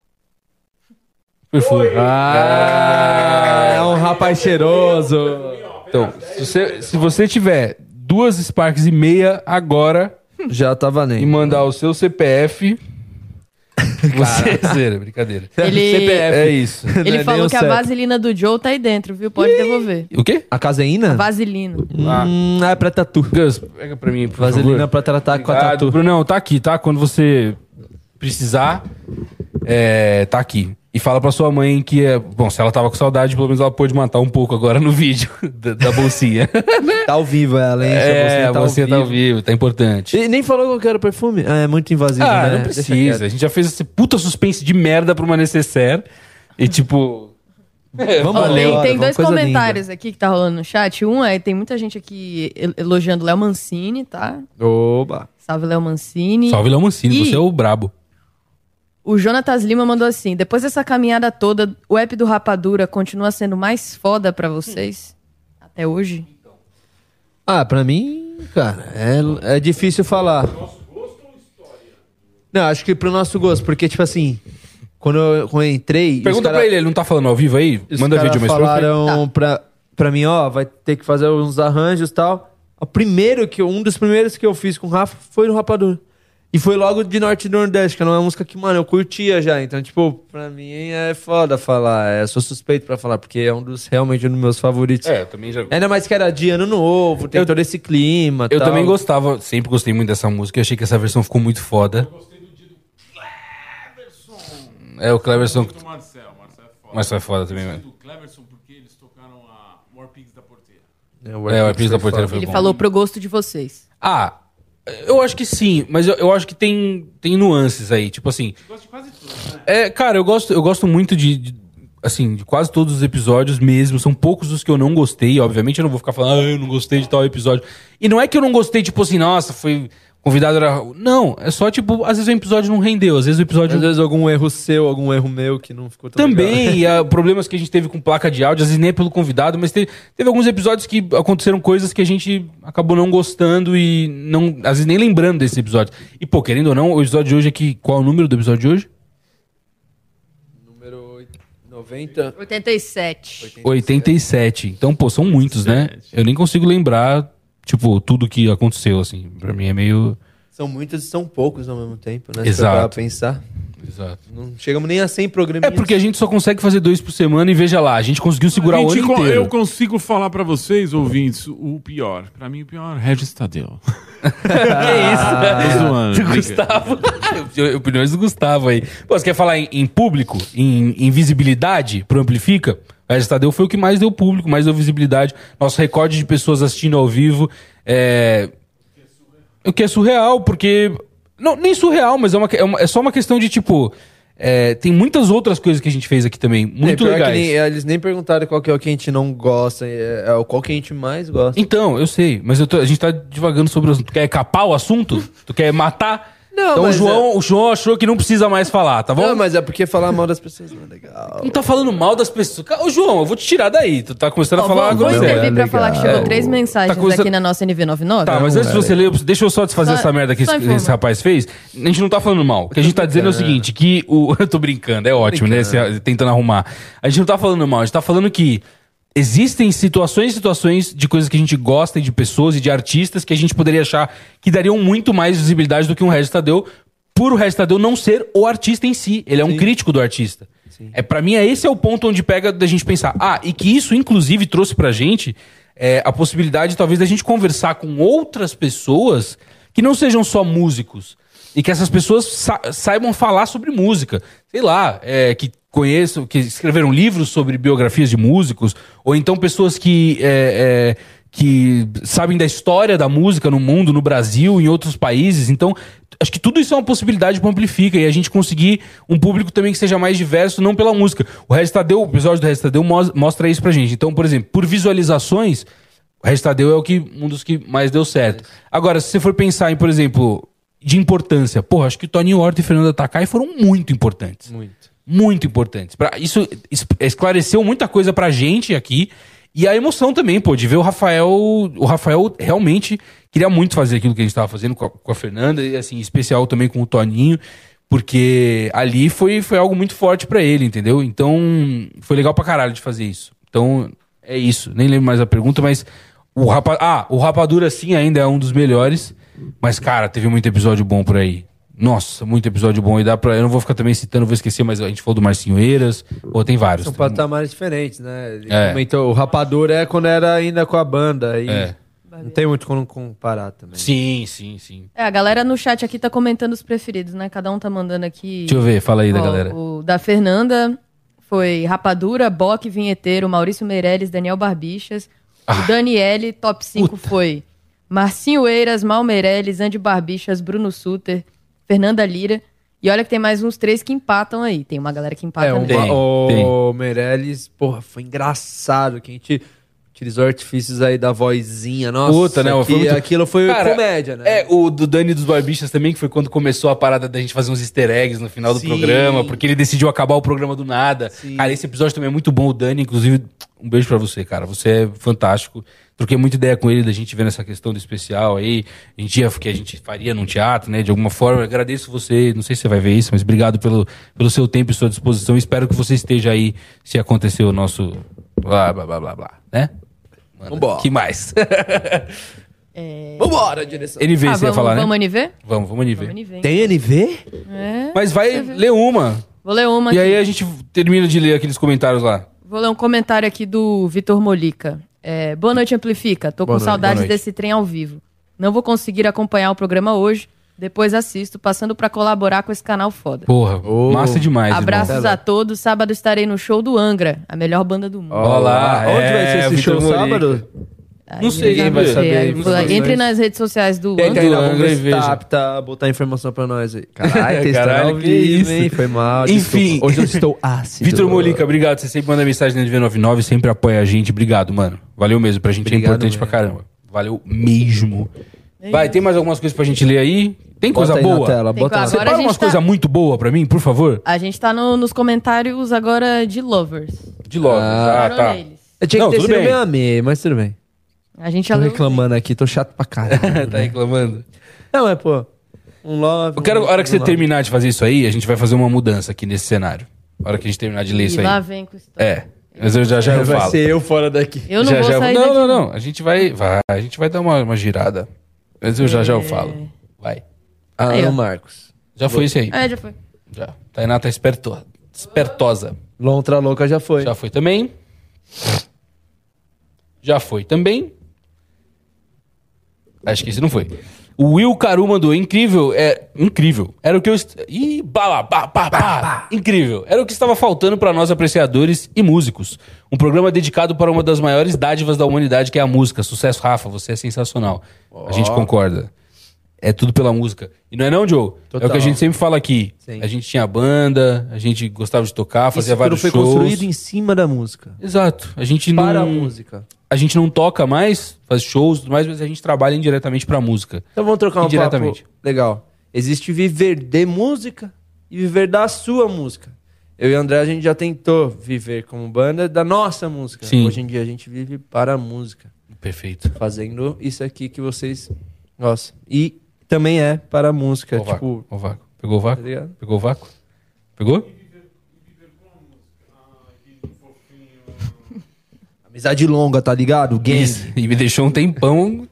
Foi. Ah, é um rapaz cheiroso. Então, se você, se você tiver duas Sparks e meia agora Já tá e valendo. mandar o seu CPF. Você. Zera, brincadeira. Ele- CPF. É isso. Não Ele é falou o que a vaselina do Joe tá aí dentro, viu? Pode devolver. O quê? A caseína? Vaselina. Ah. Hum, é pra tatu. Gus, pega pra mim, por Vaselina favor. pra tratar com a Obrigado. tatu. Brunão, tá aqui, tá? Quando você precisar, é, tá aqui. E fala pra sua mãe que é. Bom, se ela tava com saudade, pelo menos ela pôde matar um pouco agora no vídeo da, da bolsinha. Tá ao vivo ela, hein? é, a bolsinha tá ao vivo, tá importante. E nem falou qual que era o perfume. Ah, é muito invasivo, ah, né? não precisa. A gente já fez esse puta suspense de merda pra uma necessaire. E tipo. Vamos lá, tem, tem dois comentários aqui que tá rolando no chat. Um é, tem muita gente aqui el- elogiando Léo Mancini, tá? linda. Oba. Salve Léo Mancini. Salve Léo Mancini, E- você é o brabo. O Jonatas Lima mandou assim: depois dessa caminhada toda, o app do Rapadura continua sendo mais foda pra vocês? Até hoje? Ah, pra mim, cara, é, é difícil falar. Não, acho que pro nosso gosto, porque, tipo assim, quando eu, quando eu entrei. Pergunta cara- pra ele, ele não tá falando ao vivo aí? Manda vídeo frente. falaram pra, pra mim, ó, vai ter que fazer uns arranjos e tal. O primeiro que eu, um dos primeiros que eu fiz com o Rafa foi no Rapadura. E foi logo de Norte e Nordeste, que era uma música que, mano, eu curtia já. Então, tipo, pra mim é foda falar. É, sou suspeito pra falar, porque é um dos realmente um dos meus favoritos. É, eu também já. Ainda mais que era de ano novo, tem Eu- todo esse clima. Eu tal. também gostava, sempre gostei muito dessa música. Eu achei que essa versão ficou muito foda. É, o Cleverson. Marcel, Marcel é foda. Marcel é foda também, do Cleverson, porque ele É, É, o Arpins da Porteira foi Ele bom. falou pro gosto de vocês. Ah, eu acho que sim, mas eu, eu acho que tem, tem nuances aí. Tipo assim. É, cara, eu gosto, eu gosto muito de, de- Assim, de quase todos os episódios mesmo. São poucos os que eu não gostei. Obviamente eu não vou ficar falando, ah, eu não gostei de tal episódio. E não é que eu não gostei, tipo assim, nossa, foi. Convidado era. Não, é só tipo, às vezes o episódio não rendeu, às vezes o episódio. Às vezes algum erro seu, algum erro meu que não ficou tão legal. Também, e ah, problemas que a gente teve com placa de áudio, às vezes nem é pelo convidado, mas teve, teve alguns episódios que aconteceram coisas que a gente acabou não gostando e não, às vezes nem lembrando desse episódio. E, pô, querendo ou não, o episódio de hoje é que. Qual é o número do episódio de hoje? Número oit- 90. 87. 87. Então, pô, são muitos, né? Eu nem consigo lembrar, tipo, tudo que aconteceu, assim. Pra mim é meio. São muitos e são poucos ao mesmo tempo, né? Exato. pra pensar. Exato. Não chegamos nem a 100 programas. É porque a gente só consegue fazer dois por semana e veja lá, a gente conseguiu segurar o Gente, ano co- inteiro. Eu consigo falar pra vocês, ouvintes, o pior. Pra mim, o pior é Regis Tadeu. Que isso? Tô zoando, Do brinca- Gustavo. Opiniões do Gustavo aí. Pô, você quer falar em, em público, em, em visibilidade pro Amplifica? Regis Tadeu foi o que mais deu público, mais deu visibilidade. Nosso recorde de pessoas assistindo ao vivo é. O que é surreal, porque. Não, nem surreal, mas é, uma, é, uma- é só uma questão de tipo. é, tem muitas outras coisas que a gente fez aqui também, muito É, pior que legais. nem- eles nem perguntaram qual que é o que a gente não gosta, é, é o qual que a gente mais gosta. Então, eu sei, mas eu tô- a gente tá divagando sobre o assunto. Tu quer capar o assunto? Tu quer matar? Não, então o mas João, o João achou que não precisa mais falar, tá bom? Não, mas é porque falar mal das pessoas não é legal. Não tá falando mal das pessoas. Ô, João, eu vou te tirar daí. Tu tá começando a Ó, falar vou, vou groselha. intervir pra falar que chegou É. três mensagens Tá começando- aqui na nossa NV99. Tá, mas antes de você ler, eu- deixa eu só desfazer Só- essa merda que só esse, informa. esse rapaz fez. A gente não tá falando mal. O que a gente tá dizendo é o seguinte, que o... Eu tô brincando, é ótimo, né? Você tentando arrumar. A gente não tá falando mal, a gente tá falando que existem situações e situações de coisas que a gente gosta e de pessoas e de artistas que a gente poderia achar que dariam muito mais visibilidade do que um Regis Tadeu, por o Regis Tadeu não ser o artista em si. Ele é um crítico do artista. É, para mim, é esse é o ponto onde pega da gente pensar. Ah, e que isso, inclusive, trouxe pra gente é, a possibilidade, talvez, da gente conversar com outras pessoas que não sejam só músicos. E que essas pessoas sa- saibam falar sobre música. Sei lá, é, que conheçam, que escreveram livros sobre biografias de músicos, ou então pessoas que. é, é, que sabem da história da música no mundo, no Brasil, em outros países. Então, acho que tudo isso é uma possibilidade para Amplifica e a gente conseguir um público também que seja mais diverso, não pela música. O Regis Tadeu, o episódio do Regis Tadeu mos- mostra isso pra gente. Então, por exemplo, por visualizações, o Regis Tadeu é o que, um dos que mais deu certo. Agora, se você for pensar em, por exemplo, de importância, porra, acho que Toninho Horta e Fernanda Takai foram muito importantes. Muito. Muito importantes. Pra, isso es- esclareceu muita coisa pra gente aqui. E a emoção também, pô, de ver o Rafael. O Rafael realmente queria muito fazer aquilo que a gente tava fazendo com a, com a Fernanda, e assim, especial também com o Toninho, porque ali foi, foi algo muito forte pra ele, entendeu? Então, foi legal pra caralho de fazer isso. Então, é isso. Nem lembro mais a pergunta, mas o Rapa... Ah, o Rapadura sim ainda é um dos melhores, mas cara, teve muito episódio bom por aí. Nossa, muito episódio bom. E dá pra. Eu não vou ficar também citando, vou esquecer, mas a gente falou do Marcinho Eiras. Pô, tem vários. São patamares diferentes, né? Ele É. comentou, o Rapador é quando era ainda com a banda. Aí É. Não tem muito como comparar também. Sim, sim, sim. É, a galera no chat aqui tá comentando os preferidos, né? Cada um tá mandando aqui. Deixa eu ver, fala aí da Ó, galera. O da Fernanda foi Rapadura, Bock, Vinheteiro, Maurício Meirelles, Daniel Barbixas. Ah. O Daniele, top 5 foi Marcinho Eiras, Mal Meirelles, Andy Barbixas, Bruno Suter, Fernanda Lira. E olha que tem mais uns três que empatam aí. Tem uma galera que empata É, o, mesmo. o Meirelles, porra, foi engraçado que a gente utilizou artifícios aí da vozinha, nossa. Puta, né? que muito- Aquilo foi Cara, comédia, né? É, o do Dani dos Barbichas também, que foi quando começou a parada da gente fazer uns easter eggs no final do Sim. programa, porque ele decidiu acabar o programa do nada. Cara, esse episódio também é muito bom, o Dani, inclusive, um beijo pra você, cara. Você é fantástico. Troquei muita ideia com ele da gente vendo essa questão do especial aí. A gente ia, que a gente faria num teatro, né? De alguma forma. Agradeço você, não sei se você vai ver isso, mas obrigado pelo, pelo seu tempo e sua disposição. Espero que você esteja aí se acontecer o nosso. Blá, blá, blá, blá, blá, né? Manda. Vambora. que mais? Vambora, direção. NV, Ah, você ia vamos, falar, né? vamos NV? Vamos, vamos NV. Vamos NV. Tem NV? É. Mas vai ler uma. Vou ler uma E aqui. aí a gente termina de ler aqueles comentários lá. Vou ler um comentário aqui do Vitor Molica. É, boa noite, Amplifica. Tô Boa com noite, saudades desse trem ao vivo. Não vou conseguir acompanhar o programa hoje, Depois assisto, passando pra colaborar com esse canal foda. Porra, massa demais, Abraços irmão. a todos. Sábado estarei no show do Angra, a melhor banda do mundo. Olá, Onde é, vai ser esse show sábado? Aí Não sei, quem vai saber aí. Entre nas redes sociais do Entra Angra. aí na Angra e veja. a botar informação pra nós aí. Caralho, testando Caralho, ao que vivo, isso. hein? Foi mal. Enfim. desculpa. Hoje eu estou ácido. Vitor Molica, obrigado. Você sempre manda mensagem no NV99, sempre apoia a gente. Obrigado, mano. Valeu mesmo. Pra gente é Obrigado importante pra mesmo. caramba. Valeu mesmo. Vai, tem mais algumas coisas pra gente ler aí? Tem coisa Bota boa? tela, Tem bota coisa- Separa a gente umas tá- coisas muito boas pra mim, por favor. A gente tá no- nos comentários agora de Lovers. De logo. Ah, Parou tá. neles. Eu tinha Não, que ter tudo sido bem. meio a meio, mas tudo bem. A gente já Tô leu. reclamando aqui, tô chato pra caralho. tá reclamando? Não, é, pô. Um love. Eu quero, um- a hora que um você love. terminar de fazer isso aí, a gente vai fazer uma mudança aqui nesse cenário. A hora que a gente terminar de ler isso E aí. lá vem com história. É. Mas eu já já eu Vai falo. ser eu fora daqui. Eu não já, vou já sair Não, daqui. não, não. A gente vai, vai. A gente vai dar uma, uma girada. Mas eu já já eu falo. Vai. Ah, Aí, ó. o Marcos. Já foi isso aí. É, já foi. Já. Tainá tá esperto, espertosa. Lontra louca já foi. Já foi também. Já foi também. Acho que esse não foi. O Will Caru mandou, incrível, é incrível. Era o que eu est... Ih, bala, ba, ba, ba. Incrível. Era o que estava faltando para nós apreciadores e músicos. Um programa dedicado para uma das maiores dádivas da humanidade, que é a música. Sucesso, Rafa, você é sensacional. A gente concorda. É tudo pela música. E não é não, Joe? É o Total. que a gente sempre fala aqui. Sim. A gente tinha banda, a gente gostava de tocar, fazia Isso tudo vários foi shows. construído em cima da música. Exato. A gente não Para a música. a gente não toca mais, faz shows, e tudo mais, mas a gente trabalha indiretamente pra música. Então vamos trocar um Indiretamente. papo legal. Existe viver de música e viver da sua música. Eu e o André, a gente já tentou viver como banda da nossa música. Sim. Hoje em dia a gente vive para a música. Perfeito. Fazendo isso aqui que vocês gostam. E também é para a música. O vácuo. tipo, O vácuo. Pegou o vácuo? Tá? Pegou o vácuo? Pegou? amizade longa, tá ligado? Isso. E me deixou um tempão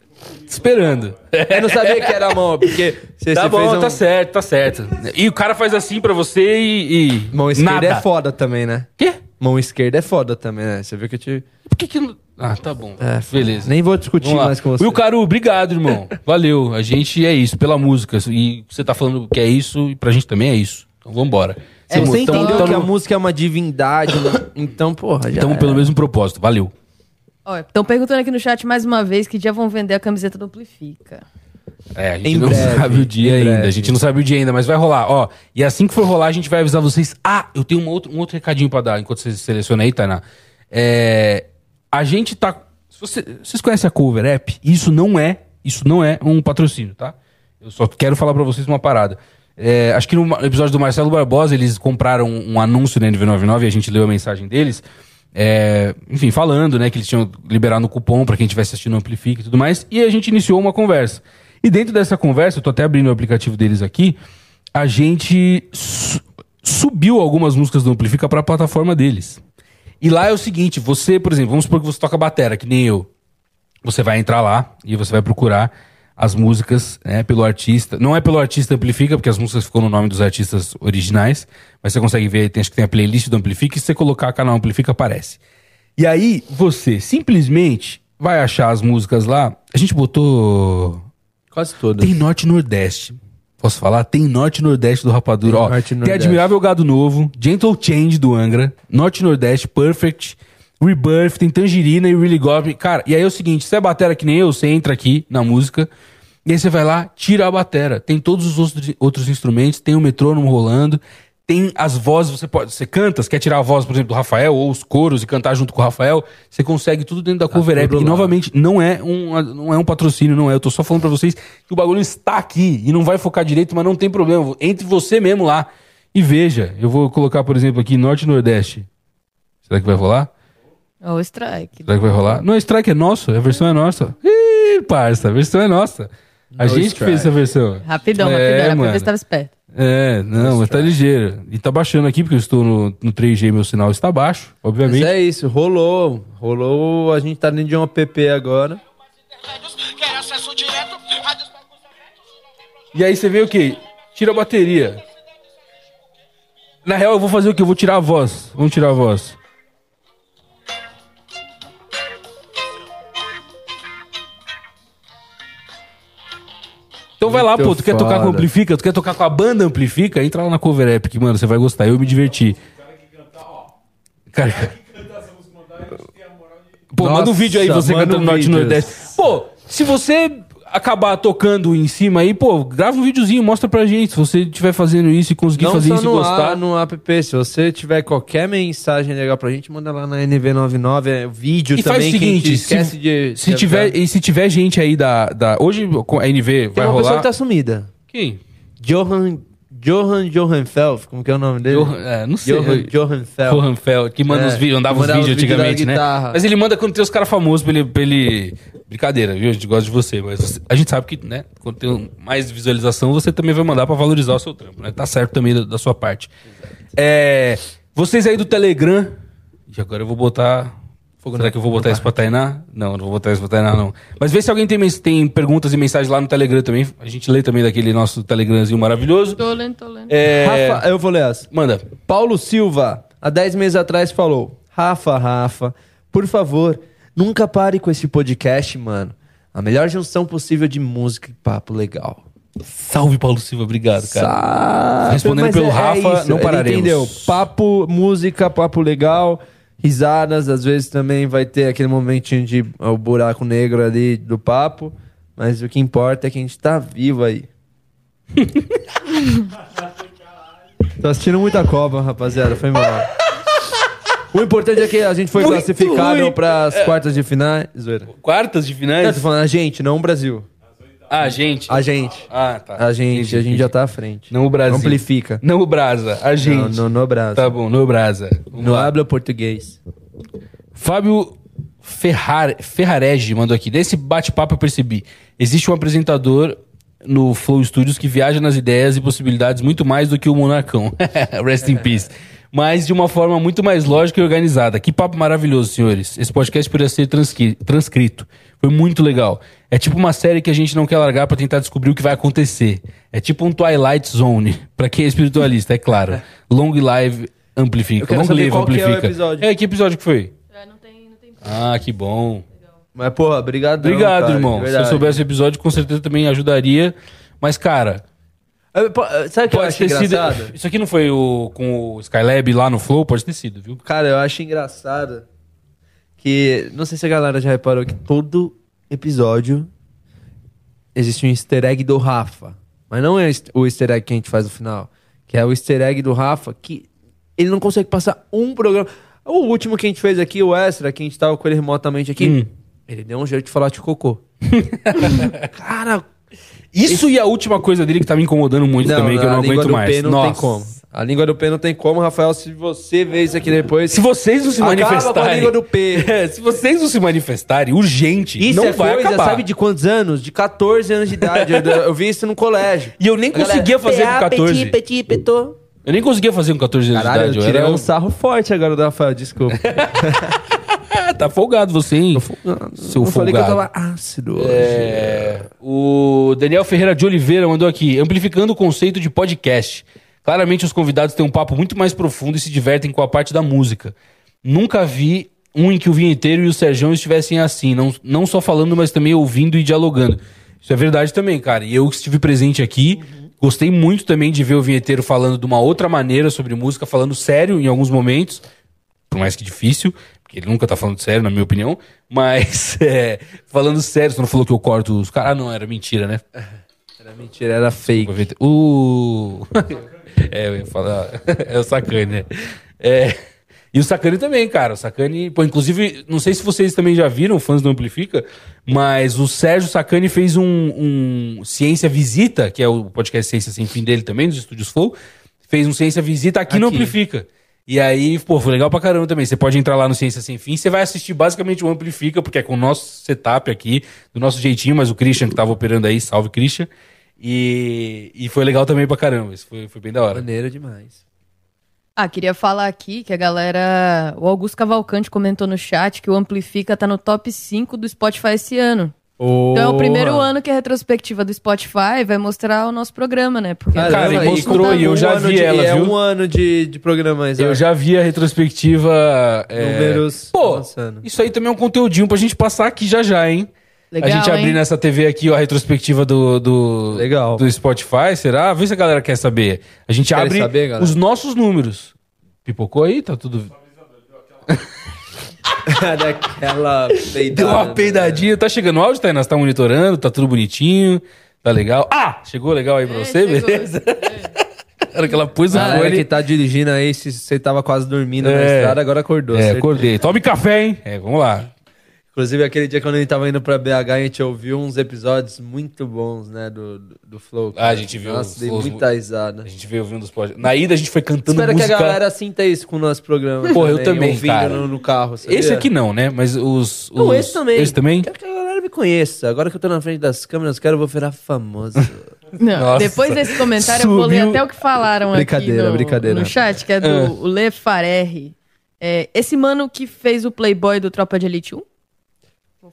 esperando. Eu não sabia que era mão, porque você, tá bom, fez um... tá certo, tá certo. E o cara faz assim pra você e. e Mão esquerda nada. é foda também, né? Quê? Mão esquerda é foda também, né? Você viu que eu te... Por que que. Ah, tá bom. É, Beleza. Nem vou discutir mais com você. Will Caru, obrigado, irmão. Valeu. A gente é isso, pela música. E você tá falando que é isso, e pra gente também é isso. Então vambora. É, você Tamo- entendeu tamo- que a música é uma divindade, né? então, porra, já Estamos pelo mesmo propósito. Valeu. Estão perguntando aqui no chat mais uma vez que dia vão vender a camiseta do Amplifica. É, a gente Em não breve, sabe o dia ainda. breve. A gente não sabe o dia ainda, mas vai rolar. Ó, e assim que for rolar, a gente vai avisar vocês. Ah, eu tenho um outro, um outro recadinho pra dar enquanto você seleciona aí, Tainá. É, a gente tá. você- vocês conhecem a Cover App? Isso não é. Isso não é um patrocínio, tá? Eu só quero falar pra vocês uma parada. É, acho que no episódio do Marcelo Barbosa, eles compraram um anúncio na NV99 e a gente leu a mensagem deles. É, enfim, falando, né, que eles tinham liberado no cupom pra quem estivesse assistindo o Amplifica e tudo mais. E a gente iniciou uma conversa. E dentro dessa conversa, eu tô até abrindo o aplicativo deles aqui, a gente su- subiu algumas músicas do Amplifica pra plataforma deles. E lá é o seguinte, você, por exemplo, vamos supor que você toca batera, que nem eu. Você vai entrar lá e você vai procurar as músicas né, pelo artista. Não é pelo artista Amplifica, porque as músicas ficam no nome dos artistas originais, mas você consegue ver, tem, acho que tem a playlist do Amplifica, e se você colocar canal Amplifica, aparece. E aí, você simplesmente vai achar as músicas lá. A gente botou. Quase todas. Tem Norte e Nordeste. Posso falar? Tem Norte e Nordeste do Rapadura. Tem Ó, Norte tem. Admirável Gado Novo, Gentle Change do Angra, Norte e Nordeste, Perfect, Rebirth, tem Tangerina e Really Goblin. Cara, e aí é o seguinte, se é batera que nem eu, você entra aqui na música, e aí você vai lá, tira a batera. Tem todos os outros, outros instrumentos, tem o metrônomo rolando, tem as vozes, você pode, você canta, você quer tirar a voz, por exemplo, do Rafael, ou os coros e cantar junto com o Rafael, você consegue tudo dentro da cover app. E lá. novamente, não é, um, não é um patrocínio, não é. Eu tô só falando pra vocês que o bagulho está aqui e não vai focar direito, mas não tem problema. Entre você mesmo lá e veja. Eu vou colocar, por exemplo, aqui Norte e Nordeste. Será que vai rolar? Ó, o strike. Será que vai rolar? Não, strike é nosso, a versão é nossa. Ih, parça, a versão é nossa. A No gente que strike. fez essa versão. Rapidão, É, rapidão. Era pra ver se tava esperto. É, não, mas tá ligeiro. E tá baixando aqui, porque eu estou no, no 3G, meu sinal está baixo, Mas obviamente. é isso, rolou. Rolou, a gente tá dentro de um app agora. E aí você vê o quê? Tira a bateria. Na real, eu vou fazer o quê? Eu vou tirar a voz. Vamos tirar a voz. Então vai lá, pô, tu quer tocar com. Amplifica, tu quer tocar com a banda Amplifica, entra lá na Cover Epic, mano, você vai gostar, eu me diverti. Cara, Pô, manda um Nossa, vídeo aí, você manda cantando um Norte e. Nordeste. Pô, se você acabar tocando em cima aí, pô, grava um videozinho, mostra pra gente. Se você estiver fazendo isso e conseguir Não fazer só isso e no, gostar. A, no app. Se você tiver qualquer mensagem legal pra gente, manda lá na NV99. É, vídeo E também faz o seguinte, esquece se, de... se tiver, e se tiver gente aí da, da hoje com a NV Tem vai uma rolar. pessoa que tá sumida. Quem? Johan... Johan Johan Felf, como que é o nome dele? Johan- é, não sei. Johan, Johan Felf. Johan Fel, que manda É, os vídeos, andava os mandava vídeos os vídeos da antigamente, né? Mas ele manda quando tem os caras famosos pra ele, pra ele. Brincadeira, viu? A gente gosta de você, mas a gente sabe que, né? Quando tem mais visualização, você também vai mandar pra valorizar o seu trampo, né? Tá certo também da, da sua parte. É, vocês aí do Telegram. E agora eu vou botar. Será que eu vou botar isso pra Tainá? Não, não vou botar isso pra Tainá, não. Mas vê se alguém tem, tem perguntas e mensagens lá no Telegram também. A gente lê também daquele nosso Telegramzinho maravilhoso. Tô lendo, tô lendo. É, Rafa, eu vou ler essa. Manda. Paulo Silva, há 10 meses atrás, falou: Rafa, Rafa, por favor, nunca pare com esse podcast, mano. A melhor junção possível de música e papo legal. Salve, Paulo Silva, obrigado, cara. Sa- Respondendo pelo é- é Rafa, isso, não ele pararemos. Entendeu? Papo, música, papo legal, risadas. Às vezes também vai ter aquele momentinho de o buraco negro ali do papo. Mas o que importa é que a gente tá vivo aí. Tô assistindo muita Copa, rapaziada. Foi mal. O importante é que a gente foi Muito classificado ruim. para as quartas de finais. Zoeira. Quartas de finais? tô falando a gente, não o Brasil. Ah, gente. A gente. Ah, tá. A gente, Entendi, a gente já tá à frente. Não o Brasil. Amplifica. Não o Brasa, a gente. Não, no, no Brasil. Tá bom, no Brasa. Vamos No lá. habla português. Fábio Ferrar, Ferrarege mandou aqui. Nesse bate-papo eu percebi. Existe um apresentador no Flow Studios que viaja nas ideias e possibilidades muito mais do que o Monarcão. Rest in peace. Mas de uma forma muito mais lógica e organizada. Que papo maravilhoso, senhores. Esse podcast poderia ser transqui- transcrito. Foi muito legal. É tipo uma série que a gente não quer largar pra tentar descobrir o que vai acontecer. É tipo um Twilight Zone. Pra quem é espiritualista, é claro. Long Live Amplifica. Eu Long Live qual que é o Amplifica. episódio. É, que episódio que foi? É, não tem, não tem. Ah, que bom. Mas, porra, obrigado. Obrigado, irmão. Se eu soubesse o episódio, com certeza também ajudaria. Mas, cara, Sabe o que eu pode acho ter sido. engraçado? Isso aqui não foi o, com o Skylab lá no Flow? Pode ter sido, viu? Cara, eu acho engraçado que. Não sei se a galera já reparou que todo episódio existe um easter egg do Rafa. Mas não é o easter egg que a gente faz no final. Que é o easter egg do Rafa que ele não consegue passar um programa. O último que a gente fez aqui, o extra, que a gente tava com ele remotamente aqui, Hum. ele deu um jeito de falar de cocô. Cara, Isso e a última coisa dele que tá me incomodando muito também, que eu não aguento mais. P não Nossa. tem como. A língua do P não tem como, Rafael. Se você ver isso aqui depois. Se vocês não se Acaba manifestarem. com a língua do P. É, se vocês não se manifestarem, urgente, Isso não é vai coisa, acabar. sabe de quantos anos? De 14 anos de idade. eu, eu vi isso no colégio. E eu nem A galera, conseguia fazer com PA, 14. Petit, petit, petô. Eu nem conseguia fazer com 14 anos Caralho, de eu idade. tirei era um sarro forte agora do Rafael, desculpa. Ah, tá folgado você, hein? Seu eu falei que eu folgado. tava ácido hoje. É, o Daniel Ferreira de Oliveira mandou aqui, amplificando o conceito de podcast. Claramente os convidados têm um papo muito mais profundo e se divertem com a parte da música. Nunca vi um em que o vinheteiro e o Serjão estivessem assim, não, não só falando, mas também ouvindo e dialogando. Isso é verdade também, cara. E eu que estive presente aqui, gostei muito também de ver o vinheteiro falando de uma outra maneira sobre música, falando sério em alguns momentos, por mais que difícil, porque ele nunca tá falando sério, na minha opinião, mas é, falando sério, você não falou que eu corto os caras. Ah, não, era mentira, né? Era mentira, era fake. Uh... é, eu ia falar. é o Sacane, né? É. E o Sacane também, cara. O Sacane, pô, inclusive, não sei se vocês também já viram, fãs do Amplifica, mas o Sérgio Sacane fez um, um Ciência Visita, que é o podcast Ciência Sem Fim dele também, dos Estúdios Flow, fez um Ciência Visita aqui, no Aqui. Amplifica. E aí, pô, foi legal pra caramba também. Você pode entrar lá no Ciência Sem Fim, você vai assistir basicamente o Amplifica, porque é com o nosso setup aqui, do nosso jeitinho, mas o Christian que tava operando aí, salve Christian. E, e foi legal também pra caramba. Isso foi, foi bem da hora. Maneiro demais. Ah, queria falar aqui que a galera. O Augusto Cavalcante comentou no chat que o Amplifica tá no top 5 do Spotify esse ano. Então é o primeiro ano que a retrospectiva do Spotify vai mostrar o nosso programa, né? Porque Cara, Caramba, ele mostrou e eu um já ano vi de- ela, É viu? um ano de, de programa, Eu já vi a retrospectiva. é, Números Pô, avançando. isso aí também é um conteúdinho pra gente passar aqui já já, hein? Legal, a gente abrir hein? nessa TV aqui ó, a retrospectiva do, do, Legal. do Spotify, será? Vê se a galera quer saber. A gente Querem abre saber, os nossos números. Pipocou aí? Tá tudo. Daquela peidada. Deu uma peidadinha. Tá chegando o áudio, Tainá? Você tá monitorando? Tá tudo bonitinho? Tá legal? Ah! Chegou legal aí pra você? chegou. Beleza? Na hora que ela pôs o fone. que tá dirigindo aí, se você tava quase dormindo na É. estrada, agora acordou. É, certeza. acordei. Tome café, hein? É, vamos lá. Inclusive, aquele dia quando a gente tava indo pra BH, a gente ouviu uns episódios muito bons, né, do, do, do Flow. Ah, a gente viu Nossa, os dei flows muita mu- risada. A gente veio ouvindo os podcasts. Na ida a gente foi cantando Espero música. que a galera sinta isso com o nosso programa. Pô, eu também, ouvindo cara. No, no carro. sabia? Esse aqui não, né? Mas os. Não, os- esse também. Esse também? Quero que a galera me conheça. Agora que eu tô na frente das câmeras, quero eu vou virar famoso. Não, Nossa. depois desse comentário eu vou ler Subiu. até o que falaram Brincadeira, aqui no, brincadeira. no chat, que é do Ah. Le Farerri. É, esse mano que fez o Playboy do Tropa de Elite 1?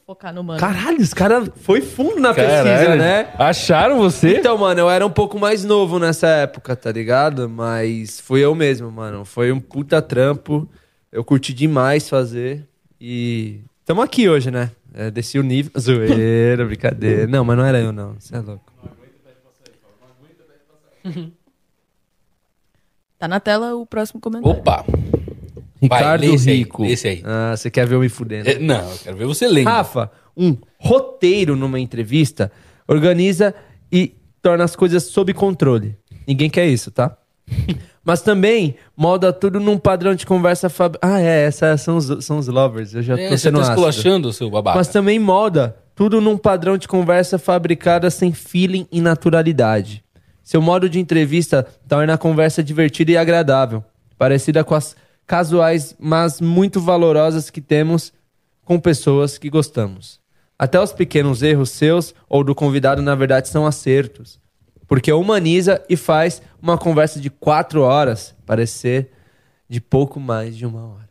Focar no mano. Caralho, os caras foi fundo na pesquisa, Caralho. né? Acharam você? Então, mano, eu era um pouco mais novo nessa época, tá ligado? Mas fui eu mesmo, mano. Foi um puta trampo. Eu curti demais fazer. E tamo aqui hoje, né? É, desci o nível. Zoeira, brincadeira. Não, mas não era eu, não. Você é louco. Tá na tela o próximo comentário. Opa! Ricardo lê esse aí, Rico. lê esse aí. Ah, você quer ver eu me fudendo? É, não, eu quero ver você lendo. Rafa, um roteiro numa entrevista organiza e torna as coisas sob controle. Ninguém quer isso, tá? Mas também molda tudo num padrão de conversa fab... Ah, é, essas são os, são os lovers. Eu já É, tô você sendo tá ácido. esculachando, seu babaca. Mas também molda tudo num padrão de conversa fabricada sem feeling e naturalidade. Seu modo de entrevista torna a conversa divertida e agradável, parecida com as casuais, mas muito valorosas que temos com pessoas que gostamos. Até os pequenos erros seus ou do convidado, na verdade, são acertos. Porque humaniza e faz uma conversa de quatro horas parecer de pouco mais de uma hora.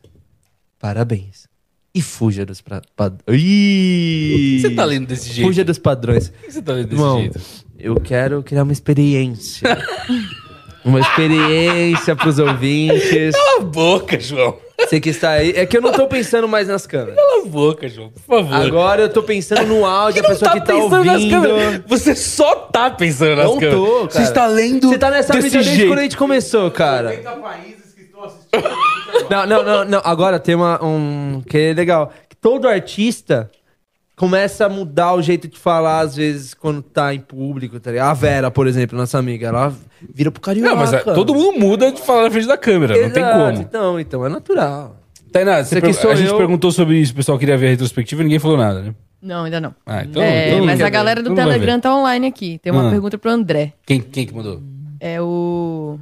Parabéns. E fuja dos pra- pad- Ih! Você tá lendo desse jeito? Fuja dos padrões. Você tá lendo desse Irmão, jeito? eu quero criar uma experiência. uma experiência pros ouvintes. Cala a boca, João. Você que está aí. É que eu não tô pensando mais nas câmeras. Cala a boca, João, por favor. Agora eu tô pensando no áudio, a Não pessoa tá que tá pensando nas ouvindo. câmeras. Você só tá pensando nas Não câmeras. tô, Você cara. está lendo Você tá nessa desse mídia desde quando a gente começou, cara. Não, não, não, não. Agora tem uma, um que é legal. Que todo artista começa a mudar o jeito de falar, às vezes, quando tá em público, tá ligado? A Vera, por exemplo, nossa amiga, ela vira pro carioca. Não, mas é, todo mundo muda de falar na frente da câmera, não tem Exato, como. Então, então, é natural. Tainá, você per- a gente eu. perguntou sobre isso, o pessoal queria ver a retrospectiva e ninguém falou nada, né? Não, ainda não. Ah, então. É, então mas a galera do Então Telegram tá online aqui. Tem uma Ah. pergunta pro André. Quem, quem que mandou? É o.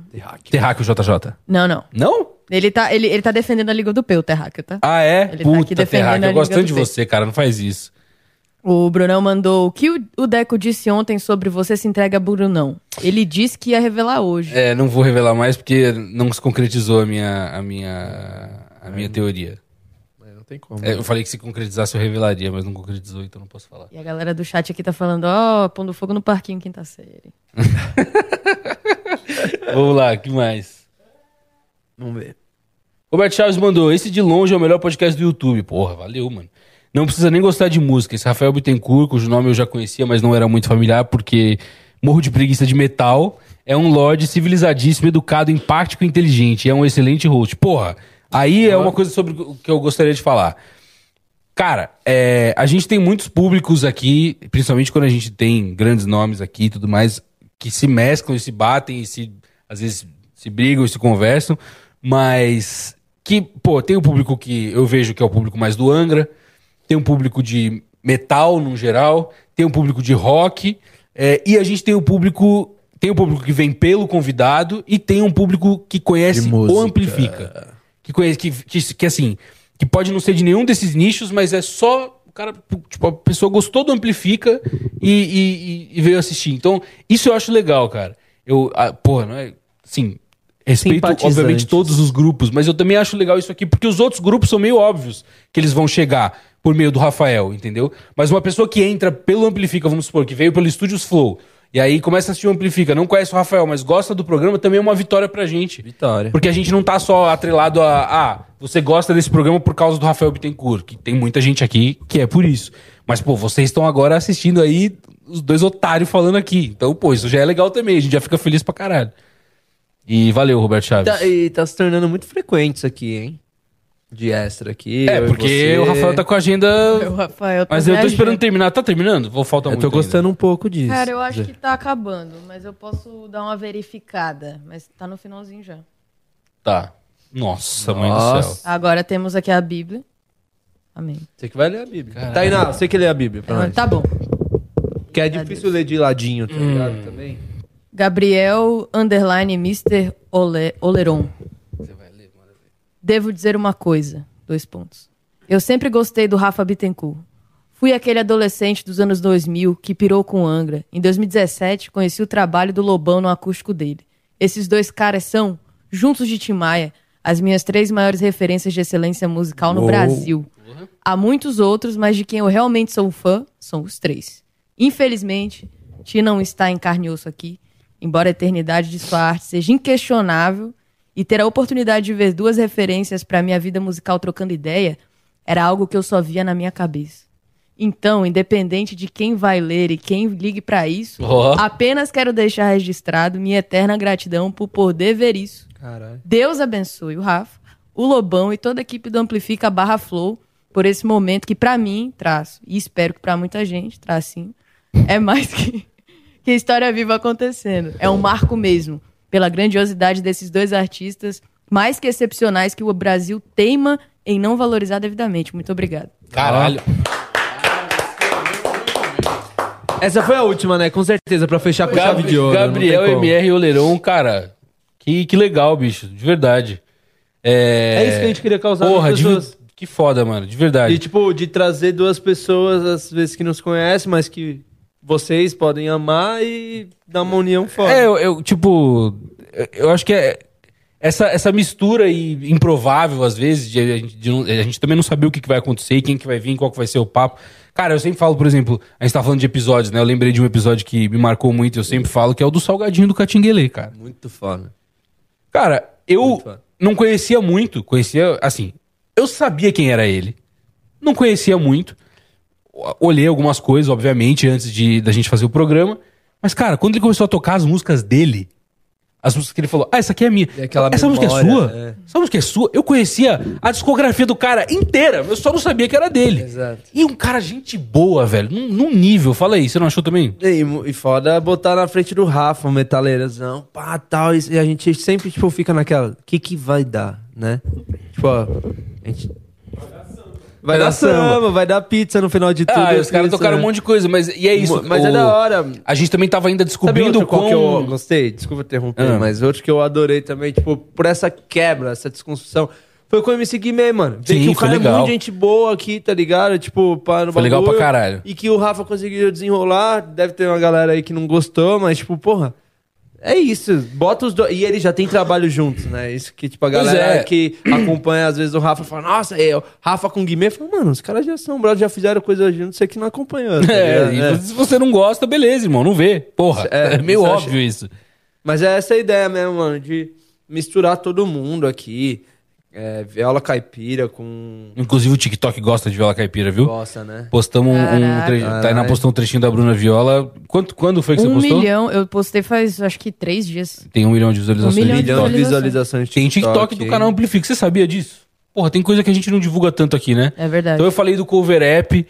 Terráqueo JJ. Não, não. Não? Ele tá, ele, ele tá defendendo a Liga do P, o Terráqueo, tá? Ah, é? Ele tá aqui Puta, defendendo Terráqueo, eu gosto tanto de você, cara, não faz isso. O Brunão mandou o que o, Deco disse ontem sobre você se entrega a Brunão. Ele disse que ia revelar hoje. É, não vou revelar mais porque não se concretizou a minha, a minha, a minha teoria. Não tem como. É, eu falei que se concretizasse eu revelaria, mas não concretizou, então não posso falar. E a galera do chat aqui tá falando, ó, pondo fogo no parquinho, quinta série. Vamos lá, que mais? Vamos ver. Roberto Chaves mandou: esse de longe é o melhor podcast do YouTube. Porra, valeu, mano. Não precisa nem gostar de música. Esse Rafael Bittencourt, cujo nome eu já conhecia, mas não era muito familiar, porque morro de preguiça de metal. É um lord civilizadíssimo, educado, empático e inteligente. É um excelente host. Porra, aí é uma coisa sobre o que eu gostaria de falar. Cara, é, a gente tem muitos públicos aqui, principalmente quando a gente tem grandes nomes aqui e tudo mais, que se mesclam e se batem e se, às vezes se brigam e se conversam, mas que, pô, tem um público que eu vejo que é o público mais do Angra, tem um público de metal no geral, tem um público de rock, é, e a gente tem o público. Tem um público que vem pelo convidado e tem um público que conhece ou amplifica. Que conhece, que, que, que assim, que pode não ser de nenhum desses nichos, mas é só. O cara, tipo, a pessoa gostou do Amplifica e, e- e- veio assistir. Então, isso eu acho legal, cara. Eu, ah, porra, não é. Sim, respeito, obviamente, todos os grupos, mas eu também acho legal isso aqui, porque os outros grupos são meio óbvios que eles vão chegar por meio do Rafael, entendeu? Mas uma pessoa que entra pelo Amplifica, vamos supor, que veio pelo Estúdios Flow, e aí começa a assistir o Amplifica, não conhece o Rafael, mas gosta do programa, também é uma vitória pra gente. Vitória. Porque a gente não tá só atrelado a. Ah, você gosta desse programa por causa do Rafael Bittencourt, que tem muita gente aqui que é por isso. Mas, pô, vocês estão agora assistindo aí os dois otários falando aqui. Então, pô, isso já é legal também. A gente já fica feliz pra caralho. E valeu, Roberto Chaves. Tá, e tá se tornando muito frequente isso aqui, hein? De extra aqui. É, eu e porque você. o Rafael tá com a agenda. O Rafael tá Mas eu tô viajando. esperando terminar. Tá terminando? Vou faltar Eu muito. tô gostando um pouco disso. Cara, eu acho que tá acabando, mas eu posso dar uma verificada. Mas tá no finalzinho já. ainda. Tá. Nossa, mãe do Nossa. céu. Agora temos aqui a Bíblia. Amém. Você que vai ler a Bíblia. Tainá, você que lê a Bíblia pra nós. Tá bom. Que é difícil ler de ladinho, tá Hum. ligado? Também. Gabriel underline Mr. Ole, Oleron. Devo dizer uma coisa. Dois pontos. Eu sempre gostei do Rafa Bittencourt. Fui aquele adolescente dos anos 2000 que pirou com Angra. Em 2017, conheci o trabalho do Lobão no acústico dele. Esses dois caras são, juntos de Tim Maia, as minhas três maiores referências de excelência musical no Uou. Brasil. Há muitos outros, mas de quem eu realmente sou fã são os três. Infelizmente, Ti não está em carne e osso aqui, embora a eternidade de sua arte seja inquestionável e ter a oportunidade de ver duas referências para minha vida musical trocando ideia era algo que eu só via na minha cabeça. Então, independente de quem vai ler e quem ligue para isso, Ó. apenas quero deixar registrado minha eterna gratidão por poder ver isso. Caralho. Deus abençoe o Rafa, o Lobão e toda a equipe do Amplifica barra Flow por esse momento que pra mim, traço, e espero que pra muita gente, tracinho, é mais que, que história viva acontecendo. É um marco mesmo, pela grandiosidade desses dois artistas mais que excepcionais que o Brasil teima em não valorizar devidamente. Muito obrigado. Caralho. Essa foi a última, né? Com certeza, pra fechar com chave de ouro. Gabriel. MR Oleron, cara. Que, que legal, bicho. De verdade. É, É isso que a gente queria causar Porra, nas de, que foda, mano. De verdade. E, tipo, de trazer duas pessoas, às vezes, que nos conhecem, mas que vocês podem amar e dar uma união forte. É, eu, eu, tipo, eu- acho que é essa, essa mistura e improvável, às vezes, de a, gente, de a gente também não saber o que, que vai acontecer, quem que vai vir, qual que vai ser o papo. Cara, eu sempre falo, por exemplo, a gente tá falando de episódios, né? Eu lembrei de um episódio que me marcou muito, eu sempre falo, que é o do Salgadinho do Catinguelê, cara. Muito foda. Cara, eu não conhecia muito, conhecia, assim, eu sabia quem era ele, não conhecia muito, olhei algumas coisas, obviamente, antes de da gente fazer o programa, mas, cara, quando ele começou a tocar as músicas dele, as músicas que ele falou, ah, essa aqui é minha, aquela essa música é memória, sua? é. Essa música é sua? Eu conhecia a discografia do cara inteira, eu só não sabia que era dele. Exato. E um cara, gente boa, velho, num, num nível, fala aí, você não achou também? E, e foda botar na frente do Rafa, um metaleirazão, pá, tal, e a gente sempre, tipo, fica naquela, o que que vai dar, né? Tipo, ó, a gente... Vai dar samba, vai dar pizza no final de tudo. Ah, os caras tocaram um né? monte de coisa, mas e é isso. Mas é o- da hora. A gente também tava ainda Sabe descobrindo outro qual que quão- eu gostei? Desculpa interromper, Ah. mas outro que eu adorei também, tipo, por essa quebra, essa desconstrução, foi com o MC Guimê, mano. Sim, que o cara é legal. muito gente boa aqui, tá ligado? Tipo, pá, no Foi legal bagulho. pra caralho. E que o Rafa conseguiu desenrolar. Deve ter uma galera aí que não gostou, mas, tipo, porra. É isso, bota os dois. E ele já tem trabalho juntos, né? Isso que, tipo, a galera é. que acompanha, às vezes, o Rafa fala, nossa, eu, Rafa com Guimê, fala, mano, os caras já são brothers, já fizeram coisa juntos, você que não acompanhou. tá É, e se você não gosta, beleza, irmão, não vê. Porra, é, meio isso óbvio isso. Mas é essa a ideia mesmo, mano, de misturar todo mundo aqui. É, viola caipira com. Inclusive o TikTok gosta de viola caipira, viu? Gosta, né? Postamos um, um Caraca. tre... Tainá postou um trechinho da Bruna Viola. Quanto, quando foi que Um você postou? milhão, eu postei faz acho que três dias. Tem um milhão de visualizações. Um milhão de Milhão de visualizações. Tem TikTok do canal Amplifica, você sabia disso? Porra, tem coisa que a gente não divulga tanto aqui, né? É verdade. Então eu falei do cover app,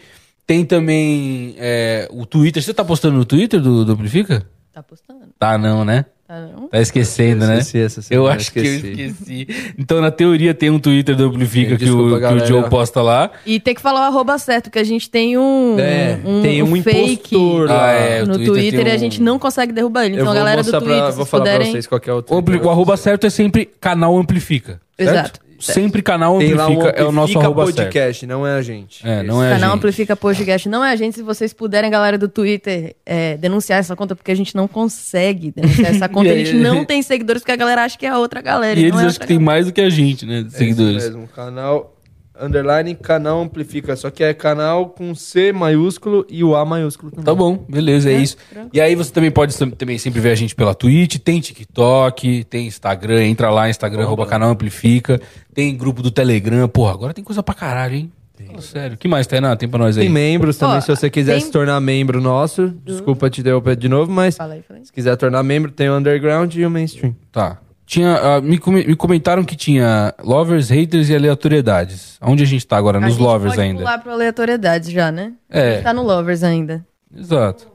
tem também é, o Twitter. Você tá postando no Twitter do, do Amplifica? Tá postando. Tá não, né? Tá não? Tá esquecendo, né? Esqueci essa eu acho que esqueci. eu esqueci. Então, na teoria, tem um Twitter do Amplifica que, o, que o. Joe posta lá. E tem que falar o arroba certo, que a gente tem um, É, um, tem um fake impostor lá. Ah, é, o no Twitter Twitter, tem e a um- gente não consegue derrubar ele. Eu Então, a galera do Twitter, pra, se vou falar pra puderem... vocês qual que é o O, ampli- o arroba certo é sempre canal Amplifica. certo? Exato. Sempre canal Tem lá um Amplifica é o nosso Amplifica arroba certo. podcast, não é a gente. É, não é a Canal gente. Amplifica Podcast. Não é a gente, se vocês puderem, galera do Twitter, é, denunciar essa conta, porque a gente não consegue denunciar essa conta. A gente não tem seguidores, porque a galera acha que é a outra galera. E não eles é acham outra que tem mais do que a gente, né? de É Seguidores. isso mesmo, canal underline canal amplifica, só que é canal com C maiúsculo e o A maiúsculo também. Tá bom, beleza, é, isso. E aí você também pode também sempre ver a gente pela Twitch, tem TikTok, tem Instagram, entra lá, Instagram, arroba canal Amplifica, tem grupo do Telegram, porra, agora tem coisa pra caralho, hein? Fala Sério. O que mais, Tainá? Tem pra nós aí? Tem membros também, Ó, se você quiser tem- se tornar membro nosso. Desculpa te interromper de novo, mas Fala aí, fala aí. se quiser tornar membro, tem o Underground e o Mainstream. Tá. Tinha, ah, me, me comentaram que tinha lovers, haters e aleatoriedades. Onde a gente tá agora? A Nos gente lovers pode ainda. pular pro aleatoriedades já, né? É. A gente tá no lovers ainda. Exato.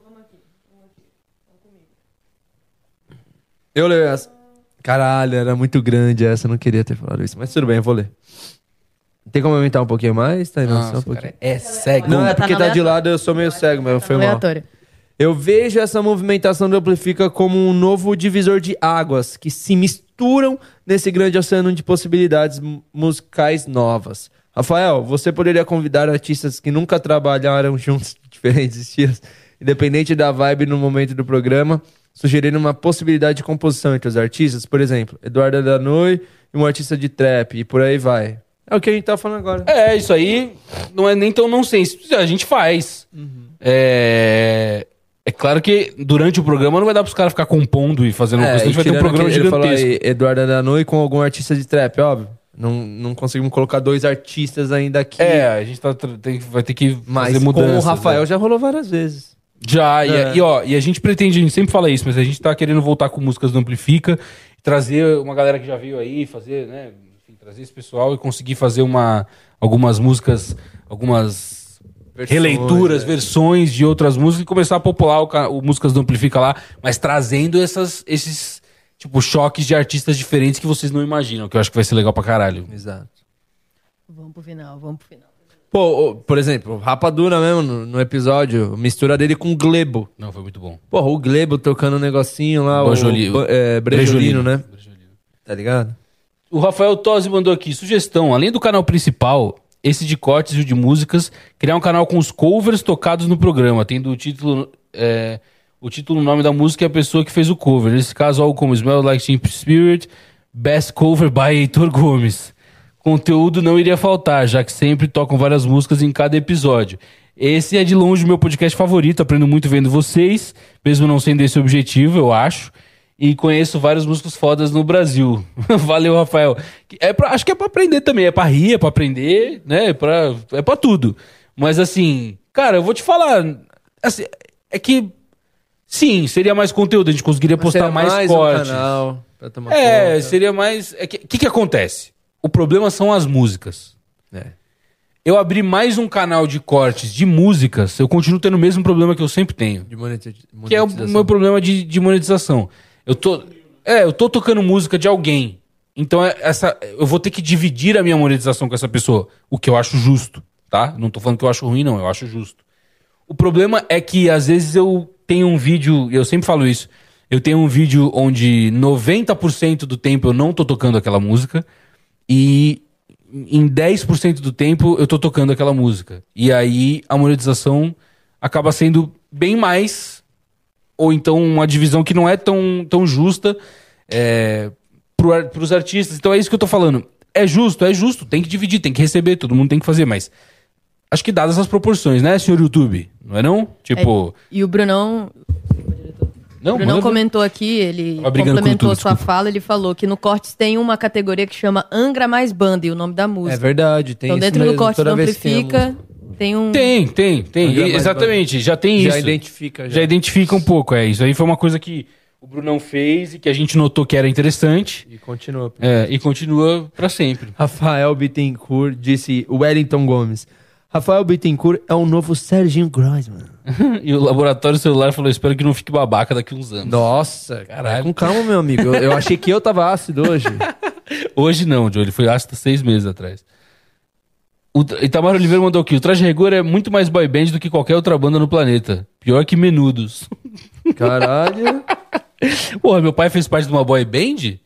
Eu leio essa. Caralho, era muito grande essa, eu não queria ter falado isso. Mas tudo bem, eu vou ler. Tem como aumentar um pouquinho mais? Tá, não, só um Nossa, pouquinho. cara, é cego. Não, é Tá porque no tá de lado, eu sou meio cego mesmo, foi mal. Aleatório. Eu vejo essa movimentação do Amplifica como um novo divisor de águas que se misturam nesse grande oceano de possibilidades mu- musicais novas. Rafael, você poderia convidar artistas que nunca trabalharam juntos em diferentes estilos, independente da vibe no momento do programa, sugerindo uma possibilidade de composição entre os artistas? Por exemplo, Eduardo Danoi e um artista de trap, e por aí vai. É o que a gente tá falando agora. É, isso aí não é nem tão nonsense. A gente faz. É... é claro que durante o programa não vai dar pros caras ficar compondo e fazendo É, coisa. A gente e vai ter um programa aquele- ele gigantesco. aí, Eduardo Danoi com algum artista de trap, óbvio. Não, não conseguimos colocar dois artistas ainda aqui. É, a gente tá, tem, vai ter que mas fazer com mudanças. o Rafael né? já rolou várias vezes. Já, e, É. e, ó, e a gente pretende, a gente sempre fala isso, mas a gente tá querendo voltar com músicas do Amplifica, trazer uma galera que já veio aí, fazer, né, enfim, trazer esse pessoal e conseguir fazer uma, algumas músicas, algumas Versões, releituras, é. versões de outras músicas e começar a popular o, o músicas do Amplifica lá, mas trazendo essas, esses, tipo, choques de artistas diferentes que vocês não imaginam, que eu acho que vai ser legal pra caralho. Exato. Vamos pro final, vamos pro final. Pô, por exemplo, o Rapadura mesmo, no, no episódio, mistura dele com o Glebo. Não, foi muito bom. Porra, o Glebo tocando um negocinho lá, Bojoli- o ba- é, Brejolino, né? Tá ligado? O Rafael Tosi mandou aqui, sugestão, além do canal principal, esse de cortes e o de músicas, criar um canal com os covers tocados no programa, tendo o título, é, o título, o nome da música e a pessoa que fez o cover. Nesse caso, algo como Smell Like Teen Spirit, Best Cover by Heitor Gomes. Conteúdo não iria faltar, já que sempre tocam várias músicas em cada episódio. Esse é de longe o meu podcast favorito, aprendo muito vendo vocês, mesmo não sendo esse o objetivo, eu acho. E conheço vários músicos fodas no Brasil. Valeu, Rafael. É pra- acho que é pra aprender também, é pra rir, é pra aprender, né? É pra, é pra tudo. Mas assim, cara, eu vou te falar. assim, é que. Sim, seria mais conteúdo, a gente conseguiria Mas postar mais, um cortes. canal pra tomar É, conta. seria mais. O que, que que acontece? O problema são as músicas. É. Eu abri mais um canal de cortes de músicas, eu continuo tendo o mesmo problema que eu sempre tenho. De monetiza- Que é o monetização. meu problema de, de monetização. Eu tô. É, eu tô tocando música de alguém. Então é- essa, eu vou ter que dividir a minha monetização com essa pessoa. O que eu acho justo, tá? Não tô falando que eu acho ruim, não, eu acho justo. O problema é que às vezes eu tenho um vídeo, eu sempre falo isso, eu tenho um vídeo onde 90% do tempo eu não tô tocando aquela música e em 10% do tempo eu tô tocando aquela música. E aí a monetização acaba sendo bem mais, ou então uma divisão que não é tão, tão justa é, para os artistas. Então é isso que eu tô falando. É justo, é justo, tem que dividir, tem que receber, todo mundo tem que fazer, mas acho que dadas as proporções, né, senhor YouTube? Não é não? Tipo, É, e o Brunão, não, o Brunão manda- comentou aqui, ele com complementou YouTube, sua fala, ele falou que no Cortes tem uma categoria que chama Angra mais Banda e o nome da música. É verdade, tem então dentro do Cortes do Amplifica tem um... Tem, tem, tem. E- mais exatamente, já tem Já isso. identifica, já. Já identifica um pouco, é. Isso aí foi uma coisa que o Brunão fez e que a gente notou que era interessante. E continua. É, e continua pra sempre. Rafael Bittencourt disse Wellington Gomes. Rafael Bittencourt é o novo Serginho Groisman. e o laboratório celular falou: espero que não fique babaca daqui uns anos. Nossa, Caralho. caralho. Com calma, meu amigo. Eu, eu achei que eu tava ácido hoje. Hoje não, Joe. Ele foi ácido seis meses atrás. O Itamar Oliveira mandou aqui: o Traje Rigor é muito mais boy band do que qualquer outra banda no planeta. Pior que Menudos. Caralho. Porra, meu pai fez parte de uma boy band?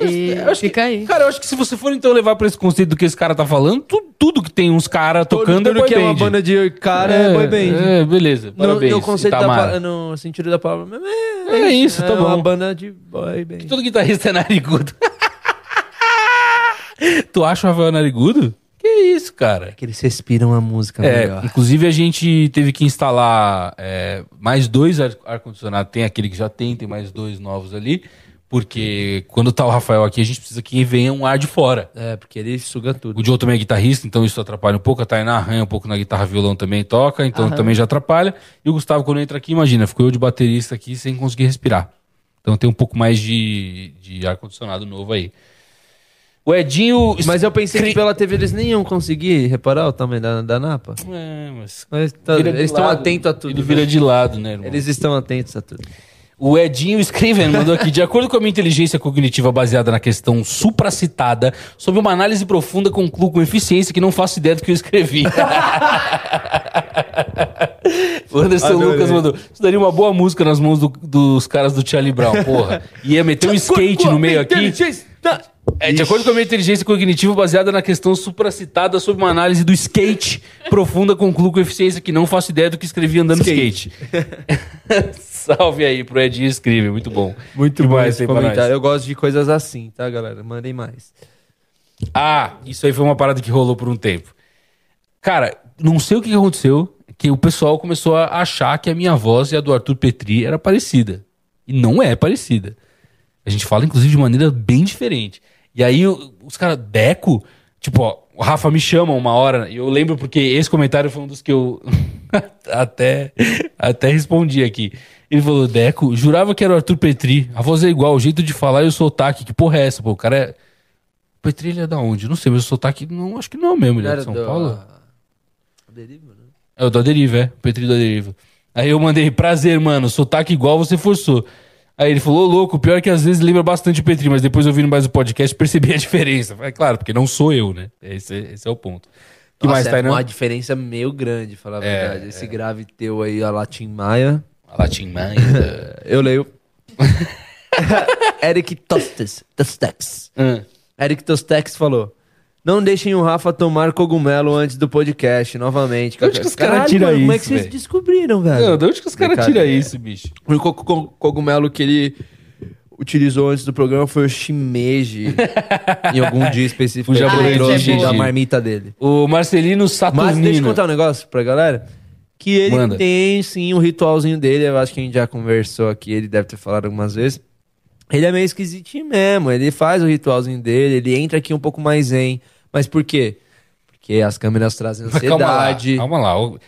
E Eu acho que- fica aí. Cara, eu acho que se você for então levar pra esse conceito do que esse cara tá falando, tu- tudo que tem uns caras tocando Tudo é boy que é uma band. banda de cara é, boy band. É, beleza. No, Parabéns, no conceito da no sentido da palavra. É, É isso, tá é uma bom. banda de boy band. Todo guitarrista é narigudo. tu acha o Rafael narigudo? Que isso, cara? Que eles respiram a música É, melhor. inclusive a gente teve que instalar é, mais dois ar- ar-condicionados. tem aquele que já tem, tem mais dois novos ali. Porque quando tá o Rafael aqui, a gente precisa que venha um ar de fora. É, porque ele suga tudo. O Joe também é guitarrista, então isso atrapalha um pouco. A Tainá arranha um pouco na guitarra violão também toca, então Aham. também já atrapalha. E o Gustavo, quando entra aqui, imagina, ficou eu de baterista aqui sem conseguir respirar. Então tem um pouco mais de, de ar-condicionado novo aí. O Edinho. Mas eu pensei que pela TV eles nem iam conseguir reparar o tamanho da, da Napa. É, mas. Mas tá- eles estão atentos a tudo. Ele né? vira de lado, né, irmão? Eles estão atentos a tudo. O Edinho Scriven mandou aqui, de acordo com a minha inteligência cognitiva baseada na questão supracitada, sobre uma análise profunda, concluo com eficiência que não faço ideia do que eu escrevi. o Anderson Adorei. Lucas mandou, isso daria uma boa música nas mãos do- dos caras do Charlie Brown, porra. Ia meter um skate no meio aqui. É, de acordo com a minha inteligência cognitiva baseada na questão supracitada sobre uma análise do skate profunda, concluo com eficiência que não faço ideia do que escrevi andando skate. Salve aí pro Edinho Escreve, muito bom. Muito bom mais esse comentário. Eu gosto de coisas assim, tá, galera? Mandem mais. Ah, isso aí foi uma parada que rolou por um tempo. Cara, não sei o que que aconteceu, que o pessoal começou a achar que a minha voz e a do Arthur Petri era parecida. E não é parecida. A gente fala, inclusive, de maneira bem diferente. E aí, os caras, Deco, tipo, ó, o Rafa me chama uma hora, e eu lembro porque esse comentário foi um dos que eu até, até respondi aqui. Ele falou, Deco, jurava que era o Arthur Petri. A voz é igual, o jeito de falar e o sotaque. Que porra é essa, pô? O cara é. O Petri ele é da onde? Não sei, mas o sotaque não, acho que não é mesmo, ele é de São Paulo. É o da Deriva, é. O Petri da Deriva. Aí eu mandei, prazer, mano, sotaque igual você forçou. Aí ele falou, "Ô, louco, pior que às vezes lembra bastante o Petri, mas depois ouvindo mais o podcast percebi a diferença. É claro, porque não sou eu, né? Esse, esse é o ponto. que Nossa, mais, é Tainan? uma diferença meio grande, falar a É, verdade. Esse grave teu aí, a Latim Maia. A Latim Maia. Eu leio. Eric Tostes. Tostex. Ah. Eric Tostex falou. Não deixem o Rafa tomar cogumelo antes do podcast, novamente. De onde que os caras Caralho, tiram mano, Como é que isso, vocês velho? descobriram, velho? Não, de onde que os caras Brincadeira. tiram isso, bicho? O único co- cogumelo que ele utilizou antes do programa foi o shimeji. em algum dia específico. O ele trouxe de da marmita dele. O Marcelino Mas Saturnino. deixa eu contar um negócio pra galera. Que ele Manda. tem sim um ritualzinho dele. Eu acho que a gente já conversou aqui. Ele deve ter falado algumas vezes. Ele é meio esquisitinho mesmo. Ele faz o ritualzinho dele. Ele entra aqui um pouco mais zen. Mas por quê? Porque as câmeras trazem Mas calma lá, ansiedade. calma lá. O-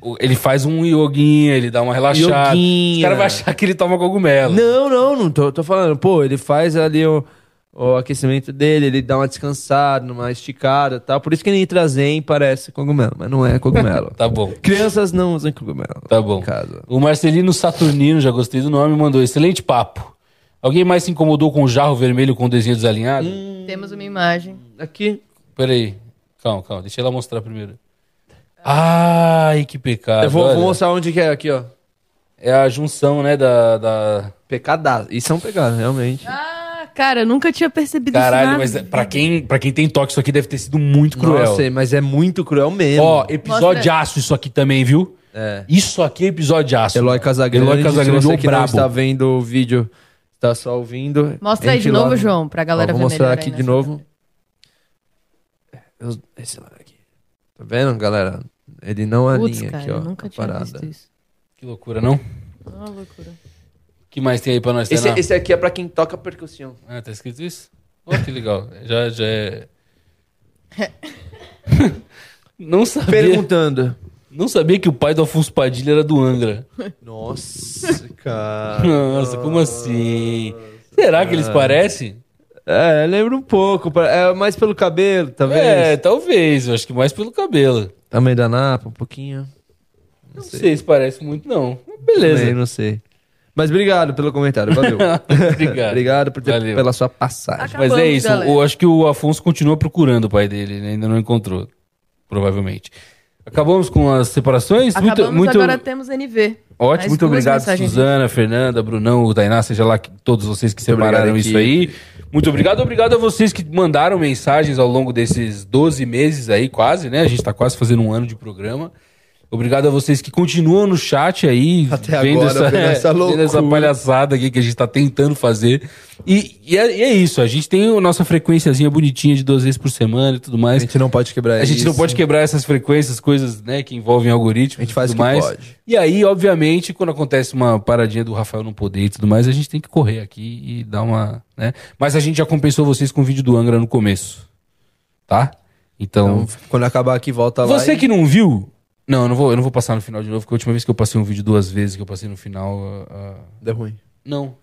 o- ele faz um yoguinha, ele dá uma relaxada. Yoguinha. Os caras vão achar que ele toma cogumelo. Não, não, não tô, tô falando. Pô, ele faz ali o, o aquecimento dele, ele dá uma descansada, uma esticada e tal. Por isso que ele entra zen parece cogumelo, mas não é cogumelo. Tá bom. Crianças não usam cogumelo. Tá bom. Em casa. O Marcelino Saturnino, já gostei do nome, mandou excelente papo. Alguém mais se incomodou com o jarro vermelho com o desenho desalinhado? Temos uma imagem. Aqui. Peraí. Calma, calma. Deixa ela mostrar primeiro. Ai, que pecado. Eu vou, olha. vou mostrar onde que é aqui, ó. É a junção, né, da... da... Pecadaço. Isso é um pecado, realmente. Ah, cara, eu nunca tinha percebido isso. Caralho, mas vida. pra quem, pra quem tem toque, isso aqui deve ter sido muito cruel. Nossa, mas é muito cruel mesmo. Ó, episódio Mostra. aço isso aqui também, viu? É. Isso aqui é episódio aço. Eloy Casagrande. Eloy Casagrande, se você que não está vendo o vídeo, está só ouvindo. Mostra aí de novo, lá João, pra galera Ó, Vou ver mostrar aqui de nessa novo. Eu- Esse lado aqui. Tá vendo, galera? Ele não Putz, alinha cara, aqui, ó. eu nunca a tinha parada. visto isso. Que loucura, não? Ah, loucura. O que mais tem aí pra nós, Esse, esse aqui é pra quem toca percussão. Ah, tá escrito isso? Olha que legal. Já, já é... não sabia... Perguntando. Não sabia que o pai do Afonso Padilha era do Angra. Nossa, cara. Nossa, como assim? Será que eles parecem? É, lembra um pouco. É mais pelo cabelo, tá vendo? É, talvez. Eu acho que mais pelo cabelo. Tamanho da napa, um pouquinho. Não sei se parece muito, não. Mas Beleza. Também não sei. Mas obrigado pelo comentário, valeu. Obrigado. obrigado por ter, Valeu. pela sua passagem. Mas Acabamos, é isso. galera. Eu acho que o Afonso continua procurando o pai dele. Ele ainda não encontrou. Provavelmente. Acabamos com as separações? Acabamos, muito, muito... agora temos NV. Ótimo, Mais muito obrigado. Suzana, Fernanda, Brunão, o Tainá, seja lá que, todos vocês que Muito separaram isso aí. Muito obrigado, obrigado a vocês que mandaram mensagens ao longo desses 12 meses aí, quase, né? A gente tá quase fazendo um ano de programa. Obrigado a vocês que continuam no chat aí, Até vendo, agora, essa, vendo essa vendo essa loucura. palhaçada aqui que a gente tá tentando fazer. E, e é, e é isso, a gente tem a nossa frequênciazinha bonitinha de duas vezes por semana e tudo A mais. gente não pode quebrar A gente não pode quebrar essas frequências, coisas né, que envolvem algoritmos A gente faz e o que mais. pode. E aí, obviamente, quando acontece uma paradinha do Rafael não poder e tudo mais, a gente tem que correr aqui e dar uma. Né? Mas a gente já compensou vocês com o vídeo do Angra no começo. Tá? Então. Então, quando acabar aqui, volta lá. você e- que não viu. Não, eu não, vou, eu não vou passar no final de novo, porque a última vez que eu passei um vídeo duas vezes, que eu passei no final. ah, Deu ruim. não.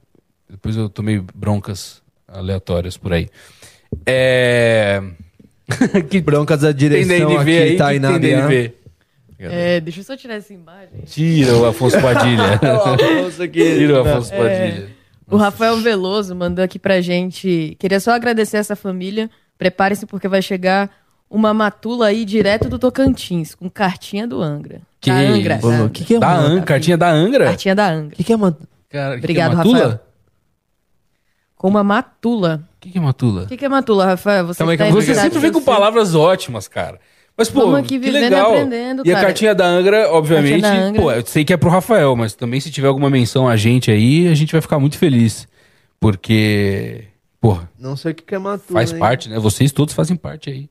Depois eu tomei broncas aleatórias por aí. É. que Broncas da tem direção DNV aqui, aí? tá aí na tem DNV? É, deixa eu só tirar essa imagem. Tira o Afonso Padilha. Tira o Afonso Padilha. O Rafael Veloso mandou aqui pra gente. Queria só agradecer essa família. Preparem-se porque vai chegar uma matula aí direto do Tocantins, com cartinha do Angra. Que da Angra. que, que é Da uma... Angra, cartinha da Angra? Cartinha da Angra. O que, que é uma... Cara, que Obrigado, que é matula? Rafael. Com uma matula. O que, que é matula? O que, que é matula, Rafael? Você, Calma aí, tá calma aí, Você sempre vem com você. palavras ótimas, cara. Mas, pô, Vamos aqui que vivendo e legal. aprendendo, e a cara. cartinha da Angra, obviamente, Cartinha da Angra. pô, eu sei que é pro Rafael, mas também se tiver alguma menção a gente aí, a gente vai ficar muito feliz. Porque, pô, Não sei o que, que é matula, faz hein? parte, né? Vocês todos fazem parte aí.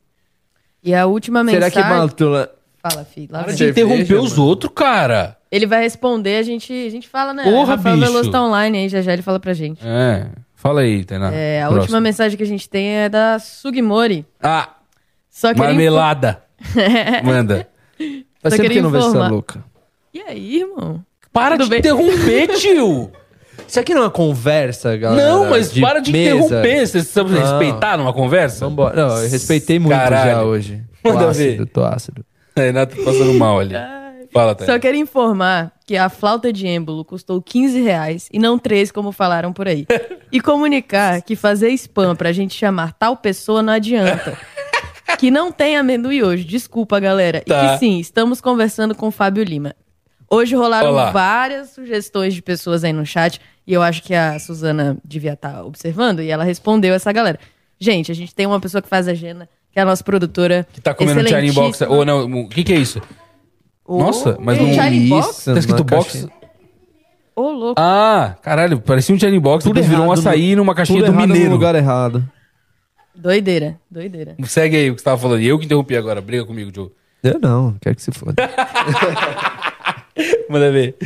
E a última Será mensagem... que matula... Fala, filho. Lá Para vem. de interromper os outros, cara. Ele vai responder, a gente, a gente fala, né? Porra, Rafael bicho. Veloso tá online aí, já já ele fala pra gente. É. Fala aí, Tainá. É, a Próximo. última mensagem que a gente tem é da Sugimori. Ah, Só marmelada. Manda. Faz Só tempo que não vejo essa louca. E aí, irmão? Para Tudo de bem? interromper, tio. Isso aqui não é uma conversa, galera? Não, mas para de mesa. interromper. Vocês precisam Não. respeitar numa conversa? Vambora. Não, eu respeitei muito Caralho. já hoje. Tô Manda ácido, ver. tô ácido. A Renata tá passando mal ali. Fala. Só quero informar que a flauta de êmbolo custou 15 reais e não 13, como falaram por aí. E comunicar que fazer spam pra gente chamar tal pessoa não adianta. Que não tem amendoim hoje, desculpa, galera. Tá. E que sim, estamos conversando com o Fábio Lima. Hoje rolaram Olá. várias sugestões de pessoas aí no chat e eu acho que a Suzana devia estar observando e ela respondeu essa galera. Gente, a gente tem uma pessoa que faz agenda, que é a nossa produtora. Que tá comendo Charlie Box. Ou não, o que que é isso? Ô, Nossa, mas não- Charlie Box? Isso, Tá escrito box. Ô, louco. Ah, caralho, parecia um Charlie Box, Tudo depois virou um açaí numa caixinha Tudo do errado Mineiro. no lugar errado. Doideira, doideira. Segue aí o que você tava falando. E eu que interrompi agora. Briga comigo, Joe. Eu não, quero que se foda. Manda ver.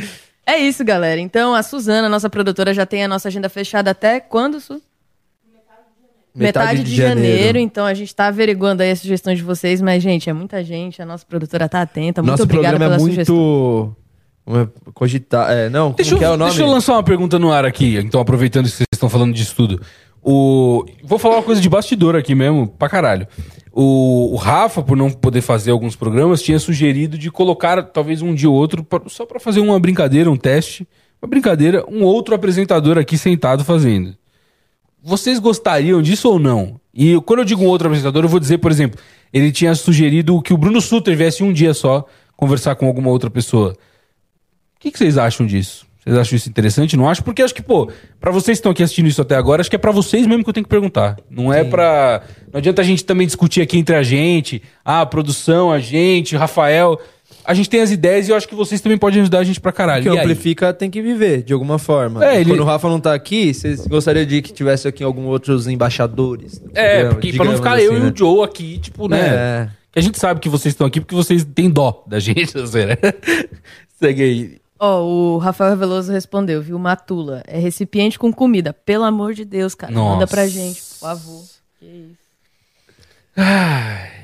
É isso, galera. Então, a Suzana, nossa produtora, já tem a nossa agenda fechada até quando, Su? Metade, de, janeiro. Então, a gente tá averiguando aí as sugestões de vocês. Mas, gente, é muita gente. A nossa produtora tá atenta. Muito Nosso obrigada programa pela é sugestão. muito... é, Cogitar... É, não, Deixa como que é eu, o nome? deixa eu lançar uma pergunta no ar aqui, então, aproveitando que vocês estão falando disso tudo. O... Vou falar uma coisa de bastidor aqui mesmo, pra caralho. O, o Rafa, por não poder fazer alguns programas, tinha sugerido de colocar talvez um dia ou outro, pra- só pra fazer uma brincadeira, um teste. Uma brincadeira, um outro apresentador aqui sentado fazendo. Vocês gostariam disso ou não? E quando eu digo um outro apresentador, eu vou dizer, por exemplo, ele tinha sugerido que o Bruno Sutter viesse um dia só conversar com alguma outra pessoa. O que, que vocês acham disso? Vocês acham isso interessante? Não acho? Porque acho que, pô, pra vocês que estão aqui assistindo isso até agora, acho que é pra vocês mesmo que eu tenho que perguntar. Não é pra. Não adianta a gente também discutir aqui entre a gente, ah, a produção, a gente, Rafael. A gente tem as ideias e eu acho que vocês também podem ajudar a gente pra caralho. Que E aí? amplifica tem que viver, de alguma forma. É, E ele- Quando o Rafa não tá aqui, vocês gostariam de que tivesse aqui alguns outros embaixadores? É, digamos- porque pra não digamos ficar eu assim, e né? o Joe aqui, tipo, né? É. Que a gente sabe que vocês estão aqui porque vocês têm dó da gente, né? Segue aí. Ó, o Rafael Veloso respondeu, viu? Matula. É recipiente com comida. Pelo amor de Deus, cara. Nossa. Manda pra gente, por favor. Que isso.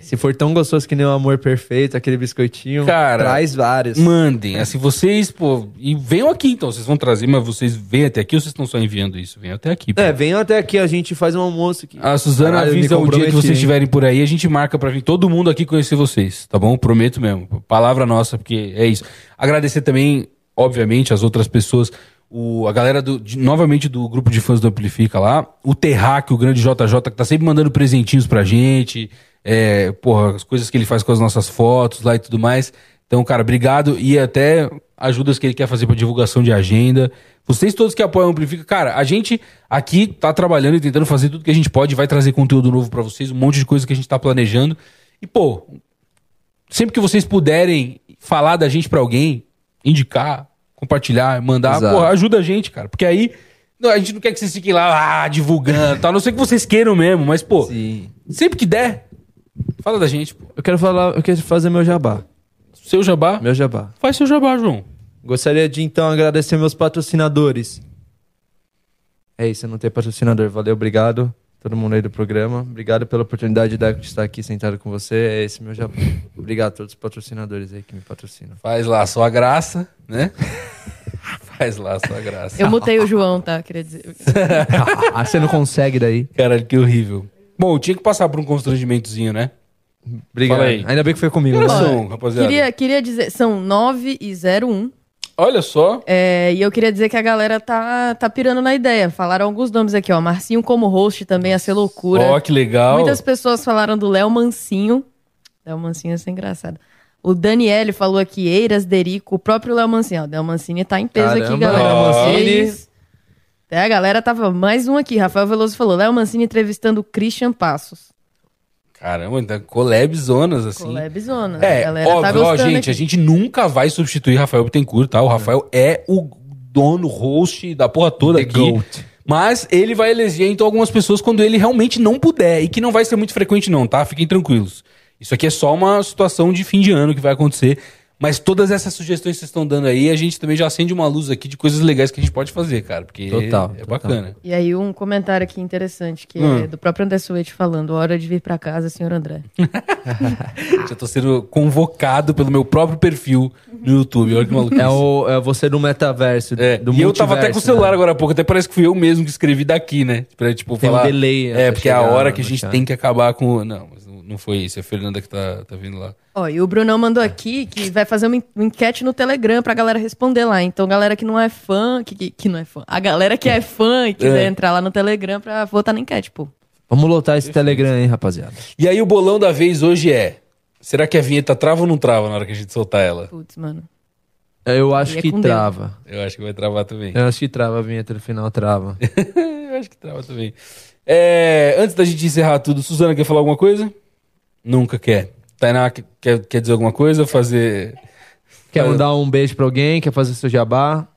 Se for tão gostoso que nem o amor perfeito, aquele biscoitinho, Cara, traz vários. Mandem. Assim, vocês, pô. E venham aqui então. Vocês vão trazer, mas vocês vêm até aqui ou vocês estão só enviando isso? Venham até aqui. pô. É, venham até aqui, a gente faz um almoço aqui. A Suzana Caralho, avisa o dia que vocês estiverem por aí, a gente marca pra vir todo mundo aqui conhecer vocês, tá bom? Prometo mesmo. Palavra nossa, porque é isso. Agradecer também, obviamente, as outras pessoas, o, a galera do, de- novamente do grupo de fãs do Amplifica lá, o Terráqueo, o grande JJ, que tá sempre mandando presentinhos pra gente, é, porra, as coisas que ele faz com as nossas fotos lá e tudo mais. Então, cara, obrigado e até ajudas que ele quer fazer pra divulgação de agenda. Vocês todos que apoiam Amplifica, cara, a gente aqui tá trabalhando e tentando fazer tudo que a gente pode, vai trazer conteúdo novo pra vocês, um monte de coisa que a gente tá planejando. E, pô, sempre que vocês puderem falar da gente pra alguém, indicar, compartilhar, mandar, Exato. porra, ajuda a gente, cara. Porque aí não, a gente não quer que vocês fiquem lá ah, divulgando, tal. A não sei que vocês queiram mesmo, mas, pô, Sim. sempre que der, fala da gente, pô. Eu quero falar, eu quero fazer meu jabá. Seu jabá, Meu jabá. faz seu jabá, João. Gostaria de então agradecer meus patrocinadores. É isso, eu não tenho patrocinador. Valeu, obrigado. Todo mundo aí do programa. Obrigado pela oportunidade de estar aqui sentado com você. É esse meu jabá. Obrigado a todos os patrocinadores aí que me patrocinam. Faz lá a sua graça, né? faz lá a sua graça. Eu mutei o João, tá? Queria dizer. ah, você não consegue daí? Caralho, que horrível. Bom, tinha que passar por um constrangimentozinho, né? Obrigado. Fala aí. Ainda bem que foi comigo. Que né? são, rapaziada? Queria, queria dizer, são 9 e 01. Olha só. É, e eu queria dizer que a galera tá, tá pirando na ideia. Falaram alguns nomes aqui, ó. Marcinho como host também ia ser loucura. Ó, que legal. Muitas pessoas falaram do Léo Mancinho. Léo Mancinho ia ser engraçado. O Daniele falou aqui, Eiras, Derico, o próprio Léo Mancinho. Ó, o Léo Mancini tá em peso aqui, Caramba, galera. Léo Mancini. É, a galera tava. Mais um aqui. Rafael Veloso falou: Léo Mancini entrevistando o Christian Passos. Caramba, então collab zonas, assim. Collabzona. É, a galera tá óbvio, ó, gostando gente, aqui. a gente nunca vai substituir Rafael Bittencourt, tá? O Rafael é o dono, host da porra toda The aqui. GOAT. Mas ele vai eleger, então, algumas pessoas quando ele realmente não puder. E que não vai ser muito frequente, não, tá? Fiquem tranquilos. Isso aqui é só uma situação de fim de ano que vai acontecer. Mas todas essas sugestões que vocês estão dando aí, a gente também já acende uma luz aqui de coisas legais que a gente pode fazer, cara. Porque Total, é total. bacana. E aí, um comentário aqui interessante, que Hum. é do próprio André Suete falando: hora de vir pra casa, senhor André. Já tô sendo convocado pelo meu próprio perfil no YouTube. Olha que maluco. É, o, é você do metaverso. É, do e eu tava até com o celular né? agora há pouco, até parece que fui eu mesmo que escrevi daqui, né? Pra, tipo, Tem um falar. delay É, até porque é a hora que a no gente tem que acabar com. Não, mas não- não foi isso, é a Fernanda que tá, tá vindo lá. Ó, e o Brunão mandou aqui que vai fazer uma en- uma enquete no Telegram pra galera responder lá. Então, galera que não é fã, que, que, que não é fã, a galera que é fã e quiser É. entrar lá no Telegram pra votar na enquete, pô. Vamos lotar esse Telegram aí, rapaziada. E aí o bolão da vez hoje é: será que a vinheta trava ou não trava na hora que a gente soltar ela? Putz, mano. Eu acho é que trava. Eu acho que vai travar também. Eu acho que trava a vinheta no final, trava. Eu acho que trava também. É, antes da gente encerrar tudo, Suzana quer falar alguma coisa? Nunca quer. Tainá quer- quer, quer dizer alguma coisa? Fazer. Quer Faz- mandar um beijo pra alguém? Quer fazer seu jabá?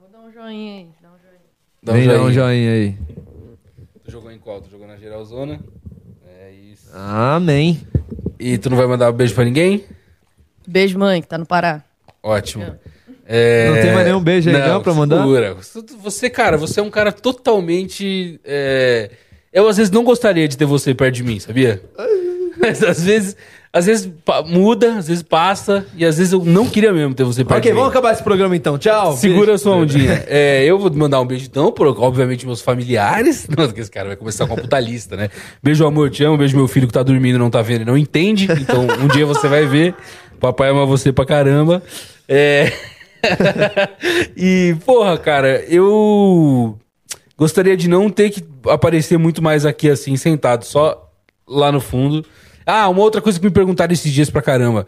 Vou dar um joinha aí. Dá um joinha. Dá Vem dar um joinha aí. Tu jogou em qual? Tu jogou na geralzona? É isso. Amém. E tu não vai mandar um beijo pra ninguém? Beijo, mãe, que tá no Pará. Ótimo. É, Não tem mais nenhum beijo aí não pra mandar? segura. Você, cara, você é um cara totalmente. é, Eu às vezes não gostaria de ter você perto de mim, sabia? Mas às vezes, às vezes muda, às vezes passa, e às vezes eu não queria mesmo ter você perto Ok, de mim. vamos acabar esse programa então. Tchau. Segura a sua ondinha. É, eu vou mandar um beijo então, obviamente, meus familiares. Não, que esse cara vai começar com a puta lista, né? Beijo, amor, te amo. Beijo, meu filho que tá dormindo, não tá vendo e não entende. Então, um dia você vai ver. Papai ama você pra caramba. É... e, porra, cara, eu gostaria de não ter que aparecer muito mais aqui assim, sentado, só lá no fundo. Ah, uma outra coisa que me perguntaram esses dias pra caramba.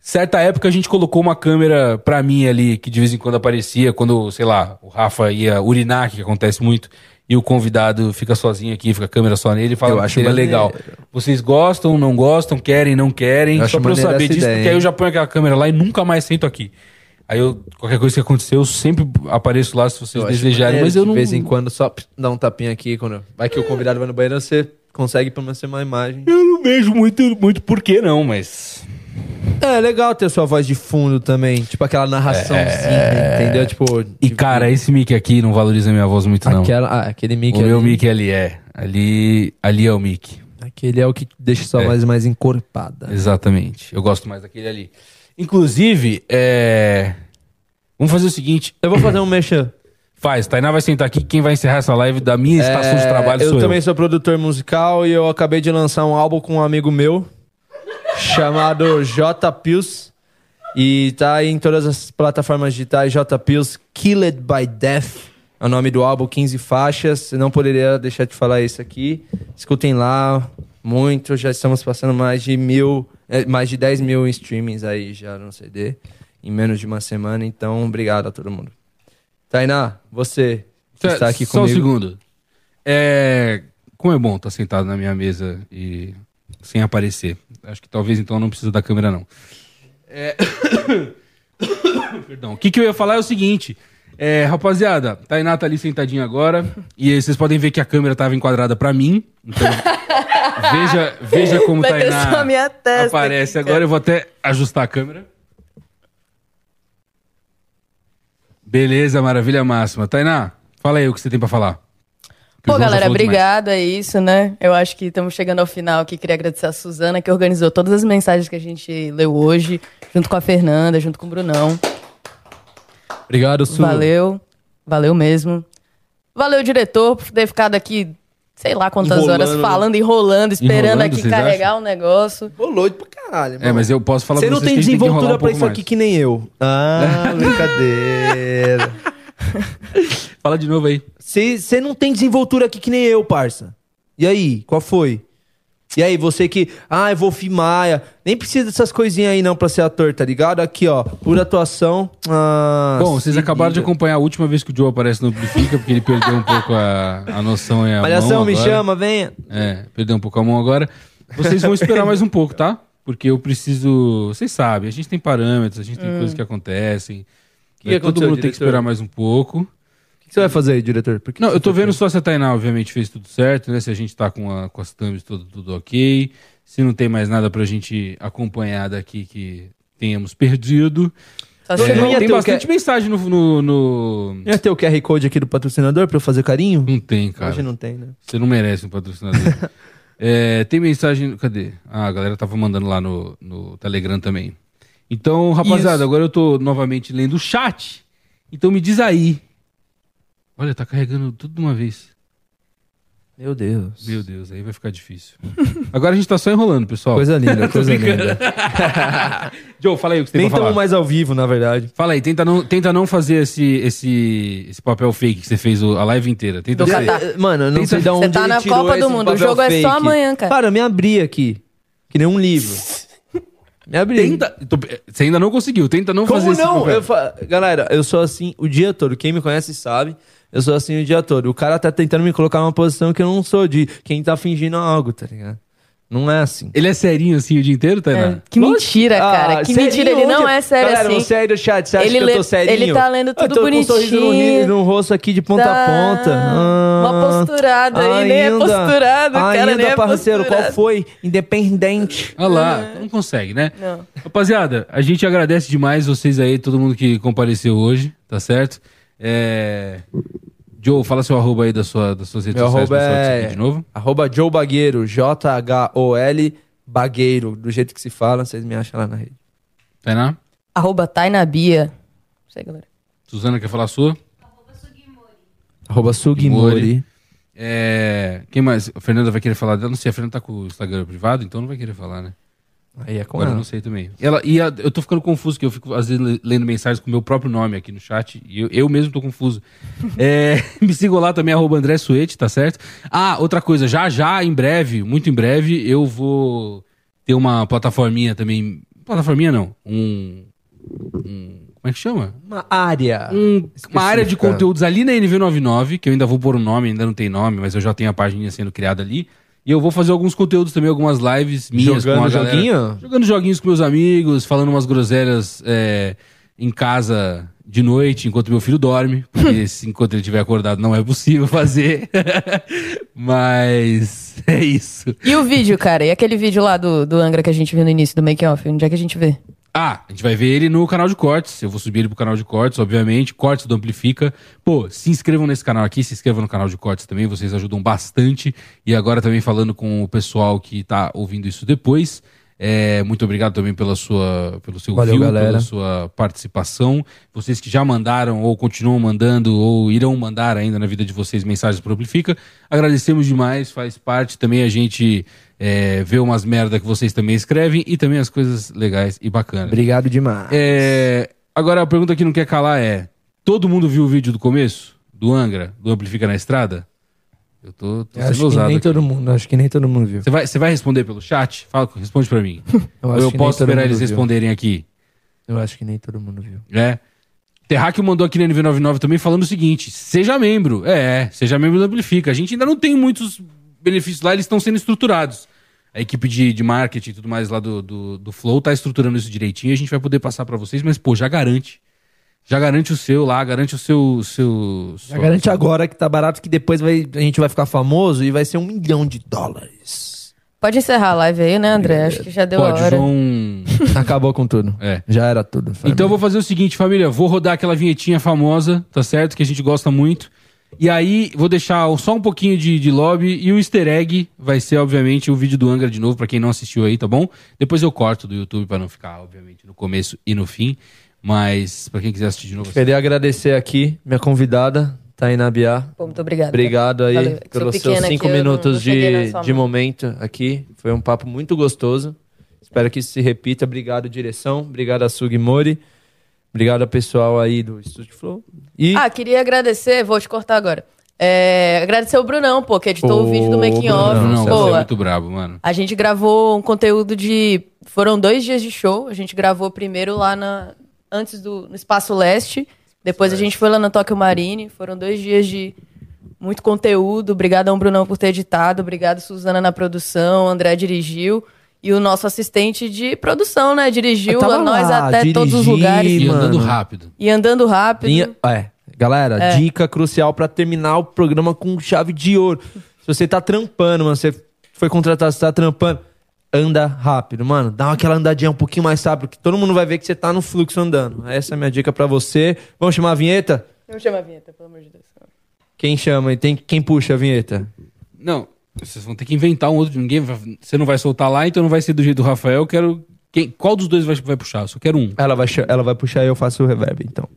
Certa época a gente colocou uma câmera pra mim ali, que de vez em quando aparecia, quando, sei lá, o Rafa ia urinar, que acontece muito, e o convidado fica sozinho aqui, fica a câmera só nele, e fala Eu que acho seria maneiro. legal. Vocês gostam, não gostam, querem, não querem? Eu só pra eu saber disso, ideia, porque aí eu já ponho aquela câmera lá e nunca mais sento aqui. Aí eu, qualquer coisa que acontecer, eu sempre apareço lá se vocês Eu desejarem, mas eu não. De vez em quando só dá um tapinha aqui. Quando vai que o convidado vai no banheiro, você consegue pelo menos ter uma imagem. Eu não vejo muito, muito porquê, não, mas. É legal ter sua voz de fundo também. Tipo aquela narraçãozinha, entendeu? Tipo. É. E cara, esse mic aqui não valoriza minha voz muito, não. aquela, ah, aquele mic o meu ali, mic ali é. Ali, ali é o mic. Aquele é o que deixa sua É. voz mais encorpada. Exatamente. Eu gosto mais daquele ali. Inclusive, é. Vamos fazer o seguinte. Eu vou fazer um merchan. Faz, Tainá vai sentar aqui. Quem vai encerrar essa live da minha estação de É, trabalho eu sou também sou produtor musical e eu acabei de lançar um álbum com um amigo meu chamado J Pills e tá aí em todas as plataformas digitais J Pills Killed by Death. É o nome do álbum, 15 faixas. Eu não poderia deixar de falar isso aqui. Escutem lá, muito. Já estamos passando mais de mil, eh, mais de 10 mil streamings aí já no CD em menos de uma semana. Então, obrigado a todo mundo. Tainá, você que está aqui Só comigo. um segundo. É. Como é bom estar sentado na minha mesa e sem aparecer. Acho que talvez então não precisa da câmera, não. É... Perdão. O que, que eu ia falar é o seguinte. É, rapaziada, Tainá tá ali sentadinha agora. E aí vocês podem ver que a câmera tava enquadrada pra mim. Então, veja, veja como Vai Tainá minha testa aparece aqui, agora. Eu vou até ajustar a câmera. Beleza, maravilha máxima. Tainá, fala aí o que você tem pra falar. Que Pô, galera, obrigada, é isso, né? Eu acho que estamos chegando ao final aqui. Queria agradecer a Suzana, que organizou todas as mensagens que a gente leu hoje, junto com a Fernanda, junto com o Brunão. Obrigado, Su. Valeu, valeu mesmo. Valeu, diretor, por ter ficado aqui, sei lá quantas Enrolando, horas né? falando, enrolando, esperando Enrolando, aqui carregar o negócio. Rolou pra caralho, É, mas eu posso falar Você pra não vocês tem que enrolar desenvoltura um pra isso mais. aqui que nem eu. Ah, brincadeira. Fala de novo aí. Você não tem desenvoltura aqui que nem eu, parça. E aí, qual foi? E aí, você que. Ah, eu vou Maia. Nem precisa dessas coisinhas aí não pra ser ator, tá ligado? Aqui, ó. Pura atuação. Ah, Bom, vocês acabaram de acompanhar a última vez que o Joe aparece no Amplifica, porque ele perdeu um pouco a, a noção e a Malhação, mão me agora. chama, venha. É, perdeu um pouco a mão agora. Vocês vão esperar mais um pouco, tá? Porque eu preciso... Vocês sabem, a gente tem parâmetros, a gente tem Hum. coisas que acontecem. que Né, Todo mundo tem que diretor? esperar mais um pouco. O que você vai fazer aí, diretor? Por que Não, que eu tô vendo só se a Tainá, obviamente, fez tudo certo, né? Se a gente tá com, a, com as thumbs tudo, tudo ok. Se não tem mais nada pra gente acompanhar daqui que tenhamos perdido. Tá É. Não ia tem bastante que- mensagem no, no, no- Ia ter o QR Code aqui do patrocinador pra eu fazer carinho? Não tem, cara. Hoje não tem, né? Você não merece um patrocinador. É, tem mensagem. Cadê? Ah, a galera tava mandando lá no, no Telegram também. Então, rapaziada, Isso. agora eu tô novamente lendo o chat. Então me diz aí. Olha, tá carregando tudo de uma vez. Meu Deus. Meu Deus, aí vai ficar difícil. Agora a gente tá só enrolando, pessoal. Coisa linda, coisa linda. Joe, fala aí o que você Nem tem pra falar. mais ao vivo, na verdade. Fala aí, tenta não, tenta não fazer esse, esse, esse papel fake que você fez o- a live inteira. Tenta Catar. Eh, Mano, eu não sei de onde Você tá ele na tirou Copa do Mundo, o papel jogo é só fake. amanhã, cara. Cara, eu me abri aqui. Que nem um livro. Me abri. Tenta, tô- você ainda não conseguiu, tenta não Como fazer esse não? papel. Eu fa- Galera, eu sou assim o dia todo. Quem me conhece sabe. Eu sou assim o dia todo. O cara tá tentando me colocar numa posição que eu não sou de quem tá fingindo algo, tá ligado? Não é assim. Ele é serinho assim o dia inteiro, Tainá? É, que mentira, cara. que sério, mentira. Ele não é sério Galera, assim. aí do chat, você acha Ele que lê- eu tô serinho? ele tá lendo Eu tudo tô com um sorriso no, bonitinho. no rosto aqui de ponta Tá. a ponta. Ah, Uma posturada aí, nem é posturado, cara, Ainda, nem é parceiro, qual foi? Independente. Olha lá, não consegue, né? Não. Rapaziada, a gente agradece demais vocês aí, todo mundo que compareceu hoje, tá certo? É... Joe, fala seu arroba aí das, sua, das suas redes Meu sociais arroba é de novo. arroba Joe Bagueiro, J-H-O-L Bagueiro, do jeito que se fala, vocês me acham lá na rede. Tainá? Arroba Tainabia. Não sei, galera. Suzana quer falar a sua? Arroba Sugimori. É... Quem mais? A Fernanda vai querer falar dela? Não sei, a Fernanda tá com o Instagram privado, então não vai querer falar, né? Aí é com Agora eu ela. não sei também. Ela, e a- eu tô ficando confuso, que eu fico às vezes le- lendo mensagens com o meu próprio nome aqui no chat, e eu, eu mesmo tô confuso. É, me sigam lá também, arroba André Suete, tá certo? Ah, outra coisa, já já, em breve, muito em breve, eu vou ter uma plataforminha também. Plataforminha não, um. um- como é que chama? Uma área. Um- uma área de conteúdos ali na NV99, que eu ainda vou pôr o nome, ainda não tem nome, mas eu já tenho a página sendo criada ali. E eu vou fazer alguns conteúdos também, algumas lives minhas Jogando com a galera. joguinho? Jogando joguinhos com meus amigos, falando umas groselhas é, em casa de noite, enquanto meu filho dorme. Porque se, enquanto ele estiver acordado não é possível fazer. Mas é isso. E o vídeo, cara? E aquele vídeo lá do, do Angra que a gente viu no início do make-off? Onde é que a gente vê? Ah, a gente vai ver ele no canal de cortes. Eu vou subir ele pro canal de cortes, obviamente. Cortes do Amplifica. Pô, se inscrevam nesse canal aqui, se inscrevam no canal de cortes também, vocês ajudam bastante. E agora também falando com o pessoal que tá ouvindo isso depois. É, muito obrigado também pela sua, pelo seu Valeu, view, galera. pela sua participação. Vocês que já mandaram ou continuam mandando ou irão mandar ainda na vida de vocês mensagens pro Amplifica. Agradecemos demais, faz parte também a gente é, ver umas merda que vocês também escrevem e também as coisas legais e bacanas. Obrigado demais. É, agora a pergunta que não quer calar é: todo mundo viu o vídeo do começo? Do Angra? Do Amplifica na Estrada? Eu tô, tô acho que nem aqui. todo mundo, acho que nem todo mundo viu. Você vai, você vai responder pelo chat? Fala, responde pra mim. Eu Ou eu posso esperar eles viu. responderem aqui? Eu acho que nem todo mundo viu. É. Terráqueo mandou aqui na NV99 também falando o seguinte: seja membro. É, seja membro do Amplifica. A gente ainda não tem muitos benefícios lá, eles estão sendo estruturados. a equipe de, de marketing e tudo mais lá do, do, do Flow tá estruturando isso direitinho e a gente vai poder passar pra vocês, mas, pô, já garante. Já garante o seu lá, garante o seu. seu Já garante agora que tá barato, que depois vai, a gente vai ficar famoso e vai ser um milhão de dólares. Pode encerrar a live aí, né, André? Acho que já deu Pode, a hora. João. Acabou com tudo. É. Já era tudo. Então eu vou fazer o seguinte, família. Vou rodar aquela vinhetinha famosa, tá certo? Que a gente gosta muito. E aí, vou deixar só um pouquinho de, de lobby e o easter egg vai ser, obviamente, o vídeo do Angra de novo, pra quem não assistiu aí, tá bom? Depois eu corto do YouTube pra não ficar, obviamente, no começo e no fim. Mas, pra quem quiser assistir de novo, Queria agradecer aqui minha convidada, Tainá Biá. Muito obrigada. Obrigado aí Valeu. Pelos seus cinco não- minutos não de, de mão. momento aqui. Foi um papo muito gostoso. Espero que isso se repita. Obrigado, direção. Obrigado a Sugimori. Obrigado ao pessoal aí do Estúdio Flow. E Ah, queria agradecer, vou te cortar agora. É, agradecer o Brunão, pô, que editou o vídeo do Making Off. Não, você Pô, é muito brabo, mano. A gente gravou um conteúdo de. Foram dois dias de show. A gente gravou primeiro lá na. Antes do. No Espaço Leste. Depois a gente foi lá na Tóquio Marine. Foram dois dias de muito conteúdo. Obrigado ao Brunão por ter editado. Obrigado, Suzana, na produção. André dirigiu. E o nosso assistente de produção, né? Dirigiu a nós lá, até todos os dirigi, lugares. E andando rápido. E andando rápido. Linha- é, galera, É. dica crucial pra terminar o programa com chave de ouro. Se você tá trampando, mano, você foi contratado, você tá trampando, anda rápido, mano. Dá aquela andadinha um pouquinho mais rápido, que todo mundo vai ver que você tá no fluxo andando. Essa é a minha dica pra você. Vamos chamar a vinheta? Não chama a vinheta, pelo amor de Deus. Quem chama e tem quem puxa a vinheta? Não, vocês vão ter que inventar um outro. Ninguém vai- Você não vai soltar lá, então não vai ser do jeito do Rafael. Eu quero. Quem, qual dos dois vai, vai puxar? Eu só quero um. Ela vai, ela vai puxar e eu faço o reverb, então.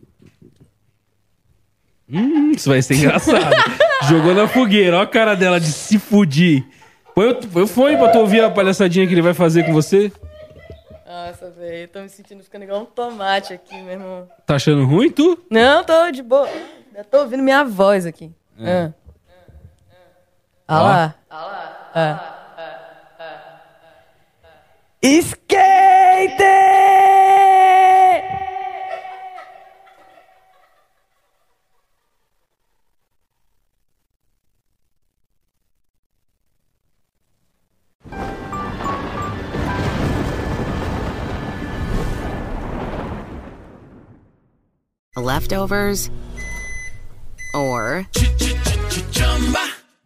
Hum, isso vai ser engraçado. Jogou na fogueira, ó a cara dela de se fudir. Põe o, põe o fone pra tu ouvir a palhaçadinha que ele vai fazer com você. Nossa, velho, tô me sentindo ficando igual um tomate aqui, meu irmão. Tá achando ruim, tu? Não, tô de boa. Já tô ouvindo minha voz aqui. É. Ah. Ah lá. Ah. Skate! Leftovers or